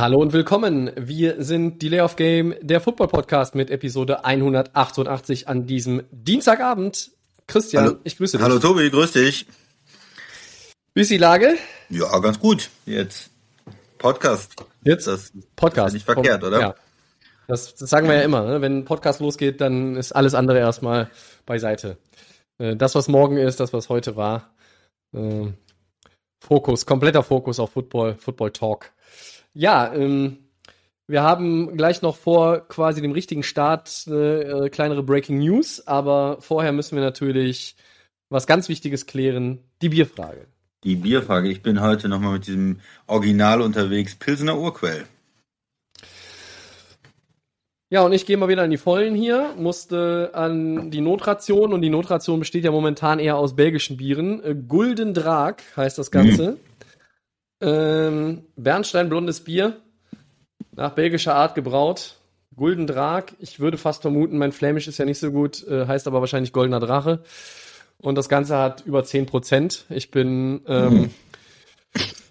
Hallo und willkommen. Wir sind Delay of Game, der Football Podcast mit Episode 188 an diesem Dienstagabend. Christian, Hallo. ich grüße dich. Hallo Tobi, grüß dich. Wie ist die Lage? Ja, ganz gut. Jetzt Podcast. Jetzt Das Podcast. ist nicht verkehrt, oder? Ja. Das, das sagen wir ja immer. Ne? Wenn ein Podcast losgeht, dann ist alles andere erstmal beiseite. Äh, Das, was morgen ist, das, was heute war. äh, Fokus, kompletter Fokus auf Football, Football Talk. Ja, ähm, wir haben gleich noch vor quasi dem richtigen Start äh, äh, kleinere Breaking News, aber vorher müssen wir natürlich was ganz Wichtiges klären, die Bierfrage. Die Bierfrage. Ich bin heute nochmal mit diesem Original unterwegs, Pilsener Urquell. Ja, und ich gehe mal wieder in die Vollen hier, musste an die Notration und die Notration besteht ja momentan eher aus belgischen Bieren. Äh, Gulden Drag heißt das Ganze. Ähm, Bernstein blondes Bier, nach belgischer Art gebraut. Gulden Drag, ich würde fast vermuten, mein Flämisch ist ja nicht so gut, äh, heißt aber wahrscheinlich Goldener Drache. Und das Ganze hat über 10%. Ich bin ähm,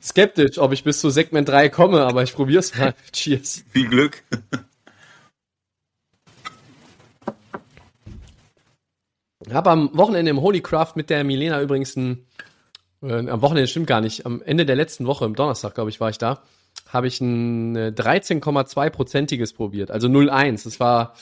skeptisch, ob ich bis zu Segment 3 komme, aber ich probier's mal. Cheers. Viel Glück. Habe am Wochenende im Holy Craft mit der Milena übrigens ein, äh, am Wochenende stimmt gar nicht, am Ende der letzten Woche, am Donnerstag, glaube ich, war ich da, habe ich ein äh, 13,2-prozentiges probiert, also 0,1. Das war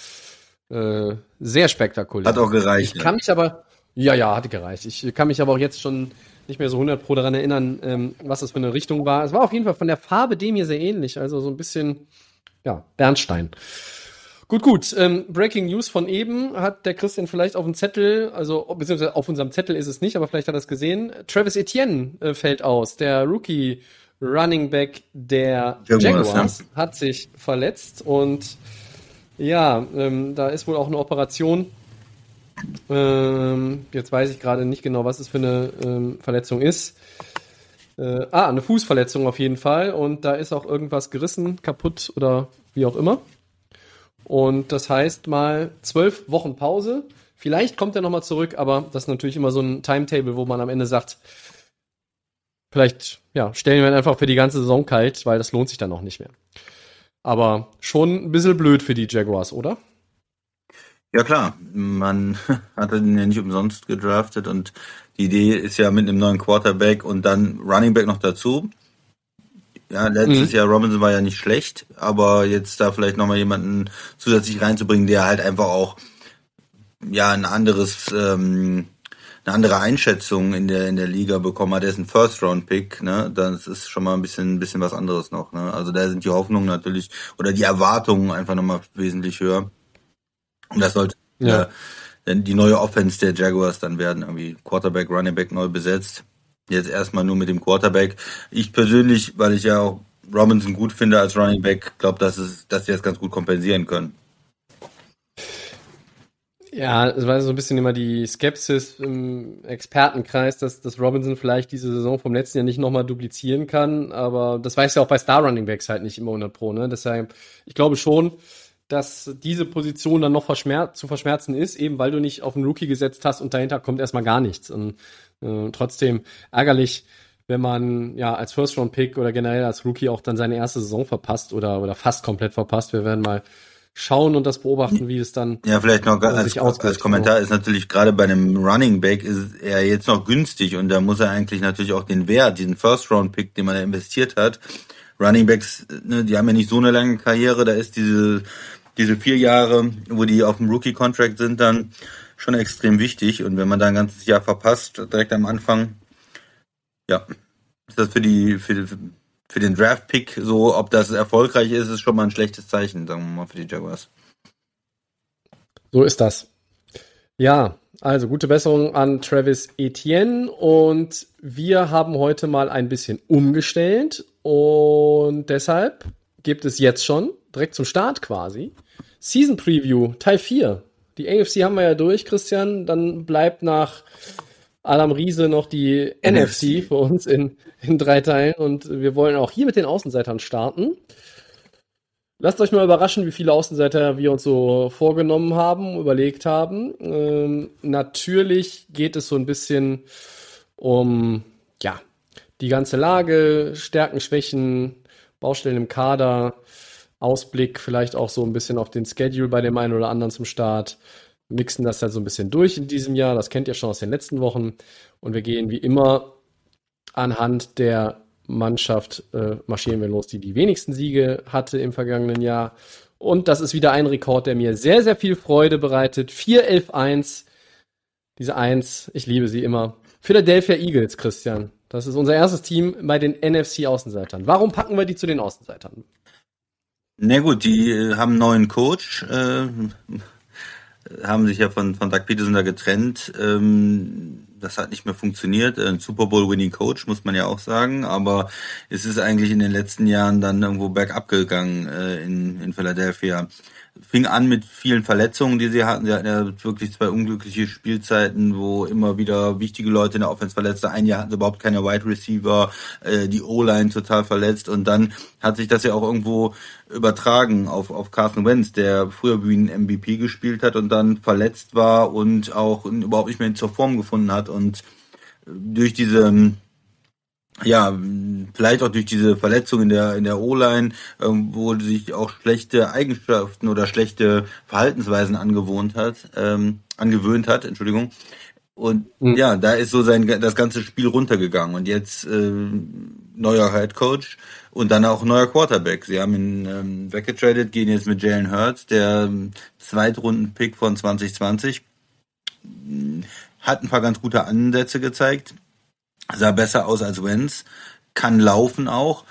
äh, sehr spektakulär. Hat auch gereicht. Ich kann mich aber, ja, ja, hatte gereicht. Ich kann mich aber auch jetzt schon nicht mehr so 100 pro daran erinnern, ähm, was das für eine Richtung war. Es war auf jeden Fall von der Farbe dem hier sehr ähnlich, also so ein bisschen, ja, Bernstein. Gut, gut. Ähm, Breaking News von eben hat der Christian vielleicht auf dem Zettel, also beziehungsweise auf unserem Zettel ist es nicht, aber vielleicht hat er es gesehen. Travis Etienne äh, fällt aus. Der Rookie Running Back der Jaguars, Jaguars hat sich verletzt und ja, ähm, da ist wohl auch eine Operation. Ähm, jetzt weiß ich gerade nicht genau, was es für eine ähm, Verletzung ist. Äh, ah, eine Fußverletzung auf jeden Fall. Und da ist auch irgendwas gerissen, kaputt oder wie auch immer. Und das heißt mal zwölf Wochen Pause. Vielleicht kommt er nochmal zurück, aber das ist natürlich immer so ein Timetable, wo man am Ende sagt, vielleicht ja, stellen wir ihn einfach für die ganze Saison kalt, weil das lohnt sich dann auch nicht mehr. Aber schon ein bisschen blöd für die Jaguars, oder? Ja klar, man hat ihn ja nicht umsonst gedraftet und die Idee ist ja mit einem neuen Quarterback und dann Running Back noch dazu. Ja, letztes Mhm. Jahr Robinson war ja nicht schlecht, aber jetzt da vielleicht nochmal jemanden zusätzlich reinzubringen, der halt einfach auch ja ein anderes, ähm, eine andere Einschätzung in der in der Liga bekommen hat. Der ist ein First Round Pick, ne? Das ist schon mal ein bisschen ein bisschen was anderes noch, ne? Also da sind die Hoffnungen natürlich oder die Erwartungen einfach nochmal wesentlich höher. Und das sollte Ja. äh, denn die neue Offense der Jaguars dann werden irgendwie Quarterback, Running Back neu besetzt. Jetzt erstmal nur mit dem Quarterback. Ich persönlich, weil ich ja auch Robinson gut finde als Running Back, glaube, dass es, dass sie das ganz gut kompensieren können. Ja, es war so ein bisschen immer die Skepsis im Expertenkreis, dass, dass Robinson vielleicht diese Saison vom letzten Jahr nicht nochmal duplizieren kann, aber das weiß ja auch bei Star Running Backs halt nicht immer 100 Pro, ne? Deshalb, ich glaube schon, dass diese Position dann noch verschmer zu verschmerzen ist, eben weil du nicht auf einen Rookie gesetzt hast und dahinter kommt erstmal gar nichts. Und äh, trotzdem ärgerlich, wenn man ja als First-Round-Pick oder generell als Rookie auch dann seine erste Saison verpasst oder, oder fast komplett verpasst. Wir werden mal schauen und das beobachten, wie es dann Ja, vielleicht noch als, als Kommentar ist natürlich gerade bei einem Running Back ist er jetzt noch günstig und da muss er eigentlich natürlich auch den Wert, diesen First Round Pick, den man da investiert hat. Running Backs, ne, die haben ja nicht so eine lange Karriere, da ist diese diese vier Jahre, wo die auf dem Rookie Contract sind, dann schon extrem wichtig und wenn man da ein ganzes Jahr verpasst direkt am Anfang, ja, ist das für die für, für den Draft Pick so, ob das erfolgreich ist, ist schon mal ein schlechtes Zeichen, sagen wir mal für die Jaguars. So ist das. Ja, also gute Besserung an Travis Etienne und wir haben heute mal ein bisschen umgestellt und deshalb gibt es jetzt schon direkt zum Start quasi Season Preview Teil 4 die AFC haben wir ja durch, Christian. Dann bleibt nach Adam Riese noch die NFC, NFC für uns in, in drei Teilen. Und wir wollen auch hier mit den Außenseitern starten. Lasst euch mal überraschen, wie viele Außenseiter wir uns so vorgenommen haben, überlegt haben. Ähm, natürlich geht es so ein bisschen um, ja, die ganze Lage, Stärken, Schwächen, Baustellen im Kader, Ausblick, vielleicht auch so ein bisschen auf den Schedule bei dem einen oder anderen zum Start. Mixen das halt so ein bisschen durch in diesem Jahr. Das kennt ihr schon aus den letzten Wochen. Und wir gehen wie immer anhand der Mannschaft äh, marschieren wir los, die die wenigsten Siege hatte im vergangenen Jahr. Und das ist wieder ein Rekord, der mir sehr, sehr viel Freude bereitet. 4-11-1. Diese 1, ich liebe sie immer. Philadelphia Eagles, Christian. Das ist unser erstes Team bei den NFC-Außenseitern. Warum packen wir die zu den Außenseitern? Na gut, die äh, haben einen neuen Coach, äh, haben sich ja von, von Doug Peterson da getrennt. Ähm, das hat nicht mehr funktioniert. Ein Super Bowl Winning Coach muss man ja auch sagen, aber es ist eigentlich in den letzten Jahren dann irgendwo bergab gegangen äh, in, in Philadelphia fing an mit vielen Verletzungen, die sie hatten. Sie hatten ja wirklich zwei unglückliche Spielzeiten, wo immer wieder wichtige Leute in der Offense verletzte. Ein Jahr hatten sie überhaupt keine Wide Receiver, äh, die O-Line total verletzt und dann hat sich das ja auch irgendwo übertragen auf, auf Carson Wentz, der früher wie ein MVP gespielt hat und dann verletzt war und auch überhaupt nicht mehr zur Form gefunden hat und durch diese ja, vielleicht auch durch diese Verletzung in der in der O-Line, ähm, wo sich auch schlechte Eigenschaften oder schlechte Verhaltensweisen angewohnt hat, ähm, angewöhnt hat, Entschuldigung. Und mhm. ja, da ist so sein das ganze Spiel runtergegangen und jetzt äh, neuer Head Coach und dann auch neuer Quarterback. Sie haben ihn ähm, weggetradet, gehen jetzt mit Jalen Hurts, der ähm, Zweitrunden-Pick von 2020 hat ein paar ganz gute Ansätze gezeigt. Sah besser aus als Wenz, kann laufen auch,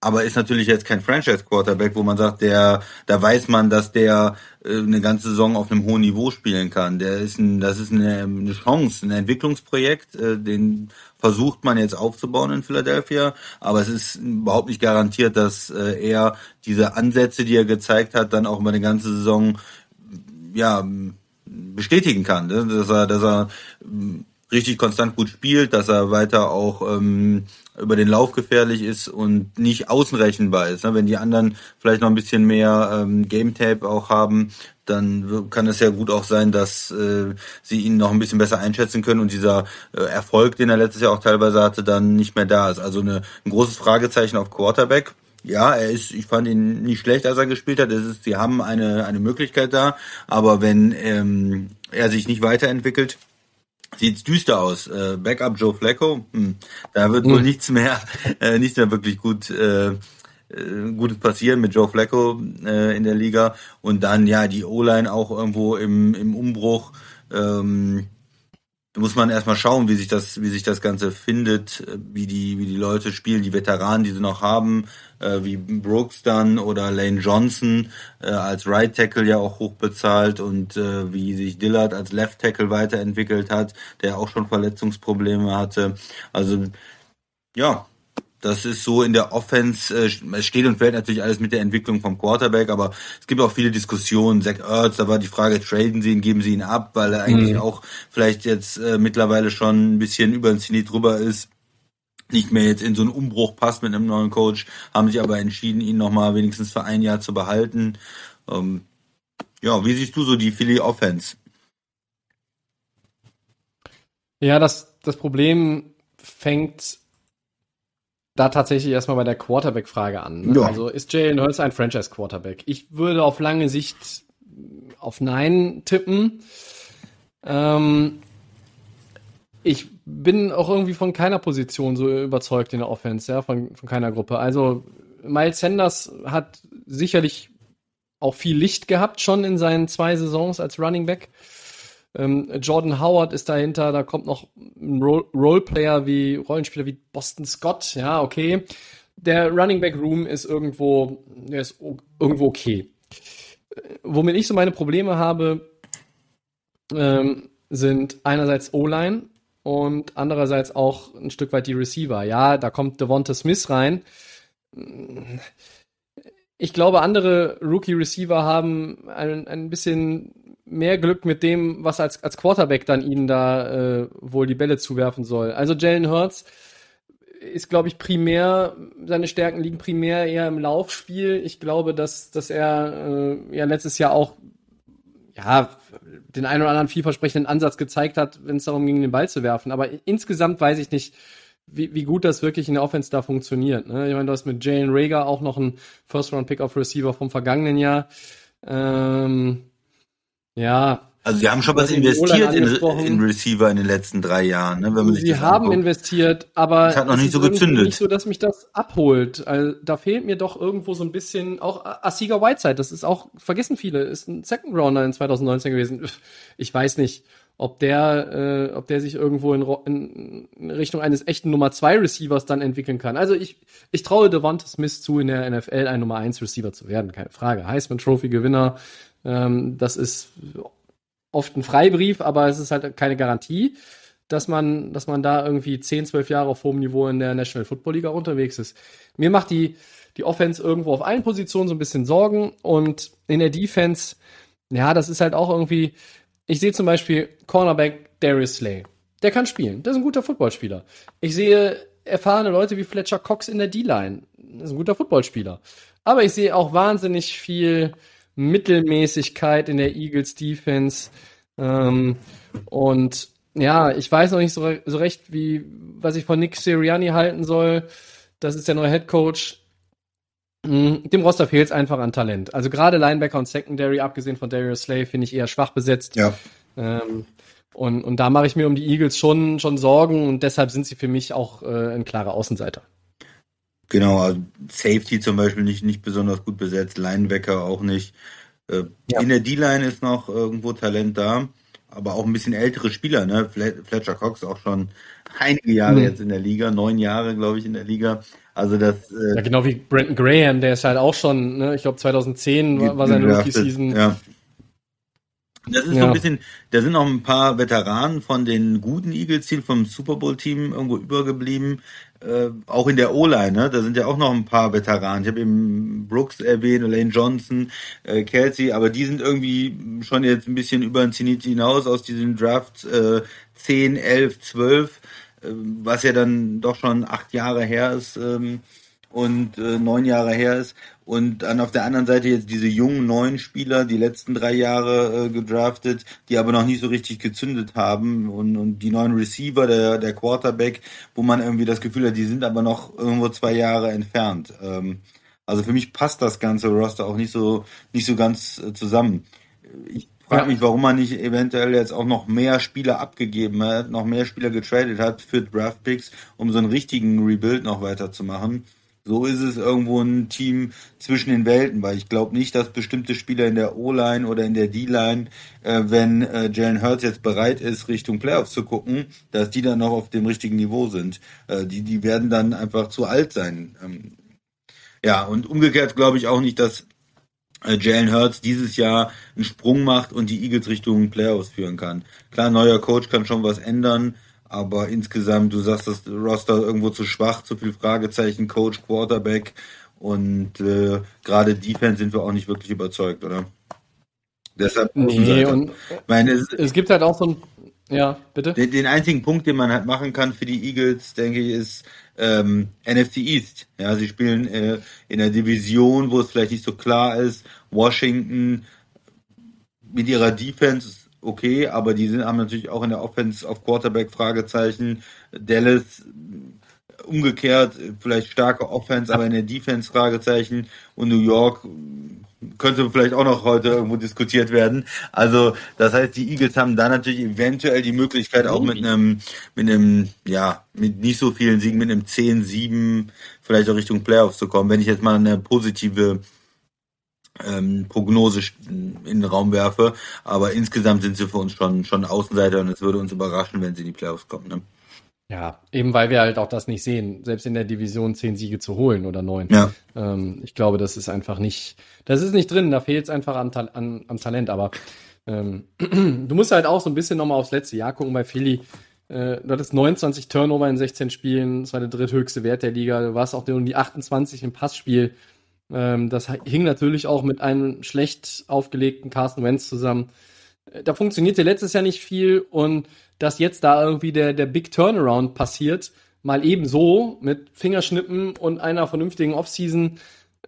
aber ist natürlich jetzt kein Franchise-Quarterback, wo man sagt, der, da weiß man, dass der äh, eine ganze Saison auf einem hohen Niveau spielen kann. Der ist ein, das ist eine, eine Chance, ein Entwicklungsprojekt, äh, den versucht man jetzt aufzubauen in Philadelphia, aber es ist überhaupt nicht garantiert, dass äh, er diese Ansätze, die er gezeigt hat, dann auch über eine ganze Saison ja bestätigen kann, ne? dass er, dass er richtig konstant gut spielt, dass er weiter auch ähm, über den Lauf gefährlich ist und nicht außenrechenbar ist. Ne? Wenn die anderen vielleicht noch ein bisschen mehr ähm, Game Tape auch haben, dann kann es ja gut auch sein, dass äh, sie ihn noch ein bisschen besser einschätzen können und dieser äh, Erfolg, den er letztes Jahr auch teilweise hatte, dann nicht mehr da ist. Also eine, ein großes Fragezeichen auf Quarterback. Ja, er ist, ich fand ihn nicht schlecht, als er gespielt hat. Es ist, sie haben eine, eine Möglichkeit da, aber wenn ähm, er sich nicht weiterentwickelt, sieht's düster aus. Äh, Backup Joe Flacco, hm, da wird wohl hm. nichts mehr, äh, nichts mehr wirklich gut. Äh, äh, Gutes passieren mit Joe Flacco äh, in der Liga und dann ja die O-Line auch irgendwo im, im Umbruch. Ähm, muss man erstmal schauen, wie sich das, wie sich das Ganze findet, äh, wie die, wie die Leute spielen, die Veteranen, die sie noch haben, äh, wie Brooks dann oder Lane Johnson äh, als Right Tackle ja auch hoch bezahlt und äh, wie sich Dillard als Left Tackle weiterentwickelt hat, der auch schon Verletzungsprobleme hatte. Also ja, das ist so in der Offense, äh, es steht und fällt natürlich alles mit der Entwicklung vom Quarterback, aber es gibt auch viele Diskussionen. Zach Ertz, da war die Frage, traden sie ihn, geben sie ihn ab, weil er eigentlich mhm. auch vielleicht jetzt äh, mittlerweile schon ein bisschen über den Zenit drüber ist nicht mehr jetzt in so einen Umbruch passt mit einem neuen Coach, haben sich aber entschieden, ihn nochmal wenigstens für ein Jahr zu behalten. Ähm, ja, wie siehst du so die Philly Offense? Ja, das, das Problem fängt da tatsächlich erstmal bei der Quarterback-Frage an. Ne? Ja. Also ist Jalen Hurts ein Franchise-Quarterback? Ich würde auf lange Sicht auf Nein tippen. Ähm, ich bin auch irgendwie von keiner Position so überzeugt in der Offense, ja, von, von keiner Gruppe. Also Miles Sanders hat sicherlich auch viel Licht gehabt schon in seinen zwei Saisons als Running Back. Ähm, Jordan Howard ist dahinter, da kommt noch ein Roleplayer wie Rollenspieler wie Boston Scott, ja, okay. Der Running Back Room ist irgendwo, der ist irgendwo okay. Womit ich so meine Probleme habe, ähm, sind einerseits O-Line und andererseits auch ein Stück weit die Receiver. Ja, da kommt Devonta Smith rein. Ich glaube, andere Rookie-Receiver haben ein, ein bisschen mehr Glück mit dem, was als, als Quarterback dann ihnen da äh, wohl die Bälle zuwerfen soll. Also Jalen Hurts ist, glaube ich, primär, seine Stärken liegen primär eher im Laufspiel. Ich glaube, dass, dass er äh, ja letztes Jahr auch ja, den einen oder anderen vielversprechenden Ansatz gezeigt hat, wenn es darum ging, den Ball zu werfen. Aber insgesamt weiß ich nicht, wie, wie gut das wirklich in der Offense da funktioniert. Ne? Ich meine, du hast mit Jalen Rager auch noch einen First-Round-Pick-Off-Receiver vom vergangenen Jahr. Ähm, ja, also sie haben schon was investiert in, in, Receiver in den letzten drei Jahren, ne, wenn man sich Sie haben anguckt. investiert, aber das hat noch nicht so gezündet. Nicht so, dass mich das abholt. Also, da fehlt mir doch irgendwo so ein bisschen auch Asiga Whiteside. Das ist auch vergessen viele. Ist ein Second Rounder in 2019 gewesen. Ich weiß nicht, ob der, äh, ob der sich irgendwo in, in Richtung eines echten Nummer zwei Receivers dann entwickeln kann. Also ich, ich traue Devonta Smith zu, in der NFL ein Nummer eins Receiver zu werden, keine Frage. Heisman Trophy Gewinner. Ähm, das ist oft ein Freibrief, aber es ist halt keine Garantie, dass man, dass man da irgendwie 10, 12 Jahre auf hohem Niveau in der National Football Liga unterwegs ist. Mir macht die, die Offense irgendwo auf allen Positionen so ein bisschen Sorgen und in der Defense, ja, das ist halt auch irgendwie, ich sehe zum Beispiel Cornerback Darius Slay. Der kann spielen. Der ist ein guter Footballspieler. Ich sehe erfahrene Leute wie Fletcher Cox in der D-Line. Das ist ein guter Footballspieler. Aber ich sehe auch wahnsinnig viel Mittelmäßigkeit in der Eagles Defense. Ähm, und ja, ich weiß noch nicht so, so recht, wie, was ich von Nick Sirianni halten soll. Das ist der neue Head Coach. Hm, dem Roster fehlt es einfach an Talent. Also gerade Linebacker und Secondary, abgesehen von Darius Slay, finde ich eher schwach besetzt. Ja. Ähm, und, und da mache ich mir um die Eagles schon, schon Sorgen und deshalb sind sie für mich auch äh, ein klarer Außenseiter. Genau, also Safety zum Beispiel nicht, nicht besonders gut besetzt, Linebacker auch nicht. Äh, ja. In der D-Line ist noch irgendwo Talent da, aber auch ein bisschen ältere Spieler, ne? Fletcher Cox auch schon einige Jahre mhm. jetzt in der Liga, neun Jahre, glaube ich, in der Liga. Also das. Äh, ja, genau wie Brenton Graham, der ist halt auch schon, ne? ich glaube 2010 war, war seine Rookie-Season. Ja. Das ist ja. so ein bisschen, da sind noch ein paar Veteranen von den guten Eagles-Team, vom Super Bowl-Team irgendwo übergeblieben. Äh, auch in der O-Line, ne? da sind ja auch noch ein paar Veteranen. Ich habe eben Brooks erwähnt, Lane Johnson, äh, Kelsey, aber die sind irgendwie schon jetzt ein bisschen über den Zenit hinaus aus diesem Draft äh, 10, 11, 12, äh, was ja dann doch schon acht Jahre her ist. Ähm, und äh, neun Jahre her ist. Und dann auf der anderen Seite jetzt diese jungen neuen Spieler, die letzten drei Jahre äh, gedraftet, die aber noch nicht so richtig gezündet haben. Und, und die neuen Receiver, der, der Quarterback, wo man irgendwie das Gefühl hat, die sind aber noch irgendwo zwei Jahre entfernt. Ähm, also für mich passt das ganze Roster auch nicht so, nicht so ganz äh, zusammen. Ich frage ja. mich, warum man nicht eventuell jetzt auch noch mehr Spieler abgegeben hat, noch mehr Spieler getradet hat für Draftpicks, um so einen richtigen Rebuild noch weiterzumachen. So ist es irgendwo ein Team zwischen den Welten, weil ich glaube nicht, dass bestimmte Spieler in der O-Line oder in der D-Line, äh, wenn äh, Jalen Hurts jetzt bereit ist, Richtung Playoffs zu gucken, dass die dann noch auf dem richtigen Niveau sind. Äh, die, die werden dann einfach zu alt sein. Ähm, ja, und umgekehrt glaube ich auch nicht, dass äh, Jalen Hurts dieses Jahr einen Sprung macht und die Eagles Richtung Playoffs führen kann. Klar, neuer Coach kann schon was ändern, aber insgesamt, du sagst, das Roster irgendwo zu schwach, zu viel Fragezeichen, Coach, Quarterback und äh, gerade Defense sind wir auch nicht wirklich überzeugt, oder? Deshalb nee, und meine, es, es gibt halt auch so ein ja, bitte. Den, den, einzigen Punkt, den man halt machen kann für die Eagles, denke ich, ist ähm, NFC East. Ja, sie spielen äh, in der Division, wo es vielleicht nicht so klar ist. Washington mit ihrer Defense okay, aber die sind, haben natürlich auch in der Offense auf Quarterback Fragezeichen. Dallas umgekehrt, vielleicht starke Offense, aber in der Defense Fragezeichen und New York könnte vielleicht auch noch heute irgendwo diskutiert werden. Also das heißt, die Eagles haben da natürlich eventuell die Möglichkeit auch mit einem mit einem ja mit nicht so vielen Siegen mit einem 10-7 vielleicht auch Richtung Playoffs zu kommen. Wenn ich jetzt mal eine positive ähm, Prognose in den Raum werfe. Aber insgesamt sind sie für uns schon, schon Außenseiter und es würde uns überraschen, wenn sie in die Playoffs kommen. Ne? Ja, eben weil wir halt auch das nicht sehen, selbst in der Division zehn Siege zu holen oder neun. Ja. Ähm, ich glaube, das ist einfach nicht, das ist nicht drin, da fehlt es einfach an, an, am Talent. Aber ähm, du musst halt auch so ein bisschen nochmal aufs letzte Jahr gucken bei Philly. Äh, du hattest 29 Turnover in 16 Spielen, das war der dritthöchste Wert der Liga. Du warst auch um die 28 im Passspiel. Ähm, das hing natürlich auch mit einem schlecht aufgelegten Carsten Wentz zusammen. da funktionierte letztes Jahr nicht viel und dass jetzt da irgendwie der, der Big Turnaround passiert, mal eben so mit Fingerschnippen und einer vernünftigen Offseason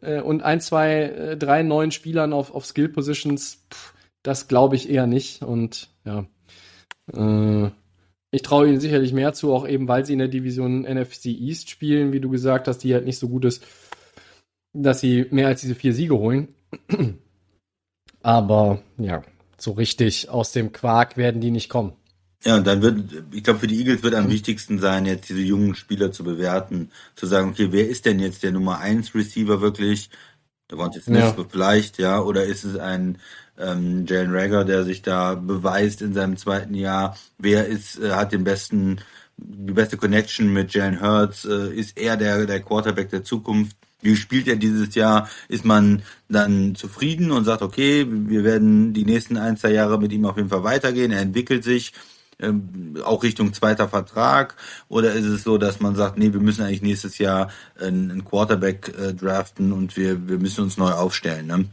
äh, und ein, zwei, äh, drei neuen Spielern auf, auf Skill Positions, pff, das glaube ich eher nicht. Und ja, äh, ich traue ihnen sicherlich mehr zu, auch eben weil sie in der Division NFC East spielen, wie du gesagt hast, die halt nicht so gut ist, dass sie mehr als diese vier Siege holen. Aber ja, so richtig aus dem Quark werden die nicht kommen. Ja, und dann wird, ich glaube, für die Eagles wird am wichtigsten sein, jetzt diese jungen Spieler zu bewerten, zu sagen, okay, wer ist denn jetzt der Nummer 1 Receiver wirklich? Der war jetzt nicht ja. vielleicht, ja, oder ist es ein ähm, Jalen Rager, der sich da beweist in seinem zweiten Jahr? Wer ist, äh, hat den besten, die beste Connection mit Jalen Hurts? Äh, ist er der, der Quarterback der Zukunft? Wie spielt er dieses Jahr? Ist man dann zufrieden und sagt, okay, wir werden die nächsten ein, zwei Jahre mit ihm auf jeden Fall weitergehen, er entwickelt sich, ähm, auch Richtung zweiter Vertrag? Oder ist es so, dass man sagt, nee, wir müssen eigentlich nächstes Jahr einen, Quarterback äh, draften und wir, wir müssen uns neu aufstellen? Ne?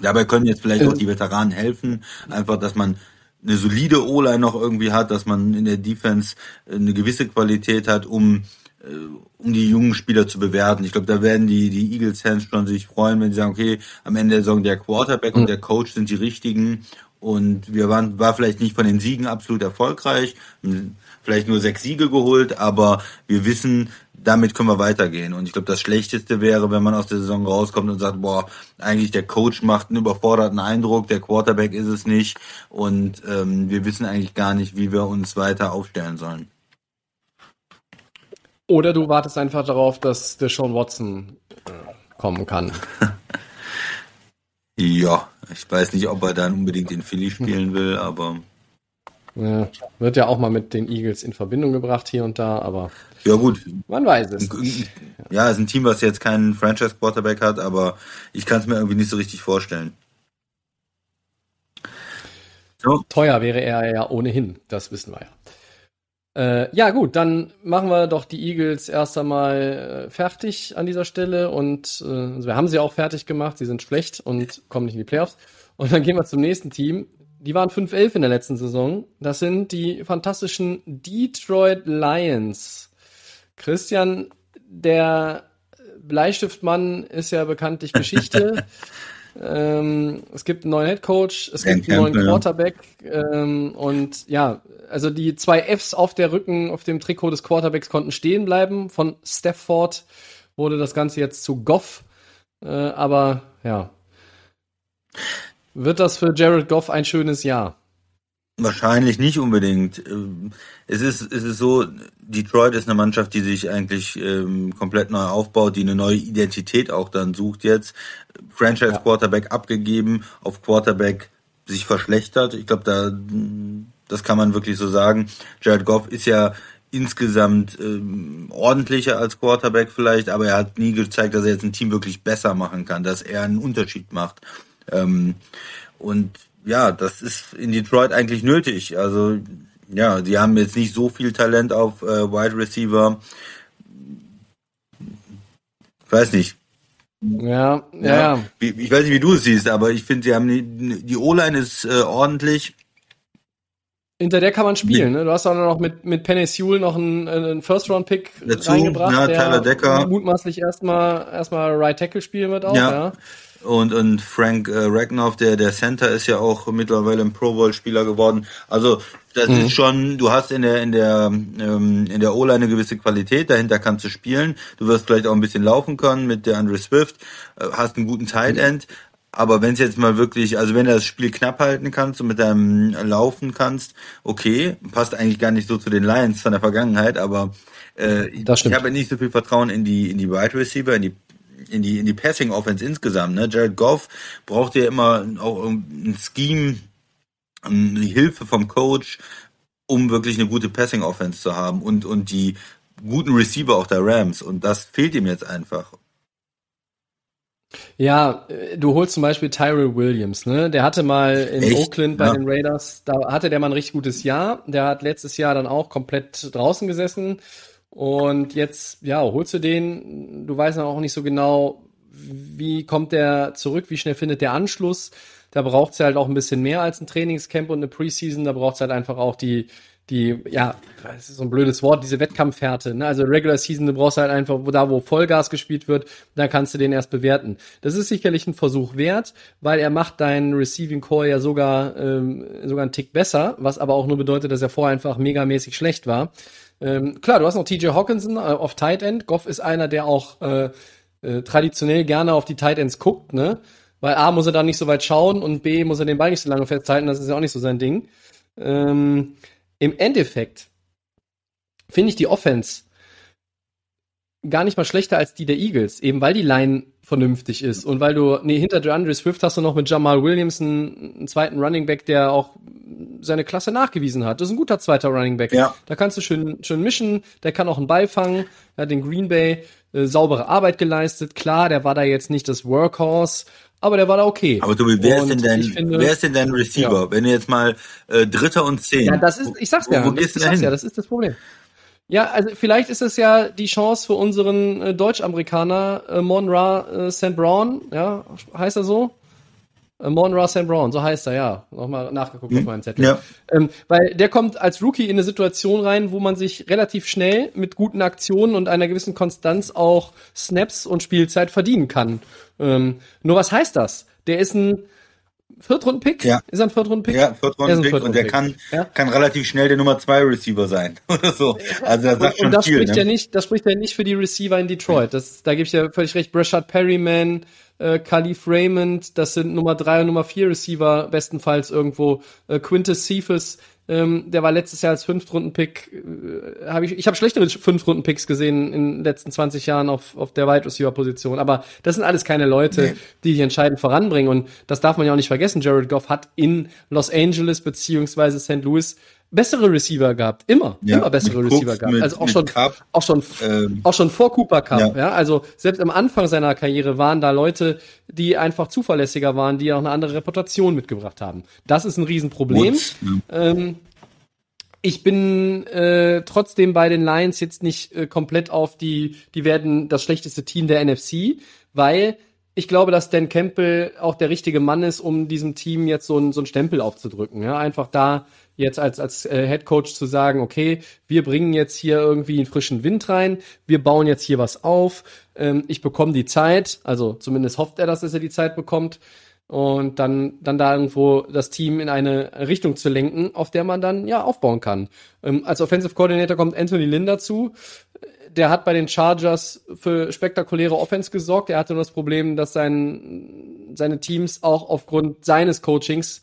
Dabei können jetzt vielleicht auch die Veteranen helfen, einfach, dass man eine solide O-Line noch irgendwie hat, dass man in der Defense eine gewisse Qualität hat, um äh, um die jungen Spieler zu bewerten. Ich glaube, da werden die, die Eagles-Fans schon sich freuen, wenn sie sagen, okay, am Ende der Saison der Quarterback und der Coach sind die richtigen und wir waren, war vielleicht nicht von den Siegen absolut erfolgreich, vielleicht nur sechs Siege geholt, aber wir wissen, damit können wir weitergehen. Und ich glaube, das Schlechteste wäre, wenn man aus der Saison rauskommt und sagt, boah, eigentlich der Coach macht einen überforderten Eindruck, der Quarterback ist es nicht und ähm, wir wissen eigentlich gar nicht, wie wir uns weiter aufstellen sollen. Oder du wartest einfach darauf, dass der Sean Watson äh, kommen kann. Ja, ich weiß nicht, ob er dann unbedingt in Philly spielen will, aber. Ja, wird ja auch mal mit den Eagles in Verbindung gebracht hier und da, aber. Ja, gut. Man weiß es. Ja, es ist ein Team, was jetzt keinen Franchise-Quarterback hat, aber ich kann es mir irgendwie nicht so richtig vorstellen. So. Teuer wäre er ja ohnehin, das wissen wir ja. Äh, ja, gut, dann machen wir doch die Eagles erst einmal äh, fertig an dieser Stelle und äh, also wir haben sie auch fertig gemacht. Sie sind schlecht und kommen nicht in die Playoffs. Und dann gehen wir zum nächsten Team. Die waren 5-11 in der letzten Saison. Das sind die fantastischen Detroit Lions. Christian, der Bleistiftmann ist ja bekanntlich Geschichte. ähm, es gibt einen neuen Head Coach, es gibt einen neuen Quarterback ähm, und ja, also die zwei Fs auf der Rücken, auf dem Trikot des Quarterbacks konnten stehen bleiben. Von Stafford wurde das Ganze jetzt zu Goff. Äh, aber ja. Wird das für Jared Goff ein schönes Jahr? Wahrscheinlich nicht unbedingt. Ähm, es ist, es ist so, Detroit ist eine Mannschaft, die sich eigentlich ähm, komplett neu aufbaut, die eine neue Identität auch dann sucht jetzt. Franchise Quarterback ja. abgegeben, auf Quarterback sich verschlechtert. Ich glaube, da das kann man wirklich so sagen. Jared Goff ist ja insgesamt ähm, ordentlicher als Quarterback vielleicht, aber er hat nie gezeigt, dass er jetzt ein Team wirklich besser machen kann, dass er einen Unterschied macht. Ähm, und ja, das ist in Detroit eigentlich nötig. Also ja, sie haben jetzt nicht so viel Talent auf äh, Wide Receiver. Ich weiß nicht. Ja, ja, ja. Ich weiß nicht, wie du es siehst, aber ich finde, sie haben die, die O-Line ist äh, ordentlich. Hinter der kann man spielen. Ne? Du hast auch noch mit, mit Penny Sewell noch einen, einen First-Round-Pick reingebracht, ja, Tyler Decker. mutmaßlich erstmal erstmal Right Tackle spielen wird auch. Ja. ja. Und, und Frank äh, Ragnoff, der, der Center, ist ja auch mittlerweile ein Pro Bowl-Spieler geworden. Also das mhm. ist schon, du hast in der in der ähm, in der O-Line eine gewisse Qualität, dahinter kannst du spielen. Du wirst vielleicht auch ein bisschen laufen können mit der Andre Swift, äh, hast einen guten Tight End, aber wenn es jetzt mal wirklich, also wenn du das Spiel knapp halten kannst und mit deinem Laufen kannst, okay, passt eigentlich gar nicht so zu den Lions von der Vergangenheit, aber äh, ich habe nicht so viel Vertrauen in die in die Wide Receiver, in die in die in die Passing Offense insgesamt. Ne? Jared Goff braucht ja immer auch ein Scheme, eine Hilfe vom Coach, um wirklich eine gute Passing Offense zu haben und und die guten Receiver auch der Rams und das fehlt ihm jetzt einfach. Ja, äh, du holst zum Beispiel Tyrell Williams, ne? Der hatte mal in Echt? Oakland bei ja. den Raiders, da hatte der mal ein richtig gutes Jahr. Der hat letztes Jahr dann auch komplett draußen gesessen. Und jetzt, ja, holst du den, du weißt auch nicht so genau, wie kommt der zurück, wie schnell findet der Anschluss. Da braucht es halt auch ein bisschen mehr als ein Trainingscamp und eine Preseason. Da braucht es halt einfach auch die, die, ja, das ist so ein blödes Wort, diese Wettkampfhärte. Ne? Also Regular Season, du brauchst halt einfach, da, wo Vollgas gespielt wird, da kannst du den erst bewerten. Das ist sicherlich ein Versuch wert, weil er macht deinen Receiving Core ja sogar, ähm, sogar einen Tick besser, was aber auch nur bedeutet, dass er vorher einfach megamäßig schlecht war. Ähm, klar, du hast noch TJ Hawkinson äh, auf Tight End. Goff ist einer, der auch äh, äh, traditionell gerne auf die Tight Ends guckt, ne? Weil A muss er da nicht so weit schauen und B muss er den Ball nicht so lange festhalten, das ist ja auch nicht so sein Ding. Ähm, Im Endeffekt finde ich die Offense gar nicht mal schlechter als die der Eagles, eben weil die Line vernünftig ist und weil du, nee, hinter DeAndre Swift hast du noch mit Jamal Williams einen, einen zweiten Running Back, der auch seine Klasse nachgewiesen hat. Das ist ein guter zweiter Running Back. Ja. Da kannst du schön, schön mischen, der kann auch einen Ball fangen, er hat den Green Bay äh, saubere Arbeit geleistet. Klar, der war da jetzt nicht das Workhorse, aber der war da okay. Aber Tobi, wer ist denn dein, finde- wer ist denn dein Receiver? Ja. Wenn du jetzt mal äh, Dritter und Zehn. Ja, das ist, ich sag's Wo- ja, wo das, gehst du ich sag's hin? ja, das ist das Problem. Ja, also vielleicht ist es ja die Chance für unseren äh, Deutsch-Amerikaner äh, Monra äh, St. Brown, ja, heißt er so? Äh, Monra St. Brown, so heißt er, ja. Nochmal nachgeguckt auf meinem Zettel. Ja. Ähm, weil der kommt als Rookie in eine Situation rein, wo man sich relativ schnell mit guten Aktionen und einer gewissen Konstanz auch Snaps und Spielzeit verdienen kann. Ähm, nur was heißt das? Der ist ein Viertrunden-Pick? Ja. Ist er ein Viertrunden-Pick? Ja, Er Viertrunden-Pick und der kann. Ja. kann relativ schnell der Nummer zwei Receiver sein oder so. Also das sagt Und, schon und das viel. spricht Ne? ja nicht, das spricht ja nicht für die Receiver in Detroit. Das, da gebe ich ja völlig recht. Brashard Perryman, äh, Khalif Raymond, das sind Nummer drei und Nummer vier Receiver, bestenfalls irgendwo. Äh, Quintus Cephas, ähm, der war letztes Jahr als Fünftrunden-Pick. Äh, hab ich ich habe schlechtere Fünftrunden-Picks gesehen in den letzten 20 Jahren auf, auf der Wide Receiver-Position. Aber das sind alles keine Leute, Nee. die dich entscheidend voranbringen. Und das darf man ja auch nicht vergessen. Jared Goff hat in Los Angeles beziehungsweise St. Louis bessere Receiver gehabt. Immer. Ja, immer bessere Receiver Cooks, gehabt. mit- also auch schon, Cup, auch schon, ähm, auch schon vor Cooper Cup. Ja. Ja. also selbst am Anfang seiner Karriere waren da Leute, die einfach zuverlässiger waren, die auch eine andere Reputation mitgebracht haben. Das ist ein Riesenproblem. Woods? Ähm, ich bin äh, trotzdem bei den Lions jetzt nicht äh, komplett auf die, die werden das schlechteste Team der NFC, weil ich glaube, dass Dan Campbell auch der richtige Mann ist, um diesem Team jetzt so einen so einen Stempel aufzudrücken. Ja, einfach da jetzt als als äh, Head Coach zu sagen, okay, wir bringen jetzt hier irgendwie einen frischen Wind rein, wir bauen jetzt hier was auf, ähm, ich bekomme die Zeit, also zumindest hofft er, dass er die Zeit bekommt und dann, dann da irgendwo das Team in eine Richtung zu lenken, auf der man dann ja aufbauen kann. Ähm, als Offensive Coordinator kommt Anthony Lynn dazu. Der hat bei den Chargers für spektakuläre Offense gesorgt. Er hatte nur das Problem, dass sein, seine Teams auch aufgrund seines Coachings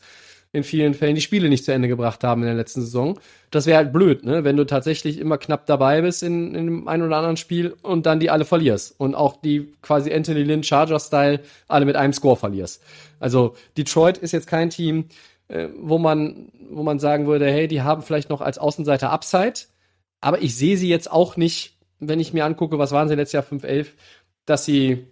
in vielen Fällen die Spiele nicht zu Ende gebracht haben in der letzten Saison. Das wäre halt blöd, ne? wenn du tatsächlich immer knapp dabei bist in, in dem einen oder anderen Spiel und dann die alle verlierst. Und auch die quasi Anthony Lynn Charger-Style alle mit einem Score verlierst. Also Detroit ist jetzt kein Team, äh, wo man, wo man sagen würde, hey, die haben vielleicht noch als Außenseiter Upside. Aber ich sehe sie jetzt auch nicht, wenn ich mir angucke, was waren sie letztes Jahr 5-11, dass sie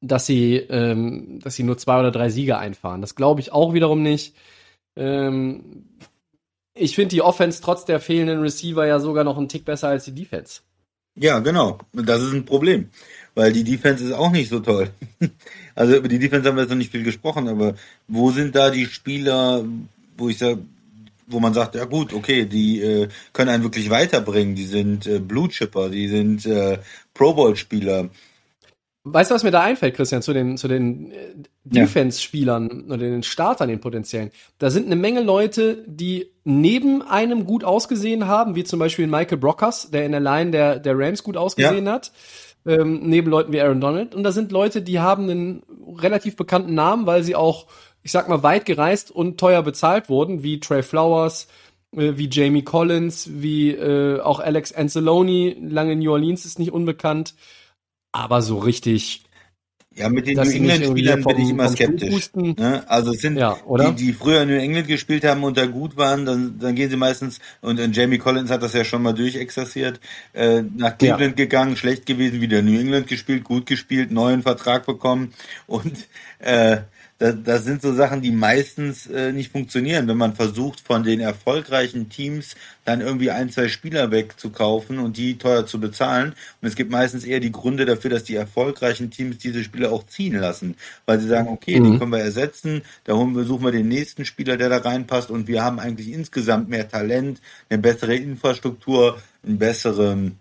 dass sie, ähm, dass sie nur zwei oder drei Siege einfahren. Das glaube ich auch wiederum nicht. Ähm, ich finde die Offense trotz der fehlenden Receiver ja sogar noch einen Tick besser als die Defense. Ja, genau. Das ist ein Problem. Weil die Defense ist auch nicht so toll. Also über die Defense haben wir jetzt noch nicht viel gesprochen, aber wo sind da die Spieler, wo ich sage, wo man sagt, ja gut, okay, die äh, können einen wirklich weiterbringen, die sind äh, Blue Chipper, die sind äh, Pro Bowl Spieler. Weißt du, was mir da einfällt, Christian, zu den, zu den äh, Ja. Defense-Spielern oder den Startern, den potenziellen? Da sind eine Menge Leute, die neben einem gut ausgesehen haben, wie zum Beispiel Michael Brockers, der in der Line der, der Rams gut ausgesehen hat. Ähm, neben Leuten wie Aaron Donald. Und da sind Leute, die haben einen relativ bekannten Namen, weil sie auch, ich sag mal, weit gereist und teuer bezahlt wurden, wie Trey Flowers, äh, wie Jamie Collins, wie äh, auch Alex Anzalone, lange in New Orleans ist nicht unbekannt. Aber so richtig, Ja, mit den New sie nicht England irgendwie Spielern bin ich immer skeptisch. Ne? Also es sind Ja, die, die früher in New England gespielt haben und da gut waren, dann, dann gehen sie meistens, und Jamie Collins hat das ja schon mal durchexerziert, äh, nach Cleveland gegangen, schlecht gewesen, wieder in New England gespielt, gut gespielt, neuen Vertrag bekommen und äh, das, das sind so Sachen, die meistens äh, nicht funktionieren, wenn man versucht, von den erfolgreichen Teams dann irgendwie ein, zwei Spieler wegzukaufen und die teuer zu bezahlen. Und es gibt meistens eher die Gründe dafür, dass die erfolgreichen Teams diese Spieler auch ziehen lassen, weil sie sagen, okay, mhm. den können wir ersetzen, da holen wir, suchen wir den nächsten Spieler, der da reinpasst und wir haben eigentlich insgesamt mehr Talent, eine bessere Infrastruktur, einen besseren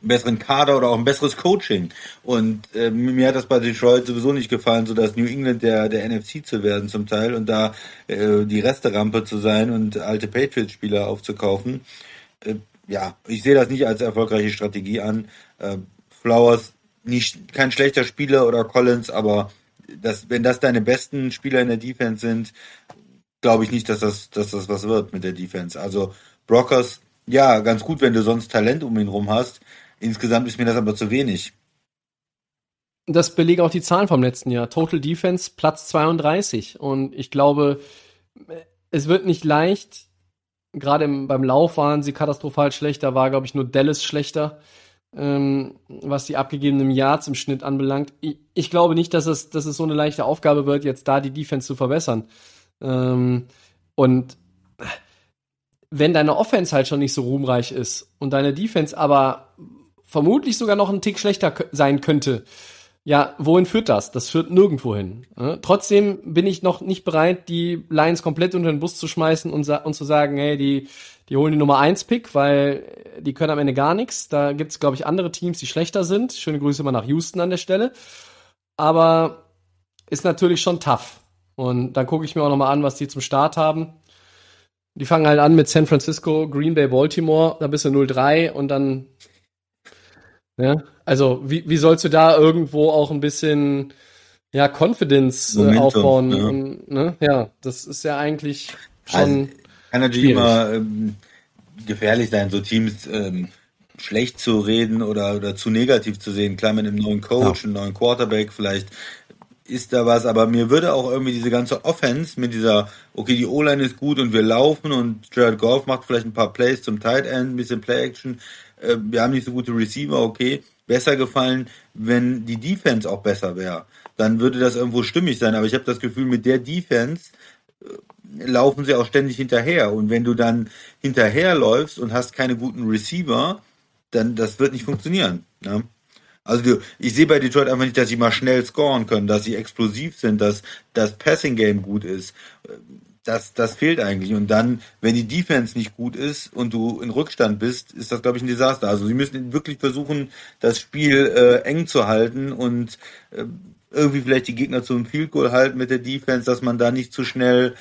besseren Kader oder auch ein besseres Coaching. Und äh, mir hat das bei Detroit sowieso nicht gefallen, so dass New England der der NFC zu werden zum Teil und da äh, die Resterampe zu sein und alte Patriots-Spieler aufzukaufen. Äh, ja, ich sehe das nicht als erfolgreiche Strategie an. Äh, Flowers nicht kein schlechter Spieler oder Collins, aber das, wenn das deine besten Spieler in der Defense sind, glaube ich nicht, dass das, dass das was wird mit der Defense. Also Brockers ja, ganz gut, wenn du sonst Talent um ihn rum hast. Insgesamt ist mir das aber zu wenig. Das belegen auch die Zahlen vom letzten Jahr. Total Defense Platz 32. Und ich glaube, es wird nicht leicht. Gerade im, beim Lauf waren sie katastrophal schlechter, war, glaube ich, nur Dallas schlechter, ähm, was die abgegebenen Yards im Schnitt anbelangt. Ich, ich, glaube nicht, dass es, dass es so eine leichte Aufgabe wird, jetzt da die Defense zu verbessern. Ähm, und wenn deine Offense halt schon nicht so ruhmreich ist und deine Defense aber vermutlich sogar noch ein Tick schlechter sein könnte, ja, wohin führt das? Das führt nirgendwo hin. Ja? Trotzdem bin ich noch nicht bereit, die Lions komplett unter den Bus zu schmeißen und, und zu sagen, hey, die, die holen die Nummer 1 Pick, weil die können am Ende gar nichts. Da gibt's glaube ich, andere Teams, die schlechter sind. Schöne Grüße mal nach Houston an der Stelle. Aber ist natürlich schon tough. Und dann gucke ich mir auch noch mal an, was die zum Start haben. Die fangen halt an mit San Francisco, Green Bay, Baltimore, da bist du 0-3 und dann, ja, also wie, wie sollst du da irgendwo auch ein bisschen, ja, Confidence äh, Momentum, aufbauen? Ja. Und, ne? ja, das ist ja eigentlich schon. Also, kann natürlich immer ähm, gefährlich sein, so Teams ähm, schlecht zu reden oder, oder zu negativ zu sehen. Klar, mit einem neuen Coach, ja. einem neuen Quarterback, vielleicht ist da was, aber mir würde auch irgendwie diese ganze Offense mit dieser, okay, die O-Line ist gut und wir laufen und Jared Goff macht vielleicht ein paar Plays zum Tight End, ein bisschen Play-Action, äh, wir haben nicht so gute Receiver, okay, besser gefallen, wenn die Defense auch besser wäre. Dann würde das irgendwo stimmig sein, aber ich habe das Gefühl, mit der Defense äh, laufen sie auch ständig hinterher und wenn du dann hinterherläufst und hast keine guten Receiver, dann das wird nicht funktionieren. Ne? Also ich sehe bei Detroit einfach nicht, dass sie mal schnell scoren können, dass sie explosiv sind, dass das Passing Game gut ist. Das, das fehlt eigentlich. Und dann, wenn die Defense nicht gut ist und du in Rückstand bist, ist das, glaube ich, ein Desaster. Also sie müssen wirklich versuchen, das Spiel äh, eng zu halten und äh, irgendwie vielleicht die Gegner zum Field Goal halten mit der Defense, dass man da nicht zu schnell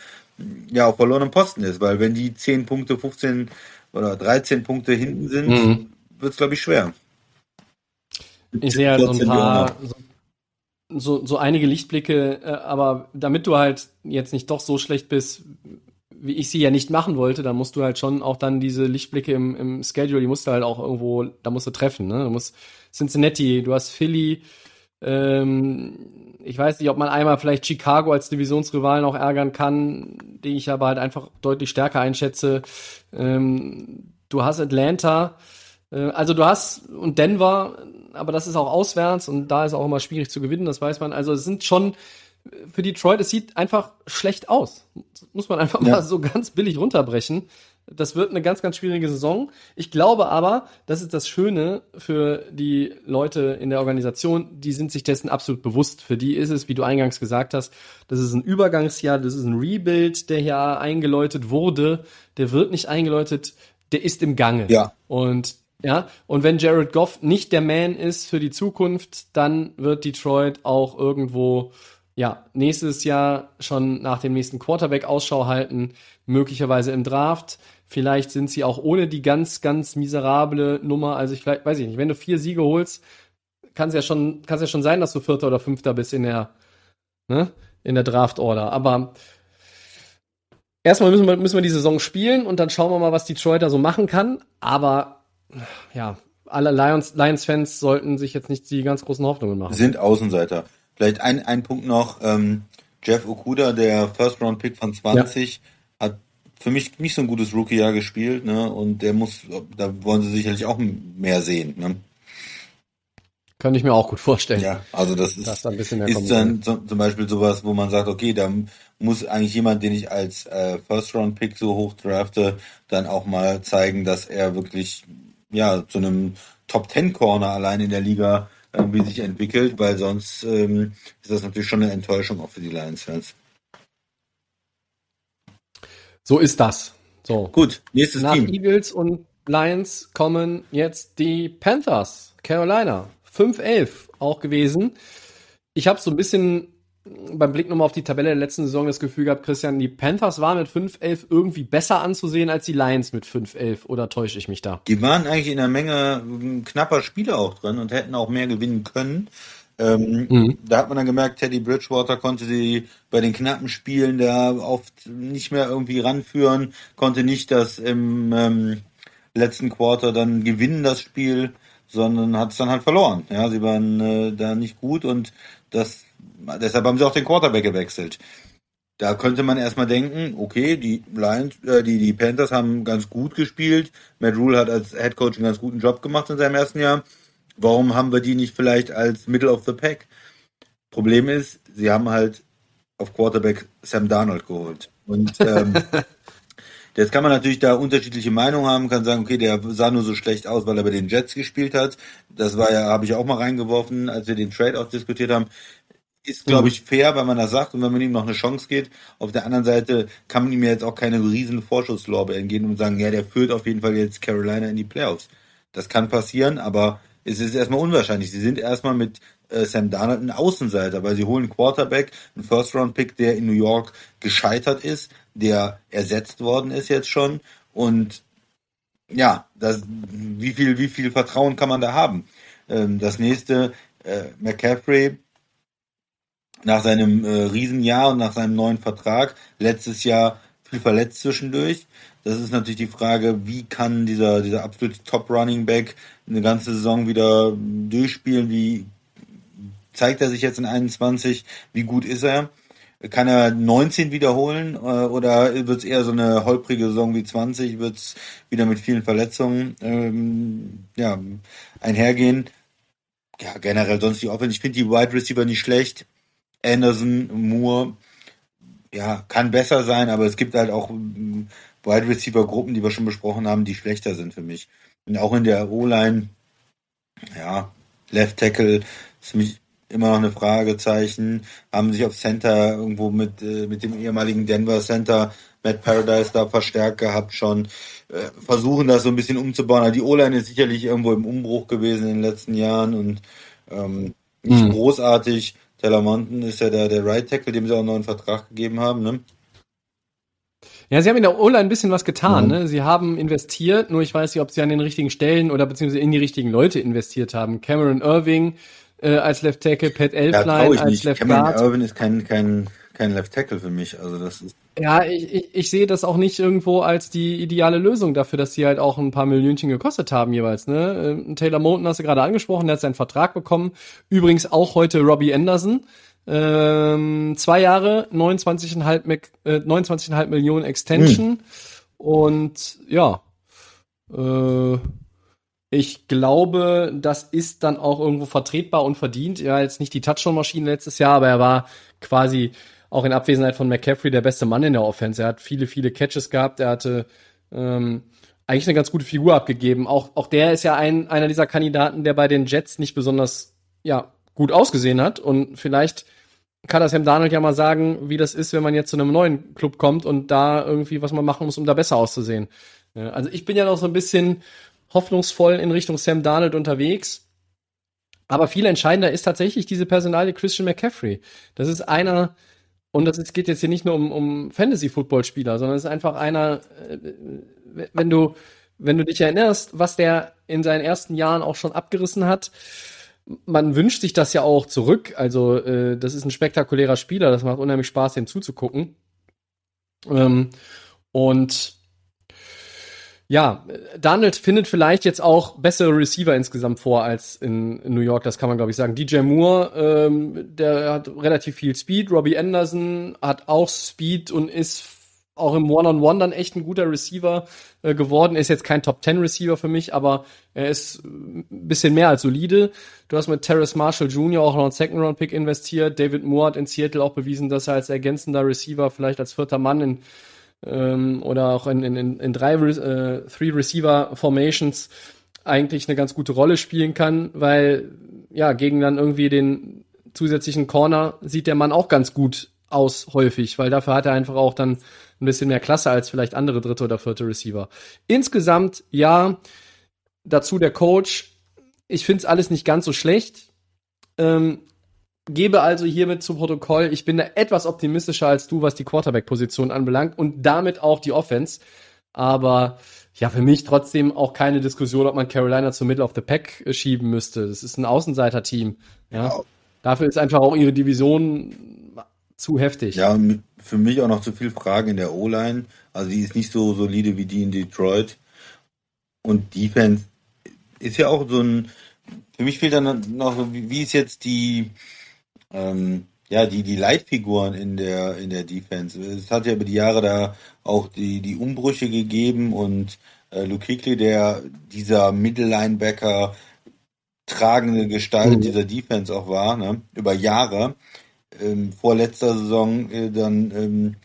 ja auf verlorenem Posten ist. Weil wenn die 10 Punkte, 15 oder 13 Punkte hinten sind, mhm. wird es, glaube ich, schwer. Ich sehe halt so ein paar, so, so, so einige Lichtblicke, äh, aber damit du halt jetzt nicht doch so schlecht bist, wie ich sie ja nicht machen wollte, dann musst du halt schon auch dann diese Lichtblicke im, im Schedule, die musst du halt auch irgendwo, da musst du treffen, ne? Du musst Cincinnati, du hast Philly, ähm, ich weiß nicht, ob man einmal vielleicht Chicago als Divisionsrivalen auch ärgern kann, die ich aber halt einfach deutlich stärker einschätze. Ähm, du hast Atlanta, also du hast und Denver aber das ist auch auswärts und da ist auch immer schwierig zu gewinnen, das weiß man. Also es sind schon für Detroit, es sieht einfach schlecht aus. Das muss man einfach ja. mal so ganz billig runterbrechen. Das wird eine ganz, ganz schwierige Saison. Ich glaube aber, das ist das Schöne für die Leute in der Organisation, die sind sich dessen absolut bewusst. Für die ist es, wie du eingangs gesagt hast, das ist ein Übergangsjahr, das ist ein Rebuild, der hier eingeläutet wurde. Der wird nicht eingeläutet, der ist im Gange. Ja. Und ja, und wenn Jared Goff nicht der Man ist für die Zukunft, dann wird Detroit auch irgendwo, ja, nächstes Jahr schon nach dem nächsten Quarterback Ausschau halten, möglicherweise im Draft. Vielleicht sind sie auch ohne die ganz, ganz miserable Nummer. Also ich weiß ich nicht, wenn du vier Siege holst, kann es ja schon, kann es ja schon sein, dass du Vierter oder Fünfter bist in der, ne, in der Draft-Order. Aber erstmal müssen wir, müssen wir die Saison spielen und dann schauen wir mal, was Detroit da so machen kann. Aber ja, alle Lions, Lions-Fans sollten sich jetzt nicht die ganz großen Hoffnungen machen. Sind Außenseiter. Vielleicht ein, ein Punkt noch. Ähm, Jeff Okuda, der First-Round-Pick von 20, ja. hat für mich nicht so ein gutes Rookie-Jahr gespielt. Ne? Und der muss, da wollen sie sicherlich auch mehr sehen. Ne? Kann ich mir auch gut vorstellen. Ja, also das ist, da ein bisschen mehr ist dann zum zum Beispiel sowas, wo man sagt, okay, da muss eigentlich jemand, den ich als äh, First-Round-Pick so hoch drafte, dann auch mal zeigen, dass er wirklich ja zu einem Top-Ten-Corner allein in der Liga irgendwie sich entwickelt, weil sonst ähm, ist das natürlich schon eine Enttäuschung auch für die Lions-Fans. So ist das. So. Gut, nächstes Nach Team. Eagles und Lions kommen jetzt die Panthers, Carolina. 5-11 auch gewesen. Ich habe so ein bisschen beim Blick nochmal auf die Tabelle der letzten Saison das Gefühl gehabt, Christian, die Panthers waren mit 5-11 irgendwie besser anzusehen als die Lions mit 5-11. Oder täusche ich mich da? Die waren eigentlich in einer Menge knapper Spiele auch drin und hätten auch mehr gewinnen können. Ähm, Mhm. Da hat man dann gemerkt, Teddy Bridgewater konnte sie bei den knappen Spielen da oft nicht mehr irgendwie ranführen, konnte nicht das im ähm, letzten Quarter dann gewinnen, das Spiel, sondern hat es dann halt verloren. Ja, sie waren äh, da nicht gut und das deshalb haben sie auch den Quarterback gewechselt. Da könnte man erstmal denken, okay, die Lions, äh, die, die Panthers haben ganz gut gespielt. Matt Rule hat als Head Coach einen ganz guten Job gemacht in seinem ersten Jahr. Warum haben wir die nicht vielleicht als Middle of the Pack? Problem ist, sie haben halt auf Quarterback Sam Darnold geholt. Und ähm, jetzt kann man natürlich da unterschiedliche Meinungen haben, kann sagen, okay, der sah nur so schlecht aus, weil er bei den Jets gespielt hat. Das war ja, habe ich auch mal reingeworfen, als wir den Trade auch diskutiert haben. Ist, glaube ich, fair, weil man das sagt und wenn man ihm noch eine Chance geht. Auf der anderen Seite kann man ihm jetzt auch keine riesen Vorschusslorbeeren geben und sagen, ja, der führt auf jeden Fall jetzt Carolina in die Playoffs. Das kann passieren, aber es ist erstmal unwahrscheinlich. Sie sind erstmal mit äh, Sam Darnold ein Außenseiter, weil sie holen einen Quarterback, einen First-Round-Pick, der in New York gescheitert ist, der ersetzt worden ist jetzt schon und ja, das, wie viel, wie viel Vertrauen kann man da haben? Ähm, das nächste, äh, McCaffrey, nach seinem äh, Riesenjahr und nach seinem neuen Vertrag, letztes Jahr viel verletzt zwischendurch. Das ist natürlich die Frage, wie kann dieser, dieser absolute Top Running Back eine ganze Saison wieder durchspielen? Wie zeigt er sich jetzt in 21? Wie gut ist er? Kann er 19 wiederholen äh, oder wird es eher so eine holprige Saison wie 20? Wird es wieder mit vielen Verletzungen ähm, ja, einhergehen? Ja, generell sonst die Offense. Ich finde die Wide Receiver nicht schlecht. Anderson, Moore, ja, kann besser sein, aber es gibt halt auch ähm, Wide Receiver Gruppen, die wir schon besprochen haben, die schlechter sind für mich. Und auch in der O-Line, ja, Left Tackle ist für mich immer noch eine Fragezeichen. Haben sich auf Center irgendwo mit, äh, mit dem ehemaligen Denver Center Matt Paradise da verstärkt gehabt schon. Äh, versuchen das so ein bisschen umzubauen. Aber die O-Line ist sicherlich irgendwo im Umbruch gewesen in den letzten Jahren und ähm, nicht Mhm. großartig. Taylor Monton ist ja der, der Right Tackle, dem sie auch einen neuen Vertrag gegeben haben, ne? Ja, sie haben in der O-Line ein bisschen was getan. Mhm. Ne? Sie haben investiert, nur ich weiß nicht, ob sie an den richtigen Stellen oder beziehungsweise in die richtigen Leute investiert haben. Cameron Irving äh, als Left Tackle, Pat Ja, Elflein ich als nicht. Left Cameron Guard. Irvin ist kein, kein, kein Left Tackle für mich. Also das ist Ja, ich, ich, ich sehe das auch nicht irgendwo als die ideale Lösung dafür, dass sie halt auch ein paar Millionchen gekostet haben jeweils. Ne? Ähm, Taylor Moten hast du gerade angesprochen, der hat seinen Vertrag bekommen. Übrigens auch heute Robbie Anderson. Ähm, zwei Jahre, 29,5 Mac- äh, 29,5 Millionen Extension. Und ja, äh, ich glaube, das ist dann auch irgendwo vertretbar und verdient. Er war jetzt nicht die Touchdown-Maschine letztes Jahr, aber er war quasi auch in Abwesenheit von McCaffrey der beste Mann in der Offense. Er hat viele, viele Catches gehabt. Er hatte ähm, eigentlich eine ganz gute Figur abgegeben. Auch, auch der ist ja ein, einer dieser Kandidaten, der bei den Jets nicht besonders ja, gut ausgesehen hat. Und vielleicht kann das Sam Darnold ja mal sagen, wie das ist, wenn man jetzt zu einem neuen Club kommt und da irgendwie was man machen muss, um da besser auszusehen. Also ich bin ja noch so ein bisschen hoffnungsvoll in Richtung Sam Darnold unterwegs. Aber viel entscheidender ist tatsächlich diese Personalie Christian McCaffrey. Das ist einer, und das ist, geht jetzt hier nicht nur um, um Fantasy-Football-Spieler, sondern es ist einfach einer, äh, wenn du, wenn du dich erinnerst, was der in seinen ersten Jahren auch schon abgerissen hat, man wünscht sich das ja auch zurück. Also, äh, das ist ein spektakulärer Spieler, das macht unheimlich Spaß, dem zuzugucken. Ähm, und ja, Donald findet vielleicht jetzt auch bessere Receiver insgesamt vor als in, New York, das kann man glaube ich sagen. DJ Moore, ähm, der hat relativ viel Speed. Robbie Anderson hat auch Speed und ist auch im One-on-One dann echt ein guter Receiver äh, geworden. Ist jetzt kein Top-10-Receiver für mich, aber er ist ein bisschen mehr als solide. Du hast mit Terrace Marshall Jr. auch noch einen Second-Round-Pick investiert. David Moore hat in Seattle auch bewiesen, dass er als ergänzender Receiver vielleicht als vierter Mann in ähm, oder auch in, in, in drei äh, Three-Receiver-Formations eigentlich eine ganz gute Rolle spielen kann, weil ja, gegen dann irgendwie den zusätzlichen Corner sieht der Mann auch ganz gut aus häufig, weil dafür hat er einfach auch dann ein bisschen mehr Klasse als vielleicht andere dritte oder vierte Receiver. Insgesamt, ja, dazu der Coach. Ich finde es alles nicht ganz so schlecht. Ähm, gebe also hiermit zu Protokoll, ich bin da etwas optimistischer als du, was die Quarterback-Position anbelangt und damit auch die Offense. Aber ja, für mich trotzdem auch keine Diskussion, ob man Carolina zum Middle of the Pack äh, schieben müsste. Das ist ein Außenseiter-Team. Ja. Dafür ist einfach auch ihre Division zu heftig. Ja, für mich auch noch zu viel Fragen in der O-Line. Also die ist nicht so solide wie die in Detroit. Und Defense ist ja auch so ein. Für mich fehlt dann noch, wie ist jetzt die, ähm, ja, die, die Leitfiguren in der, in der Defense. Es hat ja über die Jahre da auch die, die Umbrüche gegeben und äh, Luke Kuechly, der dieser Mittellinebacker tragende Gestalt mhm. dieser Defense auch war, ne, über Jahre ähm, vor letzter Saison äh, dann ähm,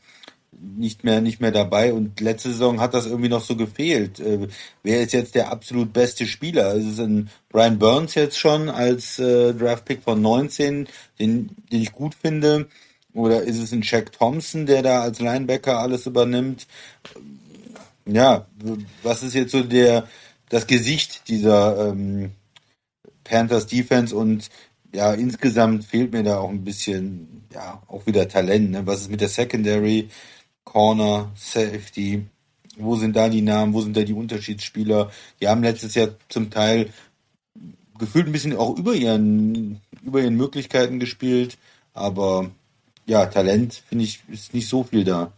nicht mehr nicht mehr dabei und letzte Saison hat das irgendwie noch so gefehlt. Äh, wer ist jetzt der absolut beste Spieler? Ist es ein Brian Burns jetzt schon als äh, Draftpick von 19, den, den ich gut finde? Oder ist es ein Jack Thompson, der da als Linebacker alles übernimmt? Ja, was ist jetzt so der das Gesicht dieser ähm, Panthers Defense und ja, insgesamt fehlt mir da auch ein bisschen, ja, auch wieder Talent. Ne? Was ist mit der Secondary, Corner, Safety? Wo sind da die Namen? Wo sind da die Unterschiedsspieler? Die haben letztes Jahr zum Teil gefühlt ein bisschen auch über ihren, über ihren Möglichkeiten gespielt. Aber ja, Talent, finde ich, ist nicht so viel da.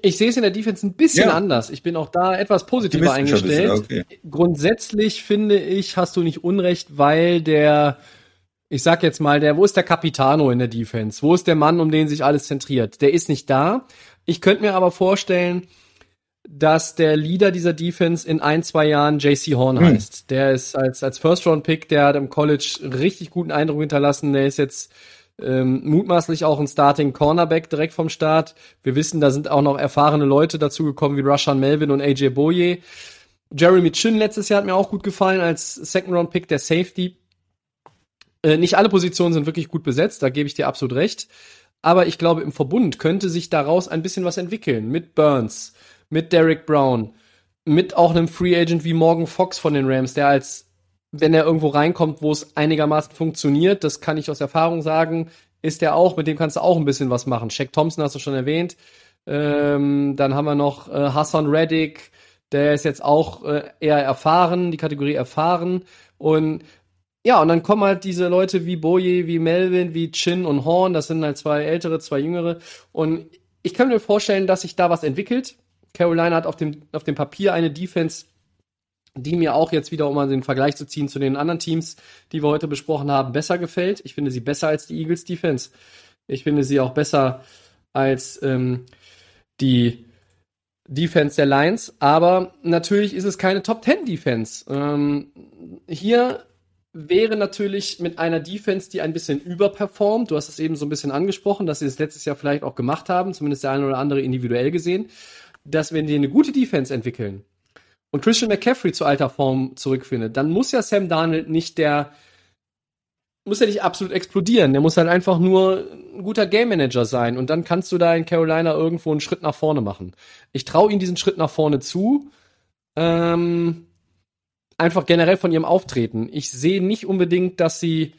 Ich sehe es in der Defense ein bisschen ja. anders. Ich bin auch da etwas positiver eingestellt. Okay. Grundsätzlich finde ich, hast du nicht Unrecht, weil der, ich sag jetzt mal, der, wo ist der Capitano in der Defense? Wo ist der Mann, um den sich alles zentriert? Der ist nicht da. Ich könnte mir aber vorstellen, dass der Leader dieser Defense in ein, zwei Jahren JC Horn hm. heißt. Der ist als, als First-Round-Pick, der hat im College richtig guten Eindruck hinterlassen. Der ist jetzt ähm, mutmaßlich auch ein Starting Cornerback direkt vom Start. Wir wissen, da sind auch noch erfahrene Leute dazugekommen wie Rushan Melvin und AJ Boye. Jeremy Chin letztes Jahr hat mir auch gut gefallen als Second Round Pick der Safety. Äh, nicht alle Positionen sind wirklich gut besetzt, da gebe ich dir absolut recht. Aber ich glaube, im Verbund könnte sich daraus ein bisschen was entwickeln. Mit Burns, mit Derek Brown, mit auch einem Free Agent wie Morgan Fox von den Rams, der als wenn er irgendwo reinkommt, wo es einigermaßen funktioniert, das kann ich aus Erfahrung sagen, ist er auch, mit dem kannst du auch ein bisschen was machen. Shaq Thompson hast du schon erwähnt. Ähm, dann haben wir noch äh, Hassan Reddick, der ist jetzt auch äh, eher erfahren, die Kategorie erfahren. Und ja, und dann kommen halt diese Leute wie Boye, wie Melvin, wie Chin und Horn, das sind halt zwei ältere, zwei jüngere. Und ich kann mir vorstellen, dass sich da was entwickelt. Carolina hat auf dem, auf dem Papier eine Defense, die mir auch jetzt wieder, um mal den Vergleich zu ziehen zu den anderen Teams, die wir heute besprochen haben, besser gefällt. Ich finde sie besser als die Eagles Defense. Ich finde sie auch besser als ähm, die Defense der Lions. Aber natürlich ist es keine Top 10 Defense. Ähm, hier wäre natürlich mit einer Defense, die ein bisschen überperformt. Du hast es eben so ein bisschen angesprochen, dass sie es letztes Jahr vielleicht auch gemacht haben, zumindest der eine oder andere individuell gesehen, dass wenn die eine gute Defense entwickeln, und Christian McCaffrey zu alter Form zurückfindet, dann muss ja Sam Darnold nicht der, muss ja nicht absolut explodieren. Der muss halt einfach nur ein guter Game Manager sein. Und dann kannst du da in Carolina irgendwo einen Schritt nach vorne machen. Ich traue ihm diesen Schritt nach vorne zu. Ähm, einfach generell von ihrem Auftreten. Ich sehe nicht unbedingt, dass sie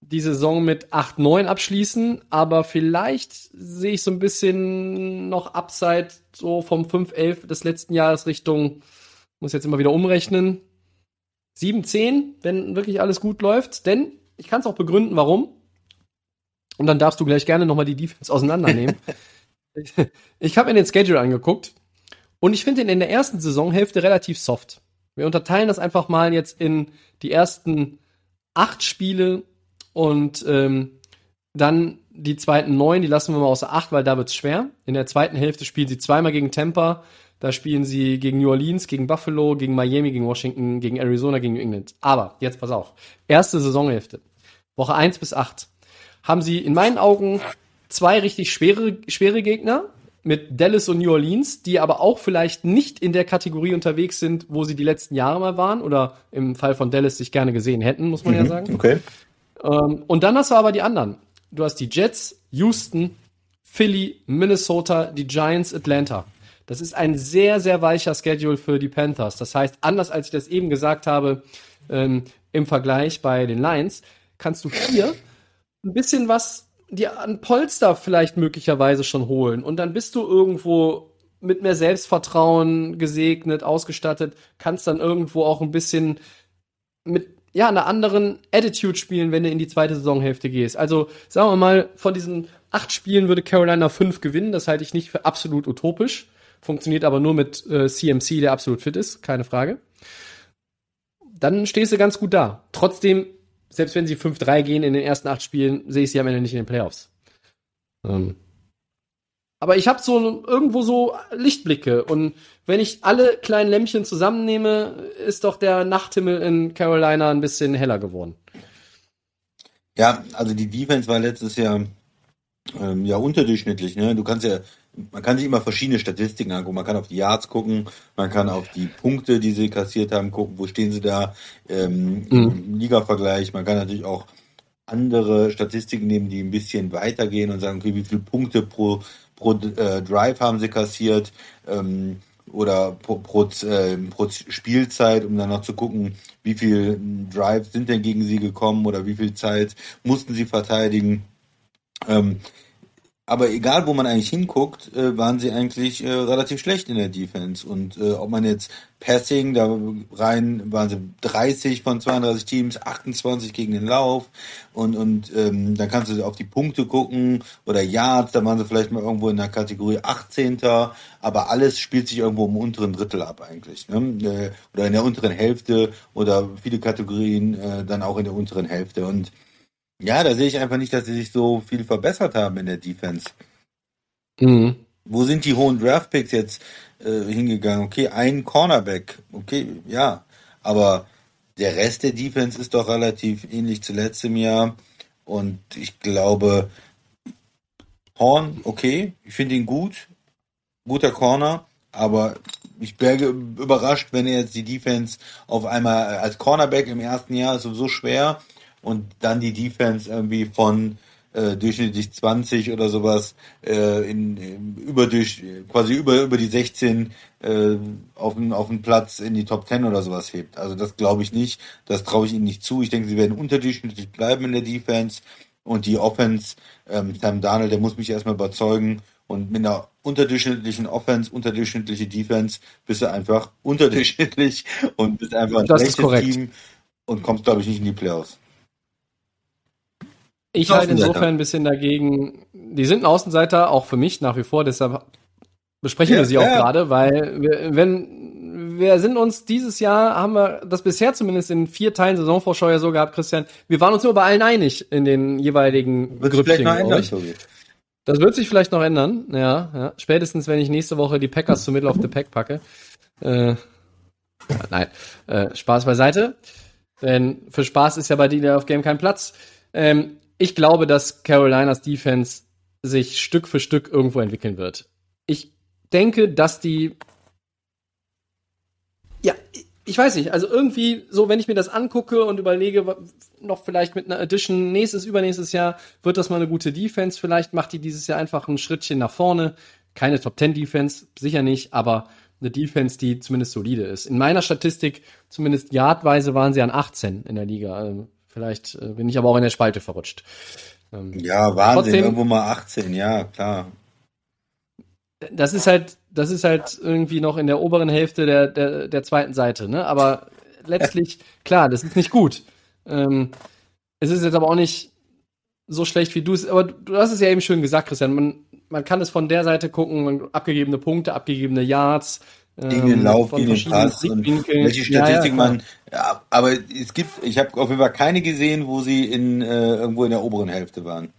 die Saison mit 8-9 abschließen, aber vielleicht sehe ich so ein bisschen noch Upside so vom 5-11 des letzten Jahres Richtung muss jetzt immer wieder umrechnen. 7, 10, wenn wirklich alles gut läuft. Denn ich kann es auch begründen, warum. Und dann darfst du gleich gerne nochmal die Defense auseinandernehmen. ich ich habe mir den Schedule angeguckt und ich finde ihn in der ersten Saisonhälfte relativ soft. Wir unterteilen das einfach mal jetzt in die ersten acht Spiele und ähm, Dann die zweiten neun, die lassen wir mal außer Acht, weil da wird's schwer. In der zweiten Hälfte spielen sie zweimal gegen Tampa, da spielen sie gegen New Orleans, gegen Buffalo, gegen Miami, gegen Washington, gegen Arizona, gegen New England. Aber, jetzt pass auf. Erste Saisonhälfte. Woche eins bis acht Haben sie in meinen Augen zwei richtig schwere, schwere Gegner mit Dallas und New Orleans, die aber auch vielleicht nicht in der Kategorie unterwegs sind, wo sie die letzten Jahre mal waren oder im Fall von Dallas sich gerne gesehen hätten, muss man mhm, ja sagen. Okay. Ähm, und dann hast du aber die anderen. Du hast die Jets, Houston, Philly, Minnesota, die Giants, Atlanta. Das ist ein sehr, sehr weicher Schedule für die Panthers. Das heißt, anders als ich das eben gesagt habe, ähm, im Vergleich bei den Lions, kannst du hier ein bisschen was dir an Polster vielleicht möglicherweise schon holen. Und dann bist du irgendwo mit mehr Selbstvertrauen gesegnet, ausgestattet, kannst dann irgendwo auch ein bisschen mit ja, einer anderen Attitude spielen, wenn du in die zweite Saisonhälfte gehst. Also, sagen wir mal, von diesen acht Spielen würde Carolina fünf gewinnen. Das halte ich nicht für absolut utopisch. Funktioniert aber nur mit äh, CMC, der absolut fit ist, keine Frage. Dann stehst du ganz gut da. Trotzdem, selbst wenn sie 5-3 gehen in den ersten acht Spielen, sehe ich sie am Ende nicht in den Playoffs. Ähm. Aber ich habe so irgendwo so Lichtblicke und wenn ich alle kleinen Lämpchen zusammennehme, ist doch der Nachthimmel in Carolina ein bisschen heller geworden. Ja, also die Defense war letztes Jahr ähm, ja unterdurchschnittlich. Ne? Du kannst ja man kann sich immer verschiedene Statistiken angucken. Man kann auf die Yards gucken, man kann auf die Punkte, die sie kassiert haben, gucken, wo stehen sie da ähm, mhm. im Liga-Vergleich. Man kann natürlich auch andere Statistiken nehmen, die ein bisschen weitergehen und sagen, okay, wie viele Punkte pro, pro äh, Drive haben sie kassiert ähm, oder pro, pro, äh, pro Spielzeit, um dann noch zu gucken, wie viel Drives sind denn gegen sie gekommen oder wie viel Zeit mussten sie verteidigen. Ähm, aber egal, wo man eigentlich hinguckt, äh, waren sie eigentlich äh, relativ schlecht in der Defense. Und äh, ob man jetzt Passing, da rein waren sie 30 von 32 Teams, 28 gegen den Lauf. Und, und ähm, dann kannst du auf die Punkte gucken oder Yards, da waren sie vielleicht mal irgendwo in der Kategorie 18. Aber alles spielt sich irgendwo im unteren Drittel ab eigentlich. Ne? Äh, oder in der unteren Hälfte oder viele Kategorien äh, dann auch in der unteren Hälfte. Und ja, da sehe ich einfach nicht, dass sie sich so viel verbessert haben in der Defense. Mhm. Wo sind die hohen Draftpicks jetzt äh, hingegangen? Okay, ein Cornerback, okay, ja, aber der Rest der Defense ist doch relativ ähnlich zu letztem Jahr und ich glaube, Horn, okay, ich finde ihn gut, guter Corner, aber ich wäre überrascht, wenn er jetzt die Defense auf einmal als Cornerback im ersten Jahr ist sowieso schwer und dann die Defense irgendwie von äh, durchschnittlich 20 oder sowas äh, in, in über durch quasi über über die 16 äh, auf den auf den Platz in die Top 10 oder sowas hebt. Also das glaube ich nicht. Das traue ich ihnen nicht zu. Ich denke, sie werden unterdurchschnittlich bleiben in der Defense und die Offense ähm, Sam Darnold, der muss mich erstmal überzeugen und mit einer unterdurchschnittlichen Offense, unterdurchschnittliche Defense bist du einfach unterdurchschnittlich und bist einfach ein das schlechtes Team und kommst glaube ich nicht in die Playoffs. Ich halte insofern ein bisschen dagegen. Die sind ein Außenseiter, auch für mich nach wie vor, deshalb besprechen ja, wir sie auch ja. gerade, weil wir, wenn wir sind uns dieses Jahr, haben wir das bisher zumindest in vier Teilen Saisonvorschau ja so gehabt, Christian, wir waren uns nur bei allen einig in den jeweiligen wird Grüppchen. Noch ändern, das wird sich vielleicht noch ändern, ja, ja. Spätestens, wenn ich nächste Woche die Packers zum Middle of the Pack packe. Äh, nein, äh, Spaß beiseite. Denn für Spaß ist ja bei dir auf Game kein Platz. Ähm, ich glaube, dass Carolinas Defense sich Stück für Stück irgendwo entwickeln wird. Ich denke, dass die ja, ich weiß nicht, also irgendwie so, wenn ich mir das angucke und überlege, noch vielleicht mit einer Edition nächstes, übernächstes Jahr, wird das mal eine gute Defense. Vielleicht macht die dieses Jahr einfach ein Schrittchen nach vorne. Keine Top 10 Defense, sicher nicht, aber eine Defense, die zumindest solide ist. In meiner Statistik, zumindest yardweise, waren sie an 18 in der Liga. Vielleicht äh, bin ich aber auch in der Spalte verrutscht. Ähm, ja, Wahnsinn, trotzdem, irgendwo mal 18, ja, klar. Das ist halt, das ist halt irgendwie noch in der oberen Hälfte der, der, der zweiten Seite, ne? Aber letztlich, klar, das ist nicht gut. Ähm, es ist jetzt aber auch nicht so schlecht, wie du es, aber du hast es ja eben schön gesagt, Christian. Man, man kann es von der Seite gucken, abgegebene Punkte, abgegebene Yards, gegen den ähm, Lauf, gegen den Pass und welche Statistik ja, ja, man. Ja, aber es gibt, ich habe auf jeden Fall keine gesehen, wo sie in äh, irgendwo in der oberen Hälfte waren.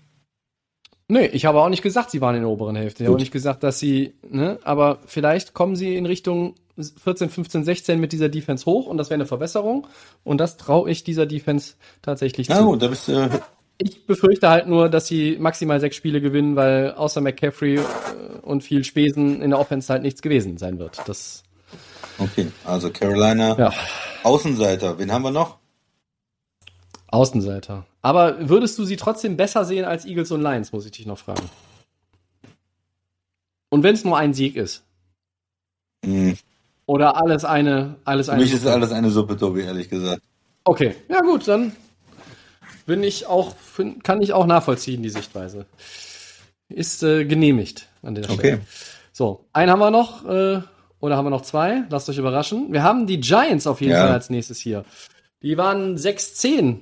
Nee, ich habe auch nicht gesagt, sie waren in der oberen Hälfte. Ich habe auch nicht gesagt, dass sie, ne, aber vielleicht kommen sie in Richtung 14, 15, 16 mit dieser Defense hoch und das wäre eine Verbesserung. Und das traue ich dieser Defense tatsächlich Na zu. gut, da bist du. Ich befürchte halt nur, dass sie maximal sechs Spiele gewinnen, weil außer McCaffrey äh, und viel Spesen in der Offense halt nichts gewesen sein wird. Das, Okay, also Carolina. ja, Außenseiter, wen haben wir noch? Außenseiter. Aber würdest du sie trotzdem besser sehen als Eagles und Lions, muss ich dich noch fragen. Und wenn es nur ein Sieg ist. Hm, Oder alles eine, alles für eine. mich ist alles eine Suppe, Tobi, ehrlich gesagt. Okay, ja gut, dann bin ich auch, fin- kann ich auch nachvollziehen, die Sichtweise. Ist äh, genehmigt an der Stelle. Okay. So, einen haben wir noch, äh, oder haben wir noch zwei? Lasst euch überraschen. Wir haben die Giants auf jeden Ja. Fall als nächstes hier. Die waren 6-10.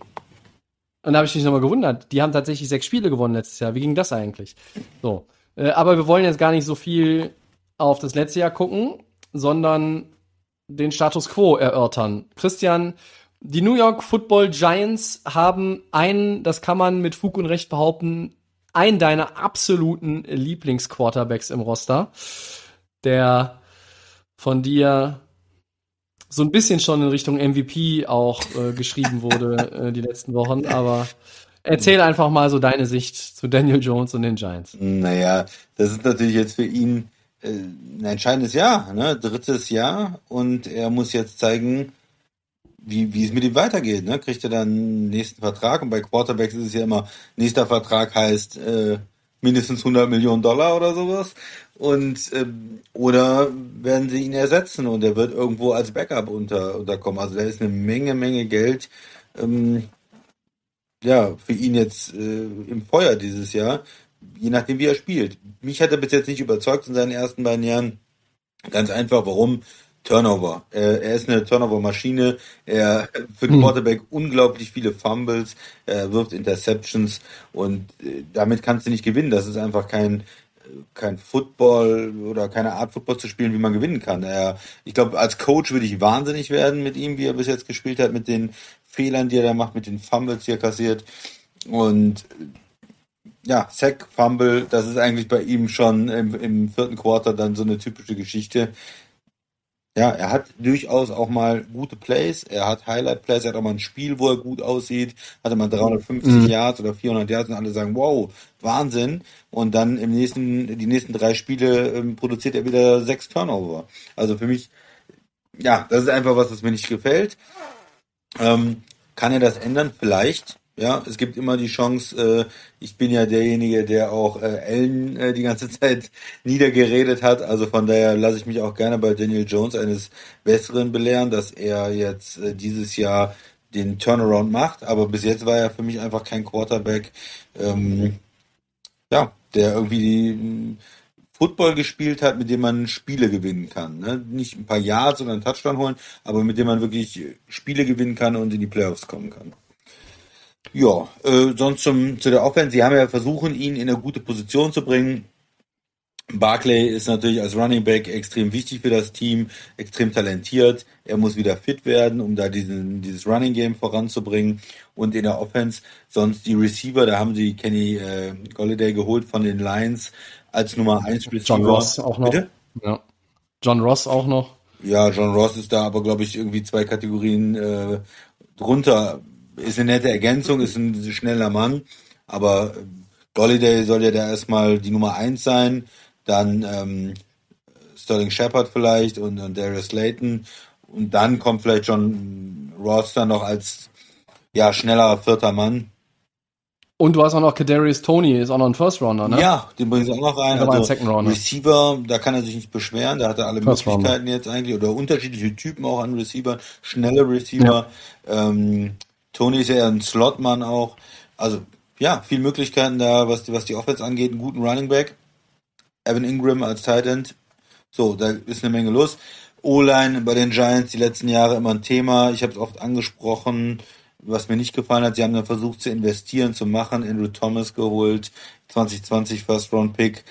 Und da habe ich mich nochmal gewundert. Die haben tatsächlich sechs Spiele gewonnen letztes Jahr. Wie ging das eigentlich? So. Äh, aber wir wollen jetzt gar nicht so viel auf das letzte Jahr gucken, sondern den Status quo erörtern. Christian, die New York Football Giants haben einen, das kann man mit Fug und Recht behaupten, einen deiner absoluten Lieblingsquarterbacks im Roster, der von dir so ein bisschen schon in Richtung MVP auch äh, geschrieben wurde äh, die letzten Wochen, aber erzähl einfach mal so deine Sicht zu Daniel Jones und den Giants. Naja, das ist natürlich jetzt für ihn äh, ein entscheidendes Jahr, ne? drittes Jahr und er muss jetzt zeigen, wie, wie es mit ihm weitergeht. Ne? Kriegt er dann einen nächsten Vertrag und bei Quarterbacks ist es ja immer, nächster Vertrag heißt äh, mindestens 100 Millionen Dollar oder sowas und ähm, oder werden sie ihn ersetzen und er wird irgendwo als Backup unter, unterkommen. Also da ist eine Menge, Menge Geld ähm, ja, für ihn jetzt äh, im Feuer dieses Jahr, je nachdem wie er spielt. Mich hat er bis jetzt nicht überzeugt in seinen ersten beiden Jahren. Ganz einfach, warum? Turnover. Er, er ist eine Turnover-Maschine. Er für den Hm. Quarterback unglaublich viele Fumbles, er wirft Interceptions und äh, damit kannst du nicht gewinnen. Das ist einfach kein kein Football oder keine Art Football zu spielen, wie man gewinnen kann. Er, ich glaube, als Coach würde ich wahnsinnig werden mit ihm, wie er bis jetzt gespielt hat, mit den Fehlern, die er da macht, mit den Fumbles, die er kassiert. Und ja, Sack, Fumble, das ist eigentlich bei ihm schon im, im vierten Quarter dann so eine typische Geschichte. Ja, er hat durchaus auch mal gute Plays, er hat Highlight-Plays, er hat auch mal ein Spiel, wo er gut aussieht, hatte mal 350 Mhm. Yards oder 400 Yards und alle sagen, wow, Wahnsinn. Und dann im nächsten, die nächsten drei Spiele ähm, produziert er wieder sechs Turnover. Also für mich, ja, das ist einfach was, was mir nicht gefällt. Ähm, kann er das ändern? Vielleicht. Ja, es gibt immer die Chance, äh, ich bin ja derjenige, der auch äh, Ellen äh, die ganze Zeit niedergeredet hat. Also von daher lasse ich mich auch gerne bei Daniel Jones eines Besseren belehren, dass er jetzt äh, dieses Jahr den Turnaround macht. Aber bis jetzt war er für mich einfach kein Quarterback, ähm, ja, der irgendwie mh, Football gespielt hat, mit dem man Spiele gewinnen kann. Ne? Nicht ein paar Yards oder einen Touchdown holen, aber mit dem man wirklich Spiele gewinnen kann und in die Playoffs kommen kann. Ja, äh, sonst zum, zu der Offense. Sie haben ja versuchen, ihn in eine gute Position zu bringen. Barclay ist natürlich als Running Back extrem wichtig für das Team, extrem talentiert. Er muss wieder fit werden, um da diesen, dieses Running Game voranzubringen. Und in der Offense sonst die Receiver, da haben sie Kenny äh, Golladay geholt von den Lions als Nummer 1 Receiver. John Ross auch noch. Bitte? Ja. John Ross auch noch. Ja, John Ross ist da aber, glaube ich, irgendwie zwei Kategorien äh, drunter. Ist eine nette Ergänzung, ist ein schneller Mann, aber Golliday soll ja da erstmal die Nummer eins sein, dann ähm, Sterling Shepard vielleicht und, und Darius Slayton und dann kommt vielleicht John Ross dann noch als ja schneller vierter Mann. Und du hast auch noch Kadarius Tony, ist auch noch ein First Rounder, ne? Ja, den bringen sie auch noch rein. Ein Also Second Rounder. Receiver, da kann er sich nicht beschweren, da hat er alle First Möglichkeiten jetzt eigentlich oder unterschiedliche Typen auch an Receiver, schnelle Receiver. Ähm, Tony ist ja ein Slotmann auch. Also ja, viel Möglichkeiten da, was die, was die Offense angeht, einen guten Running Back. Evan Ingram als Tight End. So, da ist eine Menge los. O-Line bei den Giants die letzten Jahre immer ein Thema. Ich habe es oft angesprochen, was mir nicht gefallen hat. Sie haben dann versucht zu investieren, zu machen. Andrew Thomas geholt, 2020 First Round Pick.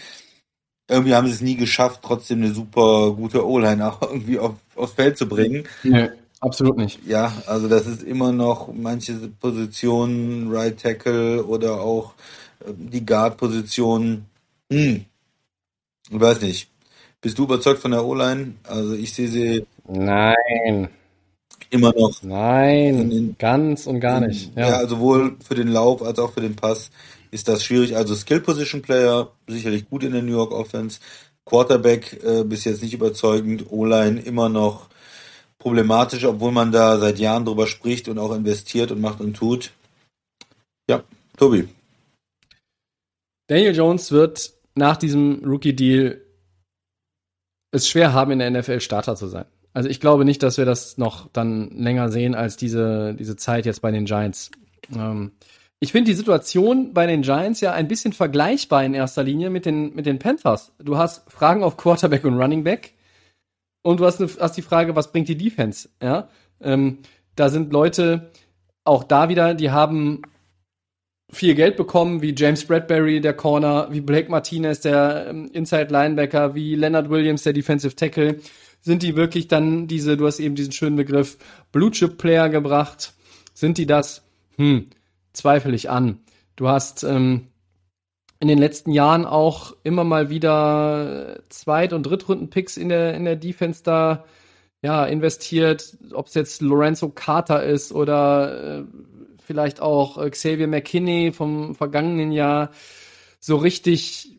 Irgendwie haben sie es nie geschafft, trotzdem eine super gute O-Line auch irgendwie auf, aufs Feld zu bringen. Nee, absolut nicht. Ja, also das ist immer noch manche Positionen, Right Tackle oder auch die Guard-Position, hm, ich weiß nicht. Bist du überzeugt von der O-Line? Also ich sehe sie Nein, immer noch in nein, den ganz und gar nicht. Ja. Ja. sowohl für den Lauf als auch für den Pass ist das schwierig. Also Skill Position Player sicherlich gut in der New York Offense. Quarterback äh, bis jetzt nicht überzeugend. O-Line immer noch problematisch, obwohl man da seit Jahren drüber spricht und auch investiert und macht und tut. Ja, Tobi. Daniel Jones wird nach diesem Rookie-Deal es schwer haben, in der NFL Starter zu sein. Also ich glaube nicht, dass wir das noch dann länger sehen als diese, diese Zeit jetzt bei den Giants. Ähm, ich finde die Situation bei den Giants ja ein bisschen vergleichbar in erster Linie mit den, mit den Panthers. Du hast Fragen auf Quarterback und Running Back und du hast, eine, hast die Frage, was bringt die Defense? Ja, ähm, da sind Leute auch da wieder, die haben viel Geld bekommen, wie James Bradbury, der Corner, wie Blake Martinez, der ähm, Inside Linebacker, wie Leonard Williams, der Defensive Tackle. Sind die wirklich dann diese, du hast eben diesen schönen Begriff Blue Chip Player gebracht? Sind die das? Hm, zweifle ich an. Du hast ähm, in den letzten Jahren auch immer mal wieder Zweit- und Drittrunden-Picks in der, in der Defense da ja, investiert, ob es jetzt Lorenzo Carter ist oder äh, vielleicht auch äh, Xavier McKinney vom vergangenen Jahr. So richtig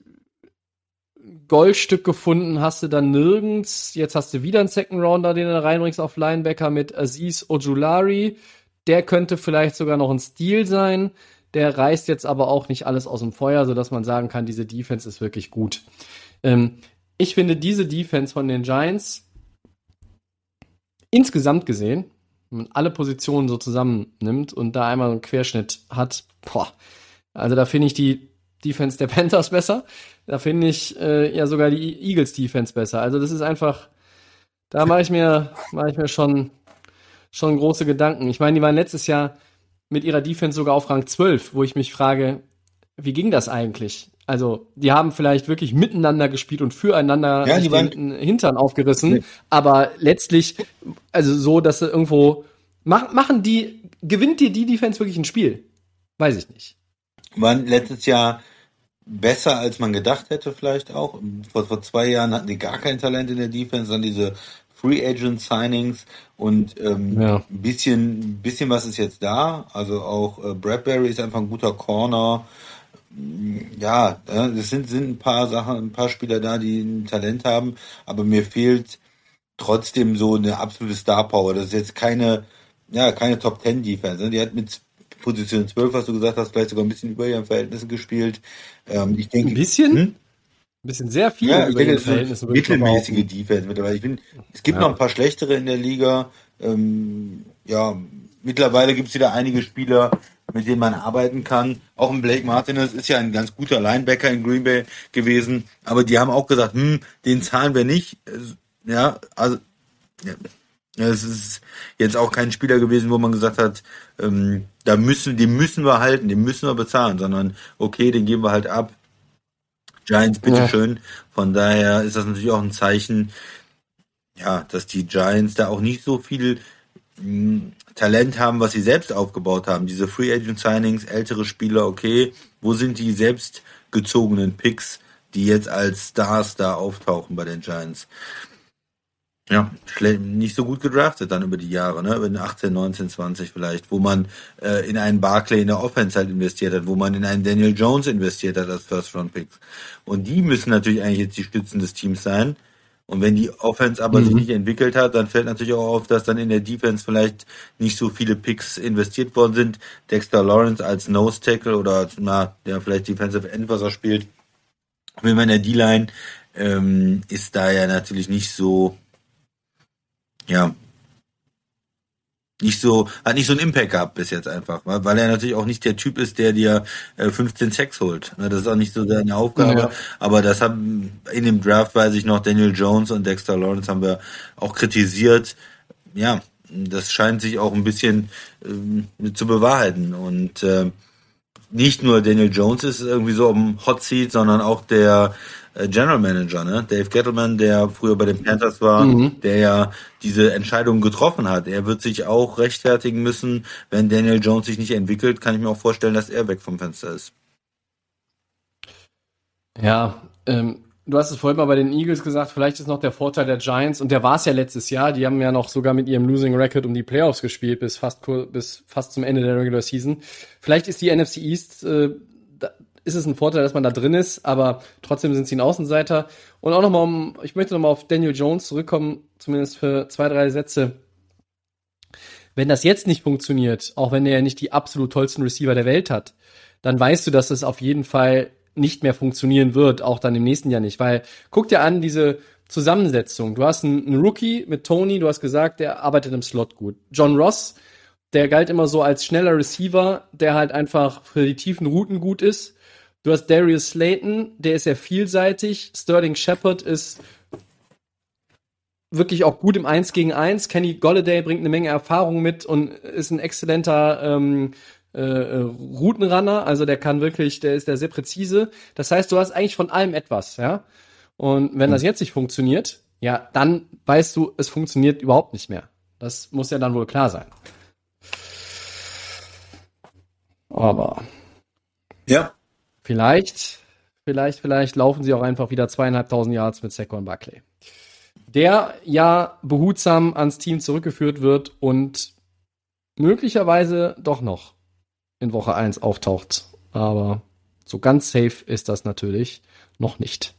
Goldstück gefunden hast du dann nirgends. Jetzt hast du wieder einen Second Rounder, den du reinbringst auf Linebacker mit Aziz Ojulari. Der könnte vielleicht sogar noch ein Stil sein. Der reißt jetzt aber auch nicht alles aus dem Feuer, sodass man sagen kann, diese Defense ist wirklich gut. Ähm, ich finde diese Defense von den Giants insgesamt gesehen, wenn man alle Positionen so zusammennimmt und da einmal einen Querschnitt hat, boah, also da finde ich die Defense der Panthers besser. Da finde ich äh, ja sogar die Eagles Defense besser. Also das ist einfach, da mache ich mir, mache ich mir schon, schon große Gedanken. Ich meine, die waren letztes Jahr mit ihrer Defense sogar auf Rang 12, wo ich mich frage, wie ging das eigentlich? Also, die haben vielleicht wirklich miteinander gespielt und füreinander Ja, die den Hintern aufgerissen, Nee. aber letztlich, also so, dass sie irgendwo, mach, machen die, gewinnt dir die Defense wirklich ein Spiel? Weiß ich nicht. waren letztes Jahr besser, als man gedacht hätte, vielleicht auch. Vor, vor zwei Jahren hatten die gar kein Talent in der Defense, dann diese Free Agent Signings und ähm, Ja. ein bisschen, ein bisschen was ist jetzt da. Also auch äh, Bradbury ist einfach ein guter Corner. Ja, äh, es sind, sind ein paar Sachen, ein paar Spieler da, die ein Talent haben, aber mir fehlt trotzdem so eine absolute Star Power. Das ist jetzt keine, ja, keine Top Ten Defense. ne? Die hat mit Position 12, was du gesagt hast, vielleicht sogar ein bisschen über ihren Verhältnissen gespielt. Ähm, ich denke, Ein bisschen? Hm? Ein bisschen sehr viel Ja, über denke, ihre das ist Verhältnisse eine würde ich mal mittelmäßige. Defense mittlerweile. Ich bin, es gibt Ja. noch ein paar schlechtere in der Liga. Ähm, ja, mittlerweile gibt es wieder einige Spieler, mit denen man arbeiten kann. Auch ein Blake Martinez ist ja ein ganz guter Linebacker in Green Bay gewesen, aber die haben auch gesagt, hm, den zahlen wir nicht. Es- Ja, also Ja, es ist jetzt auch kein Spieler gewesen, wo man gesagt hat, ähm, da müssen, den müssen wir halten, den müssen wir bezahlen, sondern okay, den geben wir halt ab. Giants, bitteschön. Von daher ist das natürlich auch ein Zeichen, ja, dass die Giants da auch nicht so viel mh, Talent haben, was sie selbst aufgebaut haben. Diese Free Agent Signings, ältere Spieler, okay, wo sind die selbst gezogenen Picks, die jetzt als Stars da auftauchen bei den Giants? Ja, nicht so gut gedraftet dann über die Jahre, ne? In 18, 19, 20 vielleicht, wo man äh, in einen Barclay in der Offense halt investiert hat, wo man in einen Daniel Jones investiert hat als First Round Picks. Und die müssen natürlich eigentlich jetzt die Stützen des Teams sein. Und wenn die Offense aber sich nicht entwickelt hat, dann fällt natürlich auch auf, dass dann in der Defense vielleicht nicht so viele Picks investiert worden sind. Dexter Lawrence als Nose Tackle oder na, der vielleicht Defensive End, was er spielt. Wenn man in der D-Line ähm, ist da ja natürlich nicht so, ja, nicht so, hat nicht so einen Impact gehabt bis jetzt einfach, weil, weil er natürlich auch nicht der Typ ist, der dir äh, 15 Sex holt. Ne, Das ist auch nicht so seine Aufgabe. Ja. Aber das haben in dem Draft weiß ich noch Daniel Jones und Dexter Lawrence haben wir auch kritisiert. Ja, das scheint sich auch ein bisschen ähm, zu bewahrheiten und äh, nicht nur Daniel Jones ist irgendwie so am Hot Seat, sondern auch der äh, General Manager, ne? Dave Gettleman, der früher bei den Panthers war, Mhm. der ja diese Entscheidung getroffen hat. Er wird sich auch rechtfertigen müssen, wenn Daniel Jones sich nicht entwickelt, kann ich mir auch vorstellen, dass er weg vom Fenster ist. Ja, ähm, du hast es vorhin mal bei den Eagles gesagt, vielleicht ist noch der Vorteil der Giants, und der war es ja letztes Jahr, die haben ja noch sogar mit ihrem Losing Record um die Playoffs gespielt, bis fast, bis fast zum Ende der Regular Season. Vielleicht ist die NFC East, äh, da ist es ein Vorteil, dass man da drin ist, aber trotzdem sind sie ein Außenseiter. Und auch nochmal, um, ich möchte nochmal auf Daniel Jones zurückkommen, zumindest für zwei, drei Sätze. Wenn das jetzt nicht funktioniert, auch wenn er ja nicht die absolut tollsten Receiver der Welt hat, dann weißt du, dass es auf jeden Fall nicht mehr funktionieren wird, auch dann im nächsten Jahr nicht. Weil guck dir an, diese Zusammensetzung. Du hast einen, Rookie mit Tony, du hast gesagt, der arbeitet im Slot gut. John Ross, der galt immer so als schneller Receiver, der halt einfach für die tiefen Routen gut ist. Du hast Darius Slayton, der ist sehr vielseitig. Sterling Shepard ist wirklich auch gut im Eins gegen Eins. Kenny Golladay bringt eine Menge Erfahrung mit und ist ein exzellenter ähm, äh, äh, Routenrunner, also der kann wirklich, der ist der sehr präzise. Das heißt, du hast eigentlich von allem etwas, ja. Und wenn das jetzt nicht funktioniert, ja, dann weißt du, es funktioniert überhaupt nicht mehr. Das muss ja dann wohl klar sein. Aber ja, vielleicht, vielleicht, vielleicht laufen sie auch einfach wieder zweieinhalbtausend Yards mit Saquon Buckley, der ja behutsam ans Team zurückgeführt wird und möglicherweise doch noch in Woche 1 auftaucht. Aber so ganz safe ist das natürlich noch nicht.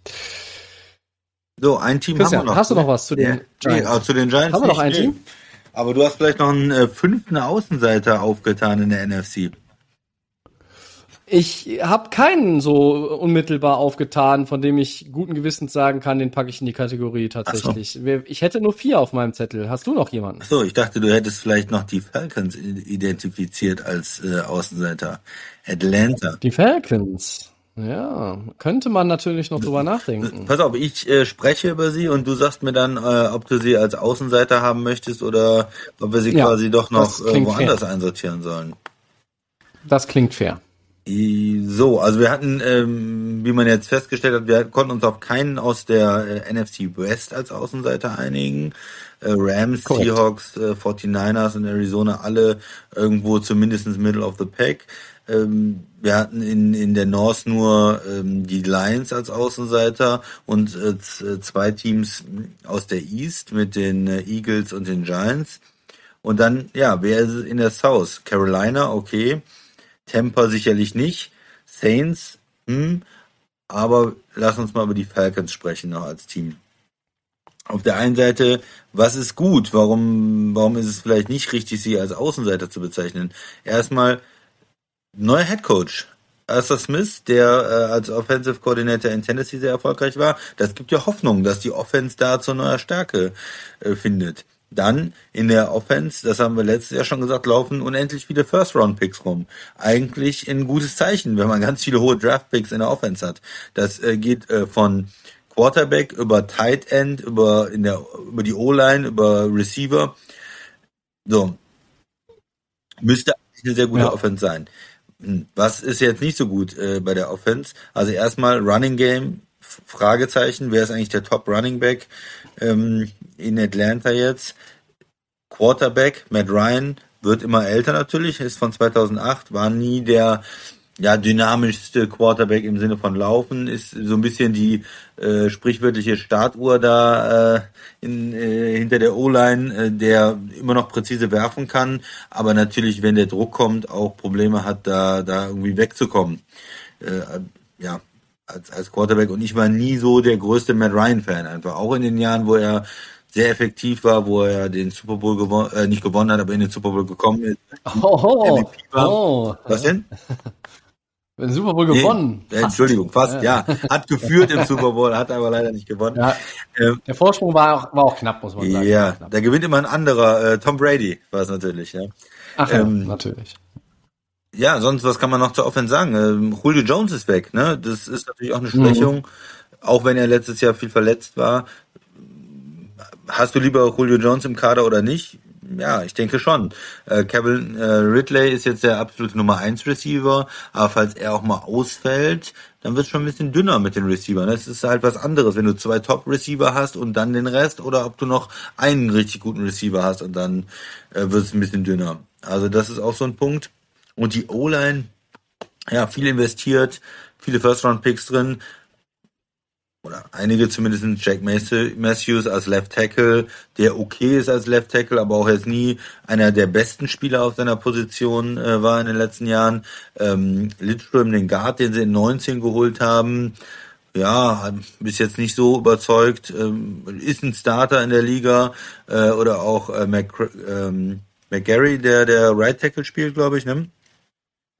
So, ein Team Christian, haben wir noch. hast du noch was zu den ja. Giants? Nee, zu den Giants haben wir noch ein. Team? Aber du hast vielleicht noch einen äh, fünften Außenseiter aufgetan in der NFC. Ich habe keinen so unmittelbar aufgetan, von dem ich guten Gewissens sagen kann, den packe ich in die Kategorie tatsächlich. So. Ich hätte nur vier auf meinem Zettel. Hast du noch jemanden? Ach so, ich dachte, du hättest vielleicht noch die Falcons identifiziert als äh, Außenseiter. Atlanta. Die Falcons. Ja, könnte man natürlich noch drüber nachdenken. Pass auf, ich äh, spreche über sie und du sagst mir dann, äh, ob du sie als Außenseiter haben möchtest oder ob wir sie ja, quasi doch noch äh, woanders fair. einsortieren sollen. Das klingt fair. So, also wir hatten, ähm, wie man jetzt festgestellt hat, wir konnten uns auf keinen aus der äh, NFC West als Außenseiter einigen. Äh, Rams, Correct. Seahawks, äh, 49ers und Arizona alle irgendwo zumindest Middle of the Pack. Ähm, wir hatten in, in der North nur ähm, die Lions als Außenseiter und äh, äh zwei Teams aus der East mit den äh, Eagles und den Giants. Und dann, ja, wer ist in der South? Carolina, okay. Tampa sicherlich nicht. Saints, hm, aber lass uns mal über die Falcons sprechen noch als Team. Auf der einen Seite, was ist gut? Warum, warum ist es vielleicht nicht richtig, sie als Außenseiter zu bezeichnen? Erstmal, neuer Head Coach. Arthur Smith, der äh, als Offensive Coordinator in Tennessee sehr erfolgreich war, das gibt ja Hoffnung, dass die Offense da zu neuer Stärke äh, findet. Dann in der Offense, das haben wir letztes Jahr schon gesagt, laufen unendlich viele First-Round-Picks rum. Eigentlich ein gutes Zeichen, wenn man ganz viele hohe Draft-Picks in der Offense hat. Das äh, geht äh, von Quarterback über Tight End, über, in der, über die O-Line, über Receiver. So. Müsste eine sehr gute ja. Offense sein. Hm, was ist jetzt nicht so gut äh, bei der Offense? Also erstmal Running Game, Fragezeichen, wer ist eigentlich der Top Running Back? ähm, in Atlanta jetzt. Quarterback, Matt Ryan, wird immer älter natürlich, ist von 2008, war nie der ja, dynamischste Quarterback im Sinne von Laufen, ist so ein bisschen die äh, sprichwörtliche Startuhr da äh, in, äh, hinter der O-Line, äh, der immer noch präzise werfen kann, aber natürlich, wenn der Druck kommt, auch Probleme hat, da, da irgendwie wegzukommen. Äh, ja, als, als Quarterback und ich war nie so der größte Matt Ryan-Fan einfach. Auch in den Jahren, wo er sehr effektiv war, wo er den Super Bowl gewonnen, äh, nicht gewonnen hat, aber in den Super Bowl gekommen ist. Oh, oh. Was denn? Den Super Bowl gewonnen. Nee, Entschuldigung, fast, ja. ja. Hat geführt im Super Bowl, hat aber leider nicht gewonnen. Ja. Ähm, der Vorsprung war auch, war auch knapp, muss man sagen. Ja, da gewinnt immer ein anderer, äh, Tom Brady war es natürlich, ja. Ach ja, ähm, natürlich. Ja, sonst was kann man noch zur Offense sagen? Ähm, Julio Jones ist weg, ne? Das ist natürlich auch eine Schwächung, mhm. auch wenn er letztes Jahr viel verletzt war. Hast du lieber Julio Jones im Kader oder nicht? Ja, ich denke schon. Äh, Kevin äh, Ridley ist jetzt der absolute Nummer 1 Receiver, aber falls er auch mal ausfällt, dann wird es schon ein bisschen dünner mit den Receivern. Das ist halt was anderes, wenn du zwei Top-Receiver hast und dann den Rest oder ob du noch einen richtig guten Receiver hast und dann äh, wird es ein bisschen dünner. Also das ist auch so ein Punkt. Und die O-Line, ja, viel investiert, viele First-Round-Picks drin. oder einige zumindest Jack Matthews als Left Tackle, der okay ist als Left Tackle, aber auch jetzt nie einer der besten Spieler auf seiner Position äh, war in den letzten Jahren. Ähm, Lidström, den Guard, den sie in 19 geholt haben, ja, bis jetzt nicht so überzeugt, ähm, ist ein Starter in der Liga äh, oder auch äh, Mac, ähm, McGarry, der der Right Tackle spielt, glaube ich, ne?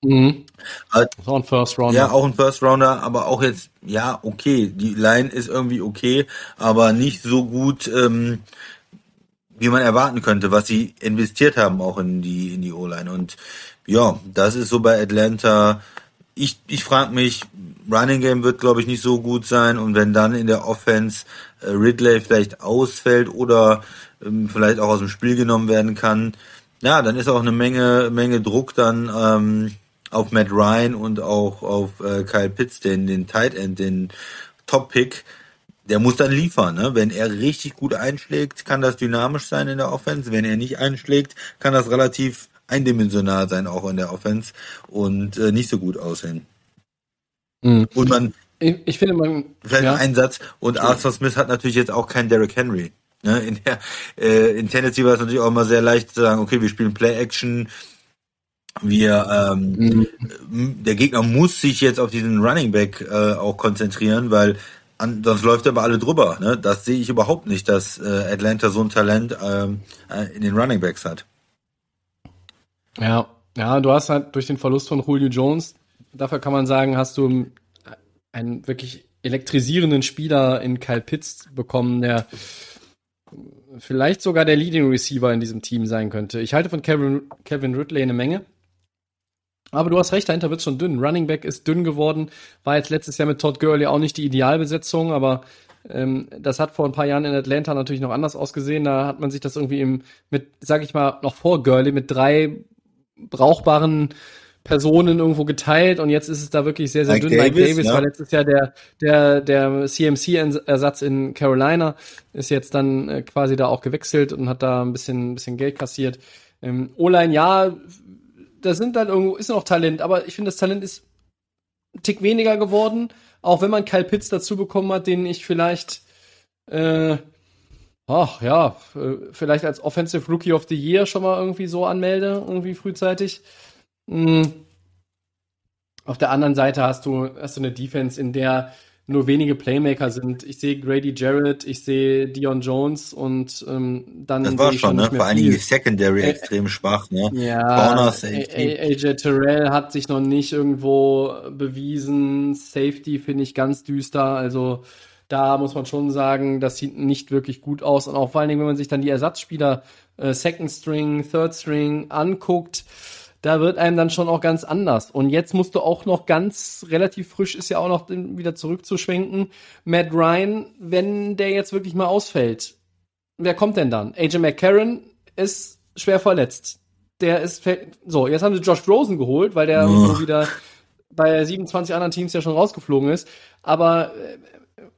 Mhm. Äh, auch ein First Rounder. Ja, auch ein First Rounder, aber auch jetzt, ja, okay. Die Line ist irgendwie okay, aber nicht so gut, ähm, wie man erwarten könnte, was sie investiert haben auch in die, in die O-Line. Und ja, das ist so bei Atlanta. Ich, ich frage mich, Running Game wird, glaube ich, nicht so gut sein. Und wenn dann in der Offense äh, Ridley vielleicht ausfällt oder ähm, vielleicht auch aus dem Spiel genommen werden kann, ja, dann ist auch eine Menge, Menge Druck dann ähm, auf Matt Ryan und auch auf äh, Kyle Pitts, den, den Tight End, den Top-Pick, der muss dann liefern. Ne? Wenn er richtig gut einschlägt, kann das dynamisch sein in der Offense. Wenn er nicht einschlägt, kann das relativ eindimensional sein, auch in der Offense und äh, nicht so gut aussehen. Mhm. Und man. Ich, ich finde, man. Vielleicht ja. ein Satz. Und Arthur Smith hat natürlich jetzt auch keinen Derrick Henry. Ne? In, der, äh, in Tennessee war es natürlich auch immer sehr leicht zu sagen, okay, wir spielen Play-Action, wir ähm, mhm. der Gegner muss sich jetzt auf diesen Running Back äh, auch konzentrieren, weil an, sonst läuft er aber alle drüber. Ne? Das sehe ich überhaupt nicht, dass äh, Atlanta so ein Talent ähm, äh, in den Running Backs hat. Ja, ja, du hast halt durch den Verlust von Julio Jones, dafür kann man sagen, hast du einen wirklich elektrisierenden Spieler in Kyle Pitts bekommen, der vielleicht sogar der Leading Receiver in diesem Team sein könnte. Ich halte von Kevin, Kevin Ridley eine Menge. Aber du hast recht, dahinter wird schon dünn. Running Back ist dünn geworden. War jetzt letztes Jahr mit Todd Gurley auch nicht die Idealbesetzung, aber ähm, das hat vor ein paar Jahren in Atlanta natürlich noch anders ausgesehen. Da hat man sich das irgendwie im, mit, sag ich mal, noch vor Gurley mit drei brauchbaren Personen irgendwo geteilt und jetzt ist es da wirklich sehr, sehr Mike dünn. Davis, Mike Davis ja. war letztes Jahr der, der, der CMC-Ersatz in Carolina, ist jetzt dann äh, quasi da auch gewechselt und hat da ein bisschen, ein bisschen Geld kassiert. Ähm, O-Line, ja, da sind dann irgendwo, ist noch Talent, aber ich finde, das Talent ist ein Tick weniger geworden, auch wenn man Kyle Pitts dazu bekommen hat, den ich vielleicht, äh, ach ja, äh, vielleicht als Offensive Rookie of the Year schon mal irgendwie so anmelde, irgendwie frühzeitig. Mhm. Auf der anderen Seite hast du, hast du eine Defense, in der nur wenige Playmaker sind. Ich sehe Grady Jarrett, ich sehe Dion Jones und ähm, dann. Das war schon, ne? Vor allen Dingen die Secondary äh, extrem schwach, ne? Ja, Corner, AJ Terrell hat sich noch nicht irgendwo bewiesen. Safety finde ich ganz düster. Also da muss man schon sagen, das sieht nicht wirklich gut aus. Und auch vor allen Dingen, wenn man sich dann die Ersatzspieler äh, Second String, Third String anguckt, da wird einem dann schon auch ganz anders. Und jetzt musst du auch noch ganz relativ frisch ist ja auch noch wieder zurückzuschwenken. Matt Ryan, wenn der jetzt wirklich mal ausfällt, wer kommt denn dann? AJ McCarron ist schwer verletzt. Der ist so, jetzt haben sie Josh Rosen geholt, weil der oh. wieder bei 27 anderen Teams ja schon rausgeflogen ist. Aber äh,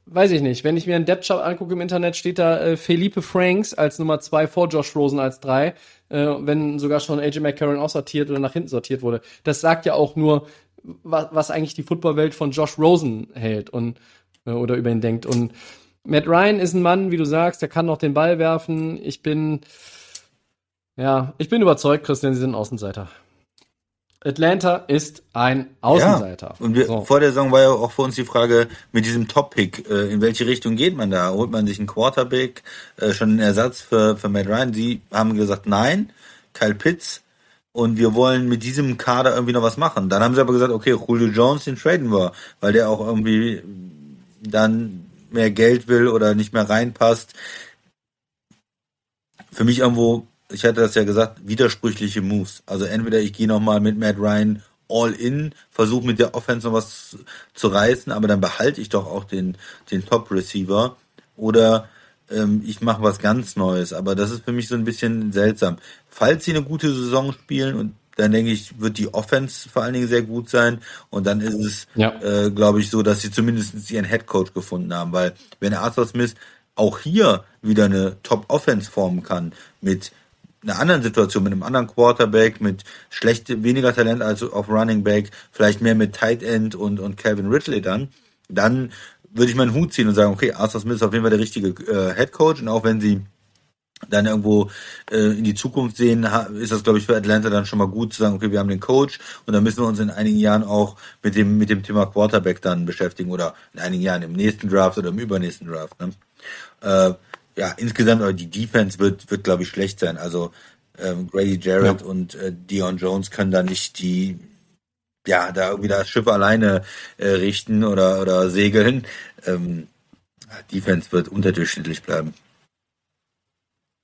weiß ich nicht. Wenn ich mir einen Depth Chart angucke im Internet, steht da äh, Felipe Franks als Nummer zwei vor Josh Rosen als drei, äh, wenn sogar schon AJ McCarron aussortiert oder nach hinten sortiert wurde. Das sagt ja auch nur, was, was eigentlich die Footballwelt von Josh Rosen hält und äh, oder über ihn denkt. Und Matt Ryan ist ein Mann, wie du sagst, der kann noch den Ball werfen. Ich bin ja, ich bin überzeugt, Christian, sie sind Außenseiter. Atlanta ist ein Außenseiter. Ja, und wir, so. vor der Saison war ja auch für uns die Frage mit diesem Top-Pick, äh, in welche Richtung geht man da? Holt man sich einen Quarterback, äh, schon einen Ersatz für, für Matt Ryan? Die haben gesagt, nein, Kyle Pitts, und wir wollen mit diesem Kader irgendwie noch was machen. Dann haben sie aber gesagt, okay, Julio Jones, den traden wir, weil der auch irgendwie dann mehr Geld will oder nicht mehr reinpasst. Für mich irgendwo ich hatte das ja gesagt, widersprüchliche Moves. Also entweder ich gehe nochmal mit Matt Ryan all in, versuche mit der Offense noch was zu, reißen, aber dann behalte ich doch auch den, den Top-Receiver. Oder ähm, ich mache was ganz Neues. Aber das ist für mich so ein bisschen seltsam. Falls sie eine gute Saison spielen und dann denke ich, wird die Offense vor allen Dingen sehr gut sein. Und dann ist es, ja. äh, glaube ich, so, dass sie zumindest ihren Headcoach gefunden haben. Weil wenn Arthur Smith auch hier wieder eine Top-Offense formen kann mit einer anderen Situation, mit einem anderen Quarterback, mit schlecht, weniger Talent als auf Running Back, vielleicht mehr mit Tight End und, und Calvin Ridley dann, dann würde ich meinen Hut ziehen und sagen, okay, Arthur Smith ist auf jeden Fall der richtige äh, Head Coach und auch wenn sie dann irgendwo äh, in die Zukunft sehen, ist das, glaube ich, für Atlanta dann schon mal gut zu sagen, okay, wir haben den Coach und dann müssen wir uns in einigen Jahren auch mit dem, mit dem Thema Quarterback dann beschäftigen oder in einigen Jahren im nächsten Draft oder im übernächsten Draft. Ne? Äh, ja, insgesamt, aber die Defense wird, wird glaube ich, schlecht sein. Also ähm, Grady Jarrett ja. und äh, Dion Jones können da nicht die, ja, da irgendwie das Schiff alleine äh, richten oder, oder segeln. Ähm, Defense wird unterdurchschnittlich bleiben.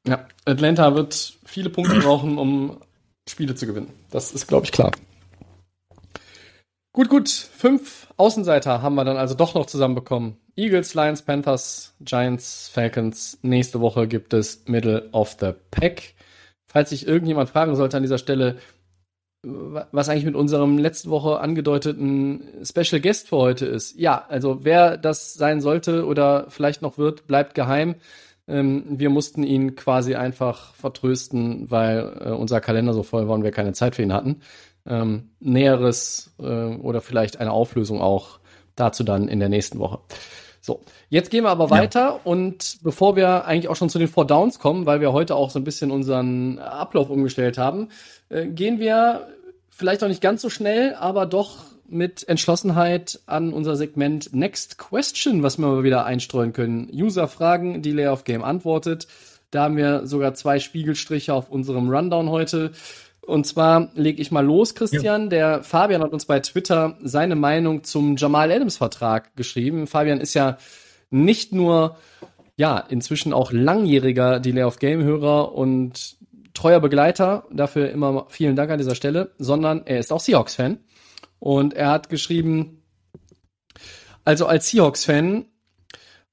Ja, Atlanta wird viele Punkte brauchen, um Spiele zu gewinnen. Das ist, glaube ich, klar. Gut, gut. Fünf Außenseiter haben wir dann also doch noch zusammenbekommen. Eagles, Lions, Panthers, Giants, Falcons. Nächste Woche gibt es Middle of the Pack. Falls sich irgendjemand fragen sollte an dieser Stelle, was eigentlich mit unserem letzte Woche angedeuteten Special Guest für heute ist. Ja, also wer das sein sollte oder vielleicht noch wird, bleibt geheim. Ähm, wir mussten ihn quasi einfach vertrösten, weil äh, unser Kalender so voll war und wir keine Zeit für ihn hatten. Ähm, Näheres äh, oder vielleicht eine Auflösung auch dazu dann in der nächsten Woche. So, jetzt gehen wir aber weiter ja. und bevor wir eigentlich auch schon zu den Four Downs kommen, weil wir heute auch so ein bisschen unseren Ablauf umgestellt haben, äh, gehen wir vielleicht auch nicht ganz so schnell, aber doch mit Entschlossenheit an unser Segment Next Question, was wir mal wieder einstreuen können. User-Fragen, die Layer of Game antwortet. Da haben wir sogar zwei Spiegelstriche auf unserem Rundown heute. Und zwar lege ich mal los, Christian. Ja. Der Fabian hat uns bei Twitter seine Meinung zum Jamal Adams Vertrag geschrieben. Fabian ist ja nicht nur, ja, inzwischen auch langjähriger Delay of Game Hörer und treuer Begleiter. Dafür immer vielen Dank an dieser Stelle, sondern er ist auch Seahawks Fan. Und er hat geschrieben, also als Seahawks-Fan,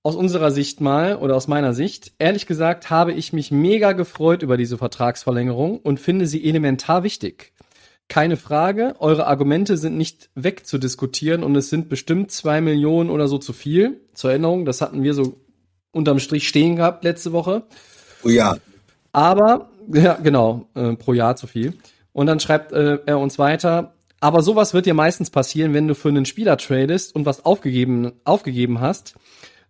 aus unserer Sicht mal oder aus meiner Sicht, ehrlich gesagt habe ich mich mega gefreut über diese Vertragsverlängerung und finde sie elementar wichtig. Keine Frage, eure Argumente sind nicht wegzudiskutieren und es sind bestimmt zwei Millionen oder so zu viel. Zur Erinnerung, das hatten wir so unterm Strich stehen gehabt letzte Woche. Oh ja. Aber, ja, genau, äh, pro Jahr zu viel. Und dann schreibt äh, er uns weiter, aber sowas wird dir meistens passieren, wenn du für einen Spieler tradest und was aufgegeben, aufgegeben hast.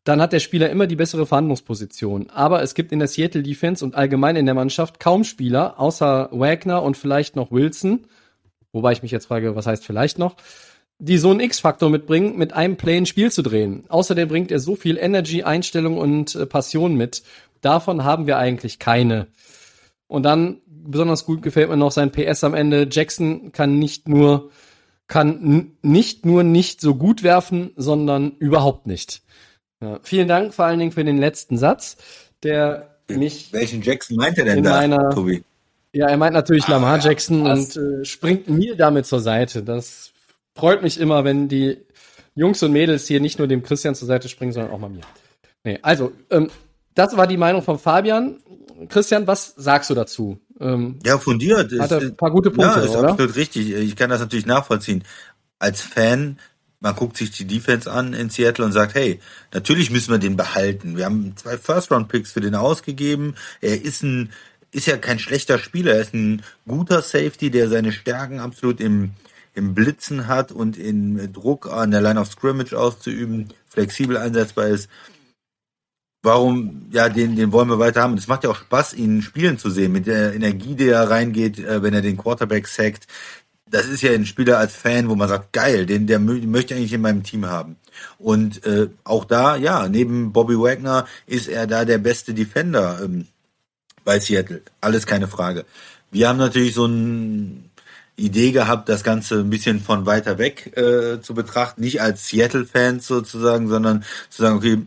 Dann hat der Spieler immer die bessere Verhandlungsposition. Aber es gibt in der Seattle Defense und allgemein in der Mannschaft kaum Spieler, außer Wagner und vielleicht noch Wilson. Wobei ich mich jetzt frage, was heißt vielleicht noch? Die so einen X-Faktor mitbringen, mit einem Play ein Spiel zu drehen. Außerdem bringt er so viel Energy, Einstellung und äh, Passion mit. Davon haben wir eigentlich keine. Und dann besonders gut gefällt mir noch sein PS am Ende. Jackson kann nicht nur kann nicht nur nicht so gut werfen, sondern überhaupt nicht. Ja, vielen Dank vor allen Dingen für den letzten Satz, der mich. Welchen Jackson meint er denn da, meiner, Tobi? Ja, er meint natürlich ah, Lamar Jackson ja, und äh, springt mir damit zur Seite. Das freut mich immer, wenn die Jungs und Mädels hier nicht nur dem Christian zur Seite springen, sondern auch mal mir. Nee, also, ähm, das war die Meinung von Fabian. Christian, was sagst du dazu? Ähm, ja, fundiert. Hat er ein paar gute Punkte, ja, ist oder? absolut richtig. Ich kann das natürlich nachvollziehen. Als Fan, man guckt sich die Defense an in Seattle und sagt, hey, natürlich müssen wir den behalten. Wir haben zwei First-Round-Picks für den ausgegeben. Er ist ein, ist ja kein schlechter Spieler. Er ist ein guter Safety, der seine Stärken absolut im, im Blitzen hat und in Druck an der Line of Scrimmage auszuüben, flexibel einsetzbar ist warum, ja, den, den wollen wir weiter haben. Es macht ja auch Spaß, ihn spielen zu sehen, mit der Energie, die er reingeht, äh, wenn er den Quarterback sackt. Das ist ja ein Spieler als Fan, wo man sagt, geil, den, der möchte eigentlich in meinem Team haben. Und äh, auch da, ja, neben Bobby Wagner ist er da der beste Defender ähm, bei Seattle. Alles keine Frage. Wir haben natürlich so eine Idee gehabt, das Ganze ein bisschen von weiter weg äh, zu betrachten, nicht als Seattle-Fans sozusagen, sondern zu sagen, okay,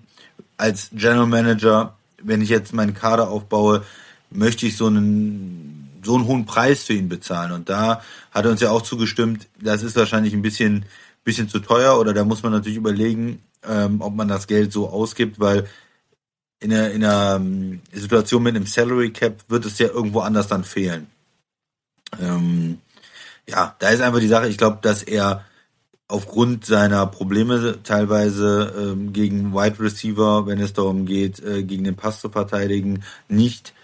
als General Manager, wenn ich jetzt meinen Kader aufbaue, möchte ich so einen so einen hohen Preis für ihn bezahlen. Und da hat er uns ja auch zugestimmt, das ist wahrscheinlich ein bisschen bisschen zu teuer oder da muss man natürlich überlegen, ähm, ob man das Geld so ausgibt, weil in einer, in einer ähm, Situation mit einem Salary Cap wird es ja irgendwo anders dann fehlen. Ähm, ja, da ist einfach die Sache, ich glaube, dass er aufgrund seiner Probleme teilweise ähm, gegen Wide Receiver, wenn es darum geht, äh, gegen den Pass zu verteidigen, nicht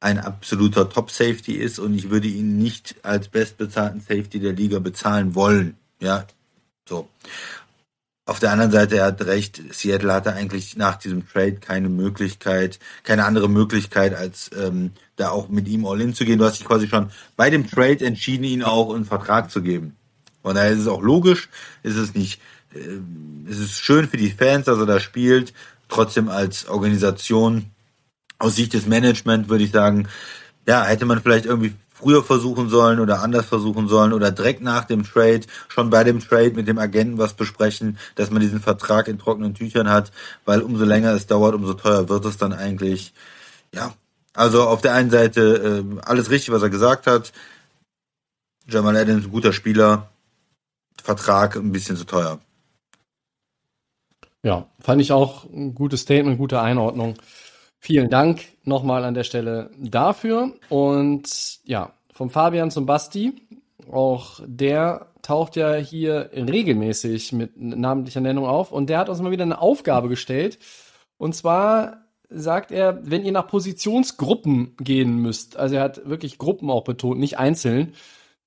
ein absoluter Top Safety ist und ich würde ihn nicht als bestbezahlten Safety der Liga bezahlen wollen. Ja, so. Auf der anderen Seite, er hat recht, Seattle hatte eigentlich nach diesem Trade keine Möglichkeit, keine andere Möglichkeit, als ähm, da auch mit ihm all in zu gehen. Du hast dich quasi schon bei dem Trade entschieden, ihn auch einen Vertrag zu geben. Von daher ist es auch logisch, ist es nicht, äh, es ist schön für die Fans, dass er da spielt. Trotzdem als Organisation, aus Sicht des Management würde ich sagen, ja, hätte man vielleicht irgendwie früher versuchen sollen oder anders versuchen sollen oder direkt nach dem Trade, schon bei dem Trade mit dem Agenten was besprechen, dass man diesen Vertrag in trockenen Tüchern hat, weil umso länger es dauert, umso teuer wird es dann eigentlich. Ja, also auf der einen Seite äh, alles richtig, was er gesagt hat. Jamal Adams, guter Spieler, Vertrag ein bisschen zu teuer. Ja, fand ich auch ein gutes Statement, gute Einordnung. Vielen Dank nochmal an der Stelle dafür. Und ja, vom Fabian zum Basti. Auch der taucht ja hier regelmäßig mit namentlicher Nennung auf. Und der hat uns mal wieder eine Aufgabe gestellt. Und zwar sagt er, wenn ihr nach Positionsgruppen gehen müsst, also er hat wirklich Gruppen auch betont, nicht einzeln,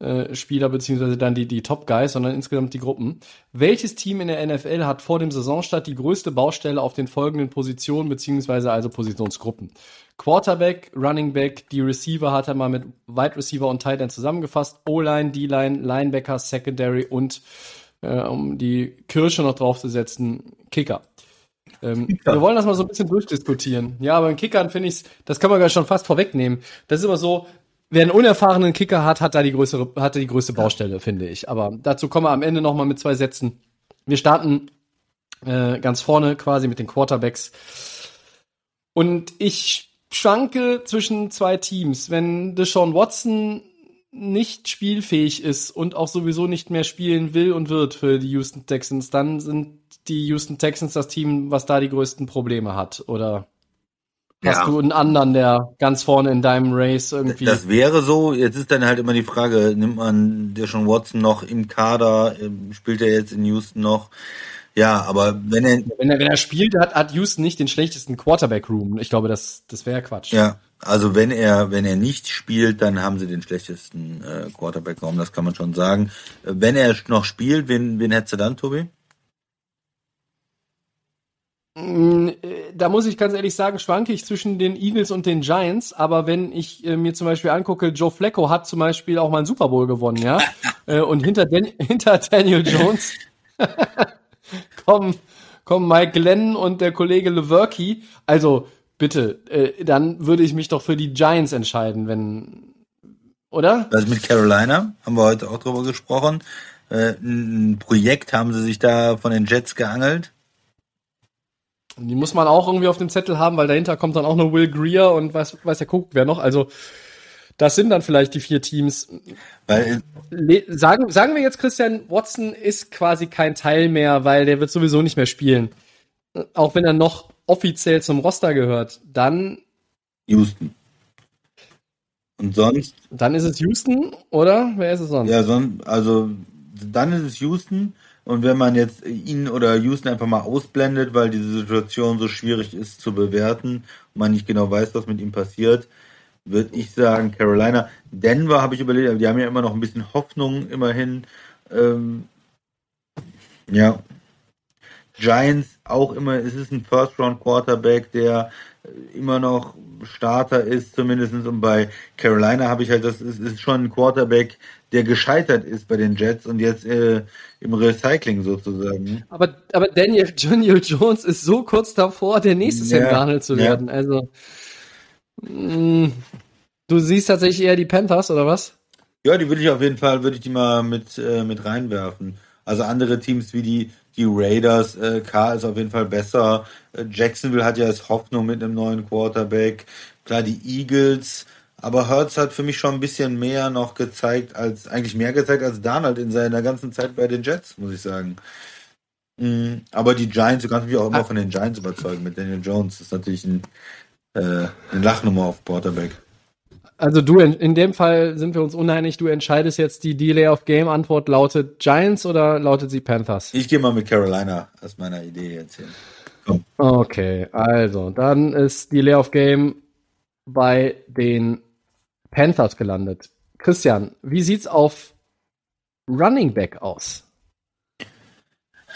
äh, Spieler beziehungsweise dann die, die Top Guys, sondern insgesamt die Gruppen. Welches Team in der NFL hat vor dem Saisonstart die größte Baustelle auf den folgenden Positionen beziehungsweise also Positionsgruppen? Quarterback, Running Back, die Receiver hat er mal mit Wide Receiver und Tight End zusammengefasst. O-Line, D-Line, Linebacker, Secondary und äh, um die Kirsche noch draufzusetzen, Kicker. Ähm, wir wollen das mal so ein bisschen durchdiskutieren. Ja, aber in Kickern finde ich, das kann man gar schon fast vorwegnehmen. Das ist immer so, wer einen unerfahrenen Kicker hat, hat da die größere, hat die größte Baustelle, finde ich. Aber dazu kommen wir am Ende noch mal mit zwei Sätzen. Wir starten äh, ganz vorne quasi mit den Quarterbacks. Und ich schwanke zwischen zwei Teams. Wenn Deshaun Watson nicht spielfähig ist und auch sowieso nicht mehr spielen will und wird für die Houston Texans, dann sind die Houston Texans das Team, was da die größten Probleme hat, oder? Hast ja. du einen anderen, der ganz vorne in deinem Race irgendwie. Das wäre so. Jetzt ist dann halt immer die Frage, nimmt man der schon Watson noch im Kader, ähm, spielt er jetzt in Houston noch? Ja, aber wenn er, wenn er, wenn er spielt, hat, hat Houston nicht den schlechtesten Quarterback-Room. Ich glaube, das, das wäre Quatsch. Ja, also wenn er, wenn er nicht spielt, dann haben sie den schlechtesten äh, Quarterback-Raum, das kann man schon sagen. Wenn er noch spielt, wen, wen hättest du dann, Tobi? Mm, äh, da muss ich ganz ehrlich sagen, schwanke ich zwischen den Eagles und den Giants, aber wenn ich äh, mir zum Beispiel angucke, Joe Flacco hat zum Beispiel auch mal einen Super Bowl gewonnen, ja, äh, und hinter, Dan hinter Daniel Jones kommen, kommen Mike Glenn und der Kollege Lewerke, also bitte, äh, dann würde ich mich doch für die Giants entscheiden, wenn, oder? Was mit Carolina, haben wir heute auch drüber gesprochen, äh, ein Projekt haben sie sich da von den Jets geangelt, die muss man auch irgendwie auf dem Zettel haben, weil dahinter kommt dann auch noch Will Greer und weiß, weiß ja guckt wer noch. Also das sind dann vielleicht die vier Teams. Weil, sagen, sagen wir jetzt, Christian Watson ist quasi kein Teil mehr, weil der wird sowieso nicht mehr spielen. Auch wenn er noch offiziell zum Roster gehört. Dann Houston. Und sonst? Dann ist es Houston, oder? Wer ist es sonst? Ja, sonst, also dann ist es Houston. Und wenn man jetzt ihn oder Houston einfach mal ausblendet, weil diese Situation so schwierig ist zu bewerten und man nicht genau weiß, was mit ihm passiert, würde ich sagen Carolina. Denver habe ich überlegt, die haben ja immer noch ein bisschen Hoffnung immerhin. Ähm, ja. Giants auch immer, es ist ein First-Round-Quarterback, der immer noch Starter ist, zumindest. Und bei Carolina habe ich halt, das ist, ist schon ein Quarterback, der gescheitert ist bei den Jets und jetzt äh, im Recycling sozusagen. Aber, aber Daniel, Daniel Jones ist so kurz davor, der nächste Sam Darnold zu werden. Ja. Also, mh, mm, du siehst tatsächlich eher die Panthers, oder was? Ja, die würde ich auf jeden Fall, würde ich die mal mit, äh, mit reinwerfen. Also andere Teams wie die, die Raiders, äh, K ist auf jeden Fall besser. Äh, Jacksonville hat ja als Hoffnung mit einem neuen Quarterback. Klar, die Eagles, aber Hertz hat für mich schon ein bisschen mehr noch gezeigt, als eigentlich mehr gezeigt als Donald in seiner ganzen Zeit bei den Jets, muss ich sagen. Mhm, aber die Giants, du kannst mich auch immer ah. von den Giants überzeugen mit Daniel Jones. Das ist natürlich ein, äh, eine Lachnummer auf Quarterback. Also du, in, in dem Fall sind wir uns uneinig. Du entscheidest jetzt, die Delay of Game Antwort lautet Giants oder lautet sie Panthers? Ich gehe mal mit Carolina aus meiner Idee jetzt hin. Komm. Okay, also dann ist Delay of Game bei den Panthers gelandet. Christian, wie sieht's auf Running Back aus?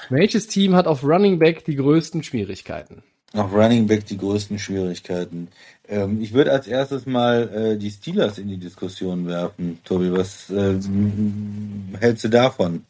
Welches Team hat auf Running Back die größten Schwierigkeiten? Auf Running Back die größten Schwierigkeiten. Ähm, ich würde als erstes mal äh, die Steelers in die Diskussion werfen. Tobi, was äh, hältst du davon?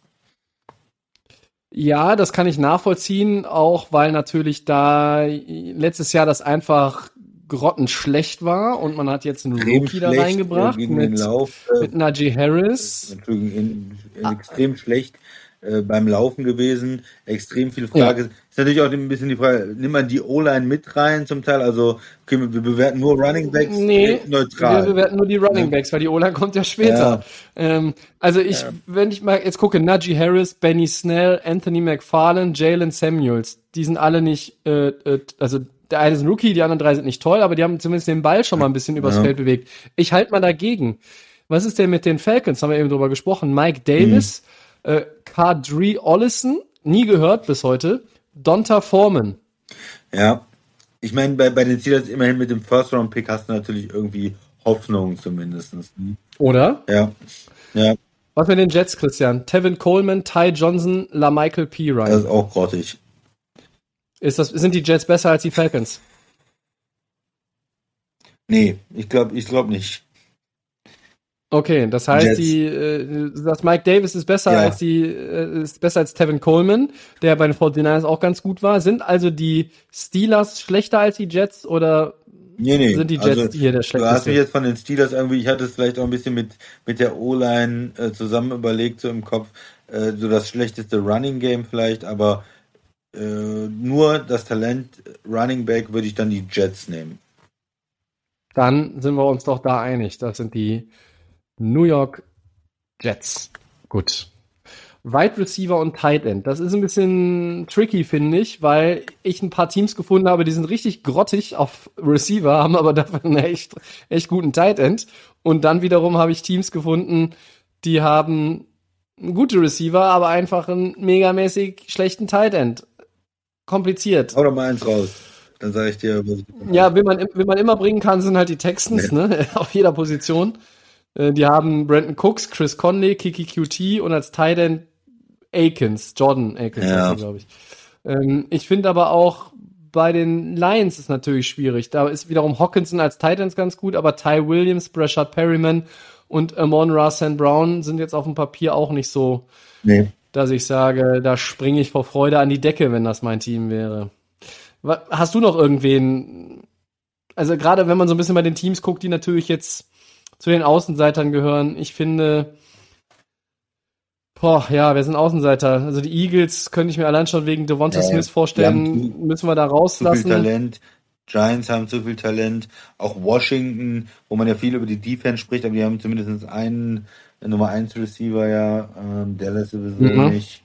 Ja, das kann ich nachvollziehen, auch weil natürlich da letztes Jahr das einfach grottenschlecht war und man hat jetzt einen Rookie da reingebracht äh, den mit, Lauf, äh, mit Najee Harris. Entschuldigung, in, in extrem schlecht äh, beim Laufen gewesen, extrem viel Frage. Ist natürlich auch ein bisschen die Frage, nimmt man die O-Line mit rein zum Teil? Also, okay, wir bewerten nur Running Backs Nee, neutral. wir bewerten nur die Running Backs, weil die O-Line kommt ja später. Ähm, also ich, wenn ich mal jetzt gucke, Najee Harris, Benny Snell, Anthony McFarlane, Jalen Samuels, die sind alle nicht, äh, äh, also der eine ist ein Rookie, die anderen drei sind nicht toll, aber die haben zumindest den Ball schon mal ein bisschen übers Ja. Feld bewegt. Ich halte mal dagegen. Was ist denn mit den Falcons? Haben wir eben drüber gesprochen. Mike Davis, äh, Kadri Ollison, nie gehört bis heute. Donta Foreman. Ja. Ich meine, bei, bei den Steelers immerhin mit dem First-Round-Pick hast du natürlich irgendwie Hoffnung zumindest. Oder? Ja. Ja, Was mit den Jets, Christian? Tevin Coleman, Ty Johnson, LaMichael P. Ryan. das ist auch grottig. Ist das, sind die Jets besser als die Falcons? Nee, ich glaube ich glaub nicht. Okay, das heißt, die, äh, das Mike Davis ist besser Ja. als die, äh, ist besser als Tevin Coleman, der bei den 49ers auch ganz gut war. Sind also die Steelers schlechter als die Jets oder Nee, nee. sind die Jets also, hier der Du hast schlechteste? mich jetzt von den Steelers irgendwie, ich hatte es vielleicht auch ein bisschen mit, mit der O-Line äh, zusammen überlegt, so im Kopf, äh, so das schlechteste Running Game vielleicht, aber äh, nur das Talent Running Back würde ich dann die Jets nehmen. Dann sind wir uns doch da einig. Das sind die New York Jets. Gut. Wide Receiver und Tight End. Das ist ein bisschen tricky, finde ich, weil ich ein paar Teams gefunden habe, die sind richtig grottig auf Receiver, haben aber dafür einen echt, echt guten Tight End. Und dann wiederum habe ich Teams gefunden, die haben gute Receiver, aber einfach einen megamäßig schlechten Tight End. Kompliziert. Hau doch mal eins raus. Dann sage ich dir, Ja, wen man, wen man immer bringen kann, sind halt die Texans, ne? Auf jeder Position. Äh, Die haben Brandon Cooks, Chris Conley, Kiki QT und als Tight End Akins, Jordan Akins, Ja. glaube ich. Ähm, ich finde aber auch bei den Lions ist natürlich schwierig. Da ist wiederum Hawkinson als Tight Ends ganz gut, aber Ty Williams, Brashard Perryman und Amon Ra. Brown sind jetzt auf dem Papier auch nicht so, Nee. Dass ich sage, da springe ich vor Freude an die Decke, wenn das mein Team wäre. Hast du noch irgendwen? Also gerade wenn man so ein bisschen bei den Teams guckt, die natürlich jetzt zu den Außenseitern gehören, ich finde, boah, ja, wer sind Außenseiter? Also die Eagles könnte ich mir allein schon wegen Devonta Ja, Smith vorstellen, haben müssen wir da Zu viel rauslassen. Talent. Giants haben zu viel Talent. Auch Washington, wo man ja viel über die Defense spricht, aber die haben zumindest einen Nummer 1 Receiver ja. Ähm, Dallas sowieso Mhm. nicht.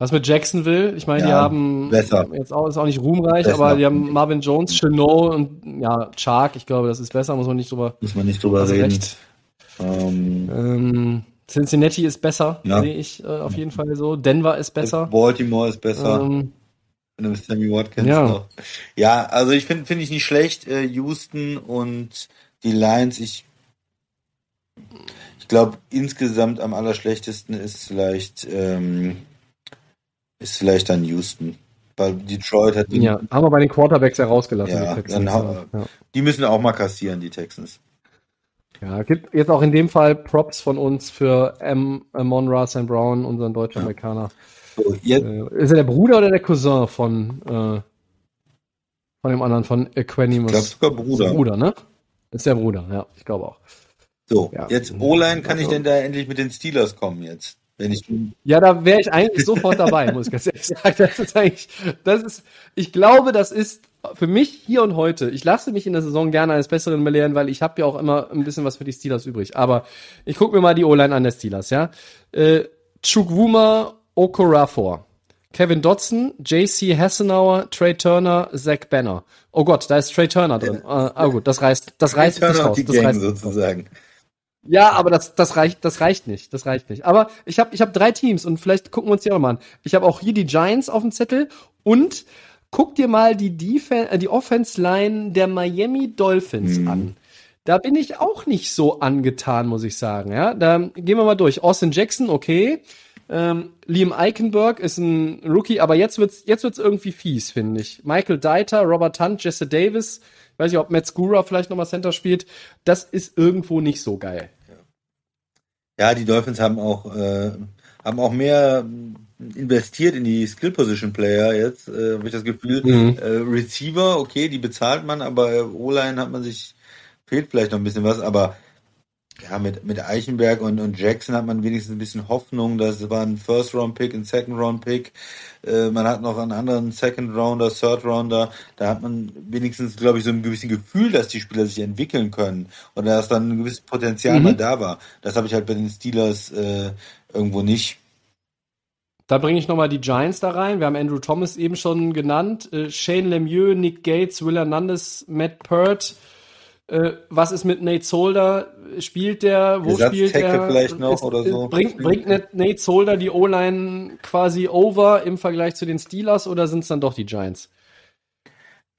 Was mit Jacksonville? Ich meine, die Ja, haben besser. jetzt auch, ist auch nicht ruhmreich, Besser. aber die haben Marvin Jones, Chenot und ja, Chark, ich glaube, das ist besser, muss man nicht drüber Muss man nicht drüber also reden. recht. Ähm, Ähm, Cincinnati ist besser, Ja. sehe ich äh, auf jeden Fall so. Denver ist besser. Baltimore ist besser. Ähm, Mit einem Sammy Watkins Ja. noch. Ja, also ich finde finde ich nicht schlecht. Äh, Houston und die Lions, ich ich glaube insgesamt am allerschlechtesten ist vielleicht ähm, ist vielleicht dann Houston. Weil Detroit hat ja, haben wir bei den Quarterbacks ja rausgelassen. Ja, die Texans. hau- ja. die müssen auch mal kassieren, die Texans. ja, gibt jetzt auch in dem Fall Props von uns für M. Amon Ra St. Brown, unseren deutschen Amerikaner. So, jetzt, Äh, ist er der Bruder oder der Cousin von, äh, von dem anderen, von Equanimus? ich glaube sogar Ist der Bruder. Bruder, ne? Ist der Bruder, ja, ich glaube auch. So, Ja. jetzt O-Line kann ich denn da endlich mit den Steelers kommen jetzt? Wenn ich Ja, da wäre ich eigentlich sofort dabei, muss ich ganz ehrlich sagen. Das ist eigentlich, das ist, ich glaube, das ist für mich hier und heute. Ich lasse mich in der Saison gerne eines Besseren belehren, weil ich habe ja auch immer ein bisschen was für die Steelers übrig. Aber ich gucke mir mal die O-Line an der Steelers, ja. Äh, Chukwuma Okorafor, Kevin Dodson, JC Hassenauer, Trey Turner, Zach Banner. Oh Gott, da ist Trey Turner drin. Äh, ah gut, das reißt, das reißt Turner nicht raus. die Das Gang reißt nicht raus. Ja, aber das, das reicht, das reicht nicht. Das reicht nicht. Aber ich habe ich hab drei Teams und vielleicht gucken wir uns die auch mal an. Ich habe auch hier die Giants auf dem Zettel und guck dir mal die Defen äh, die Offense Line der Miami Dolphins Mhm. an. Da bin ich auch nicht so angetan, muss ich sagen. Ja, da gehen wir mal durch. Austin Jackson, okay. Ähm, Liam Eichenberg ist ein Rookie, aber jetzt wird's, jetzt wird's irgendwie fies, finde ich. Michael Deiter, Robert Hunt, Jesse Davis, weiß ich, ob Matt Skura vielleicht nochmal Center spielt. Das ist irgendwo nicht so geil. Ja, die Dolphins haben auch, äh, haben auch mehr investiert in die Skill Position Player jetzt, äh, habe ich das Gefühl. Mhm. Äh, Receiver, okay, die bezahlt man, aber O-Line hat man sich, fehlt vielleicht noch ein bisschen was, aber ja, mit, mit Eichenberg und, und Jackson hat man wenigstens ein bisschen Hoffnung. Das war ein First-Round-Pick, ein Second-Round-Pick. Äh, man hat noch einen anderen Second-Rounder, Third-Rounder. Da hat man wenigstens, glaube ich, so ein gewisses Gefühl, dass die Spieler sich entwickeln können. Und dass dann ein gewisses Potenzial Mhm. mal da war. Das habe ich halt bei den Steelers äh, irgendwo nicht. Da bringe ich nochmal die Giants da rein. Wir haben Andrew Thomas eben schon genannt. Äh, Shane Lemieux, Nick Gates, Will Hernandez, Matt Pert. Äh, was ist mit Nate Solder? Spielt der? Wo spielt Ersatztackle der? vielleicht noch oder so. Bringt, bringt Nat- Nate Solder die O-Line quasi over im Vergleich zu den Steelers oder sind es dann doch die Giants?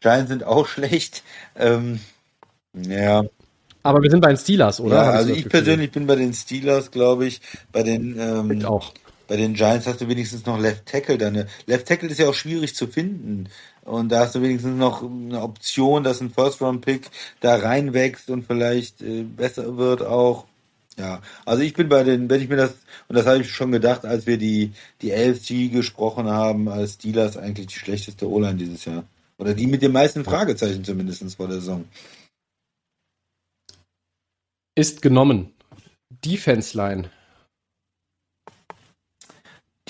Giants sind auch schlecht. Ähm, ja, Aber wir sind bei den Steelers, oder? ja also ich persönlich bin bei den Steelers, glaube ich. Bei den ähm, Ich auch. Bei den Giants hast du wenigstens noch Left Tackle. Deine Left Tackle ist ja auch schwierig zu finden. Und da hast du wenigstens noch eine Option, dass ein First Round Pick da reinwächst und vielleicht äh, besser wird auch. Ja, also ich bin bei den, wenn ich mir das, und das habe ich schon gedacht, als wir die, die AFC gesprochen haben, als Steelers eigentlich die schlechteste O-Line dieses Jahr. Oder die mit den meisten Fragezeichen zumindest vor der Saison. Ist genommen. Defense Line.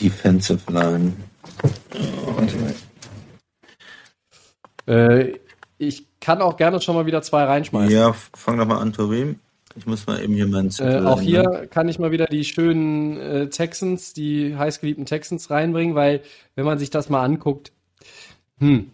Defensive Line. Äh, ich kann auch gerne schon mal wieder zwei reinschmeißen. Ja, fang doch mal an, Tobi. Ich muss mal eben hier meinen Äh, auch hier kann ich mal wieder die schönen äh, Texans, die heißgeliebten Texans reinbringen, weil wenn man sich das mal anguckt, hm,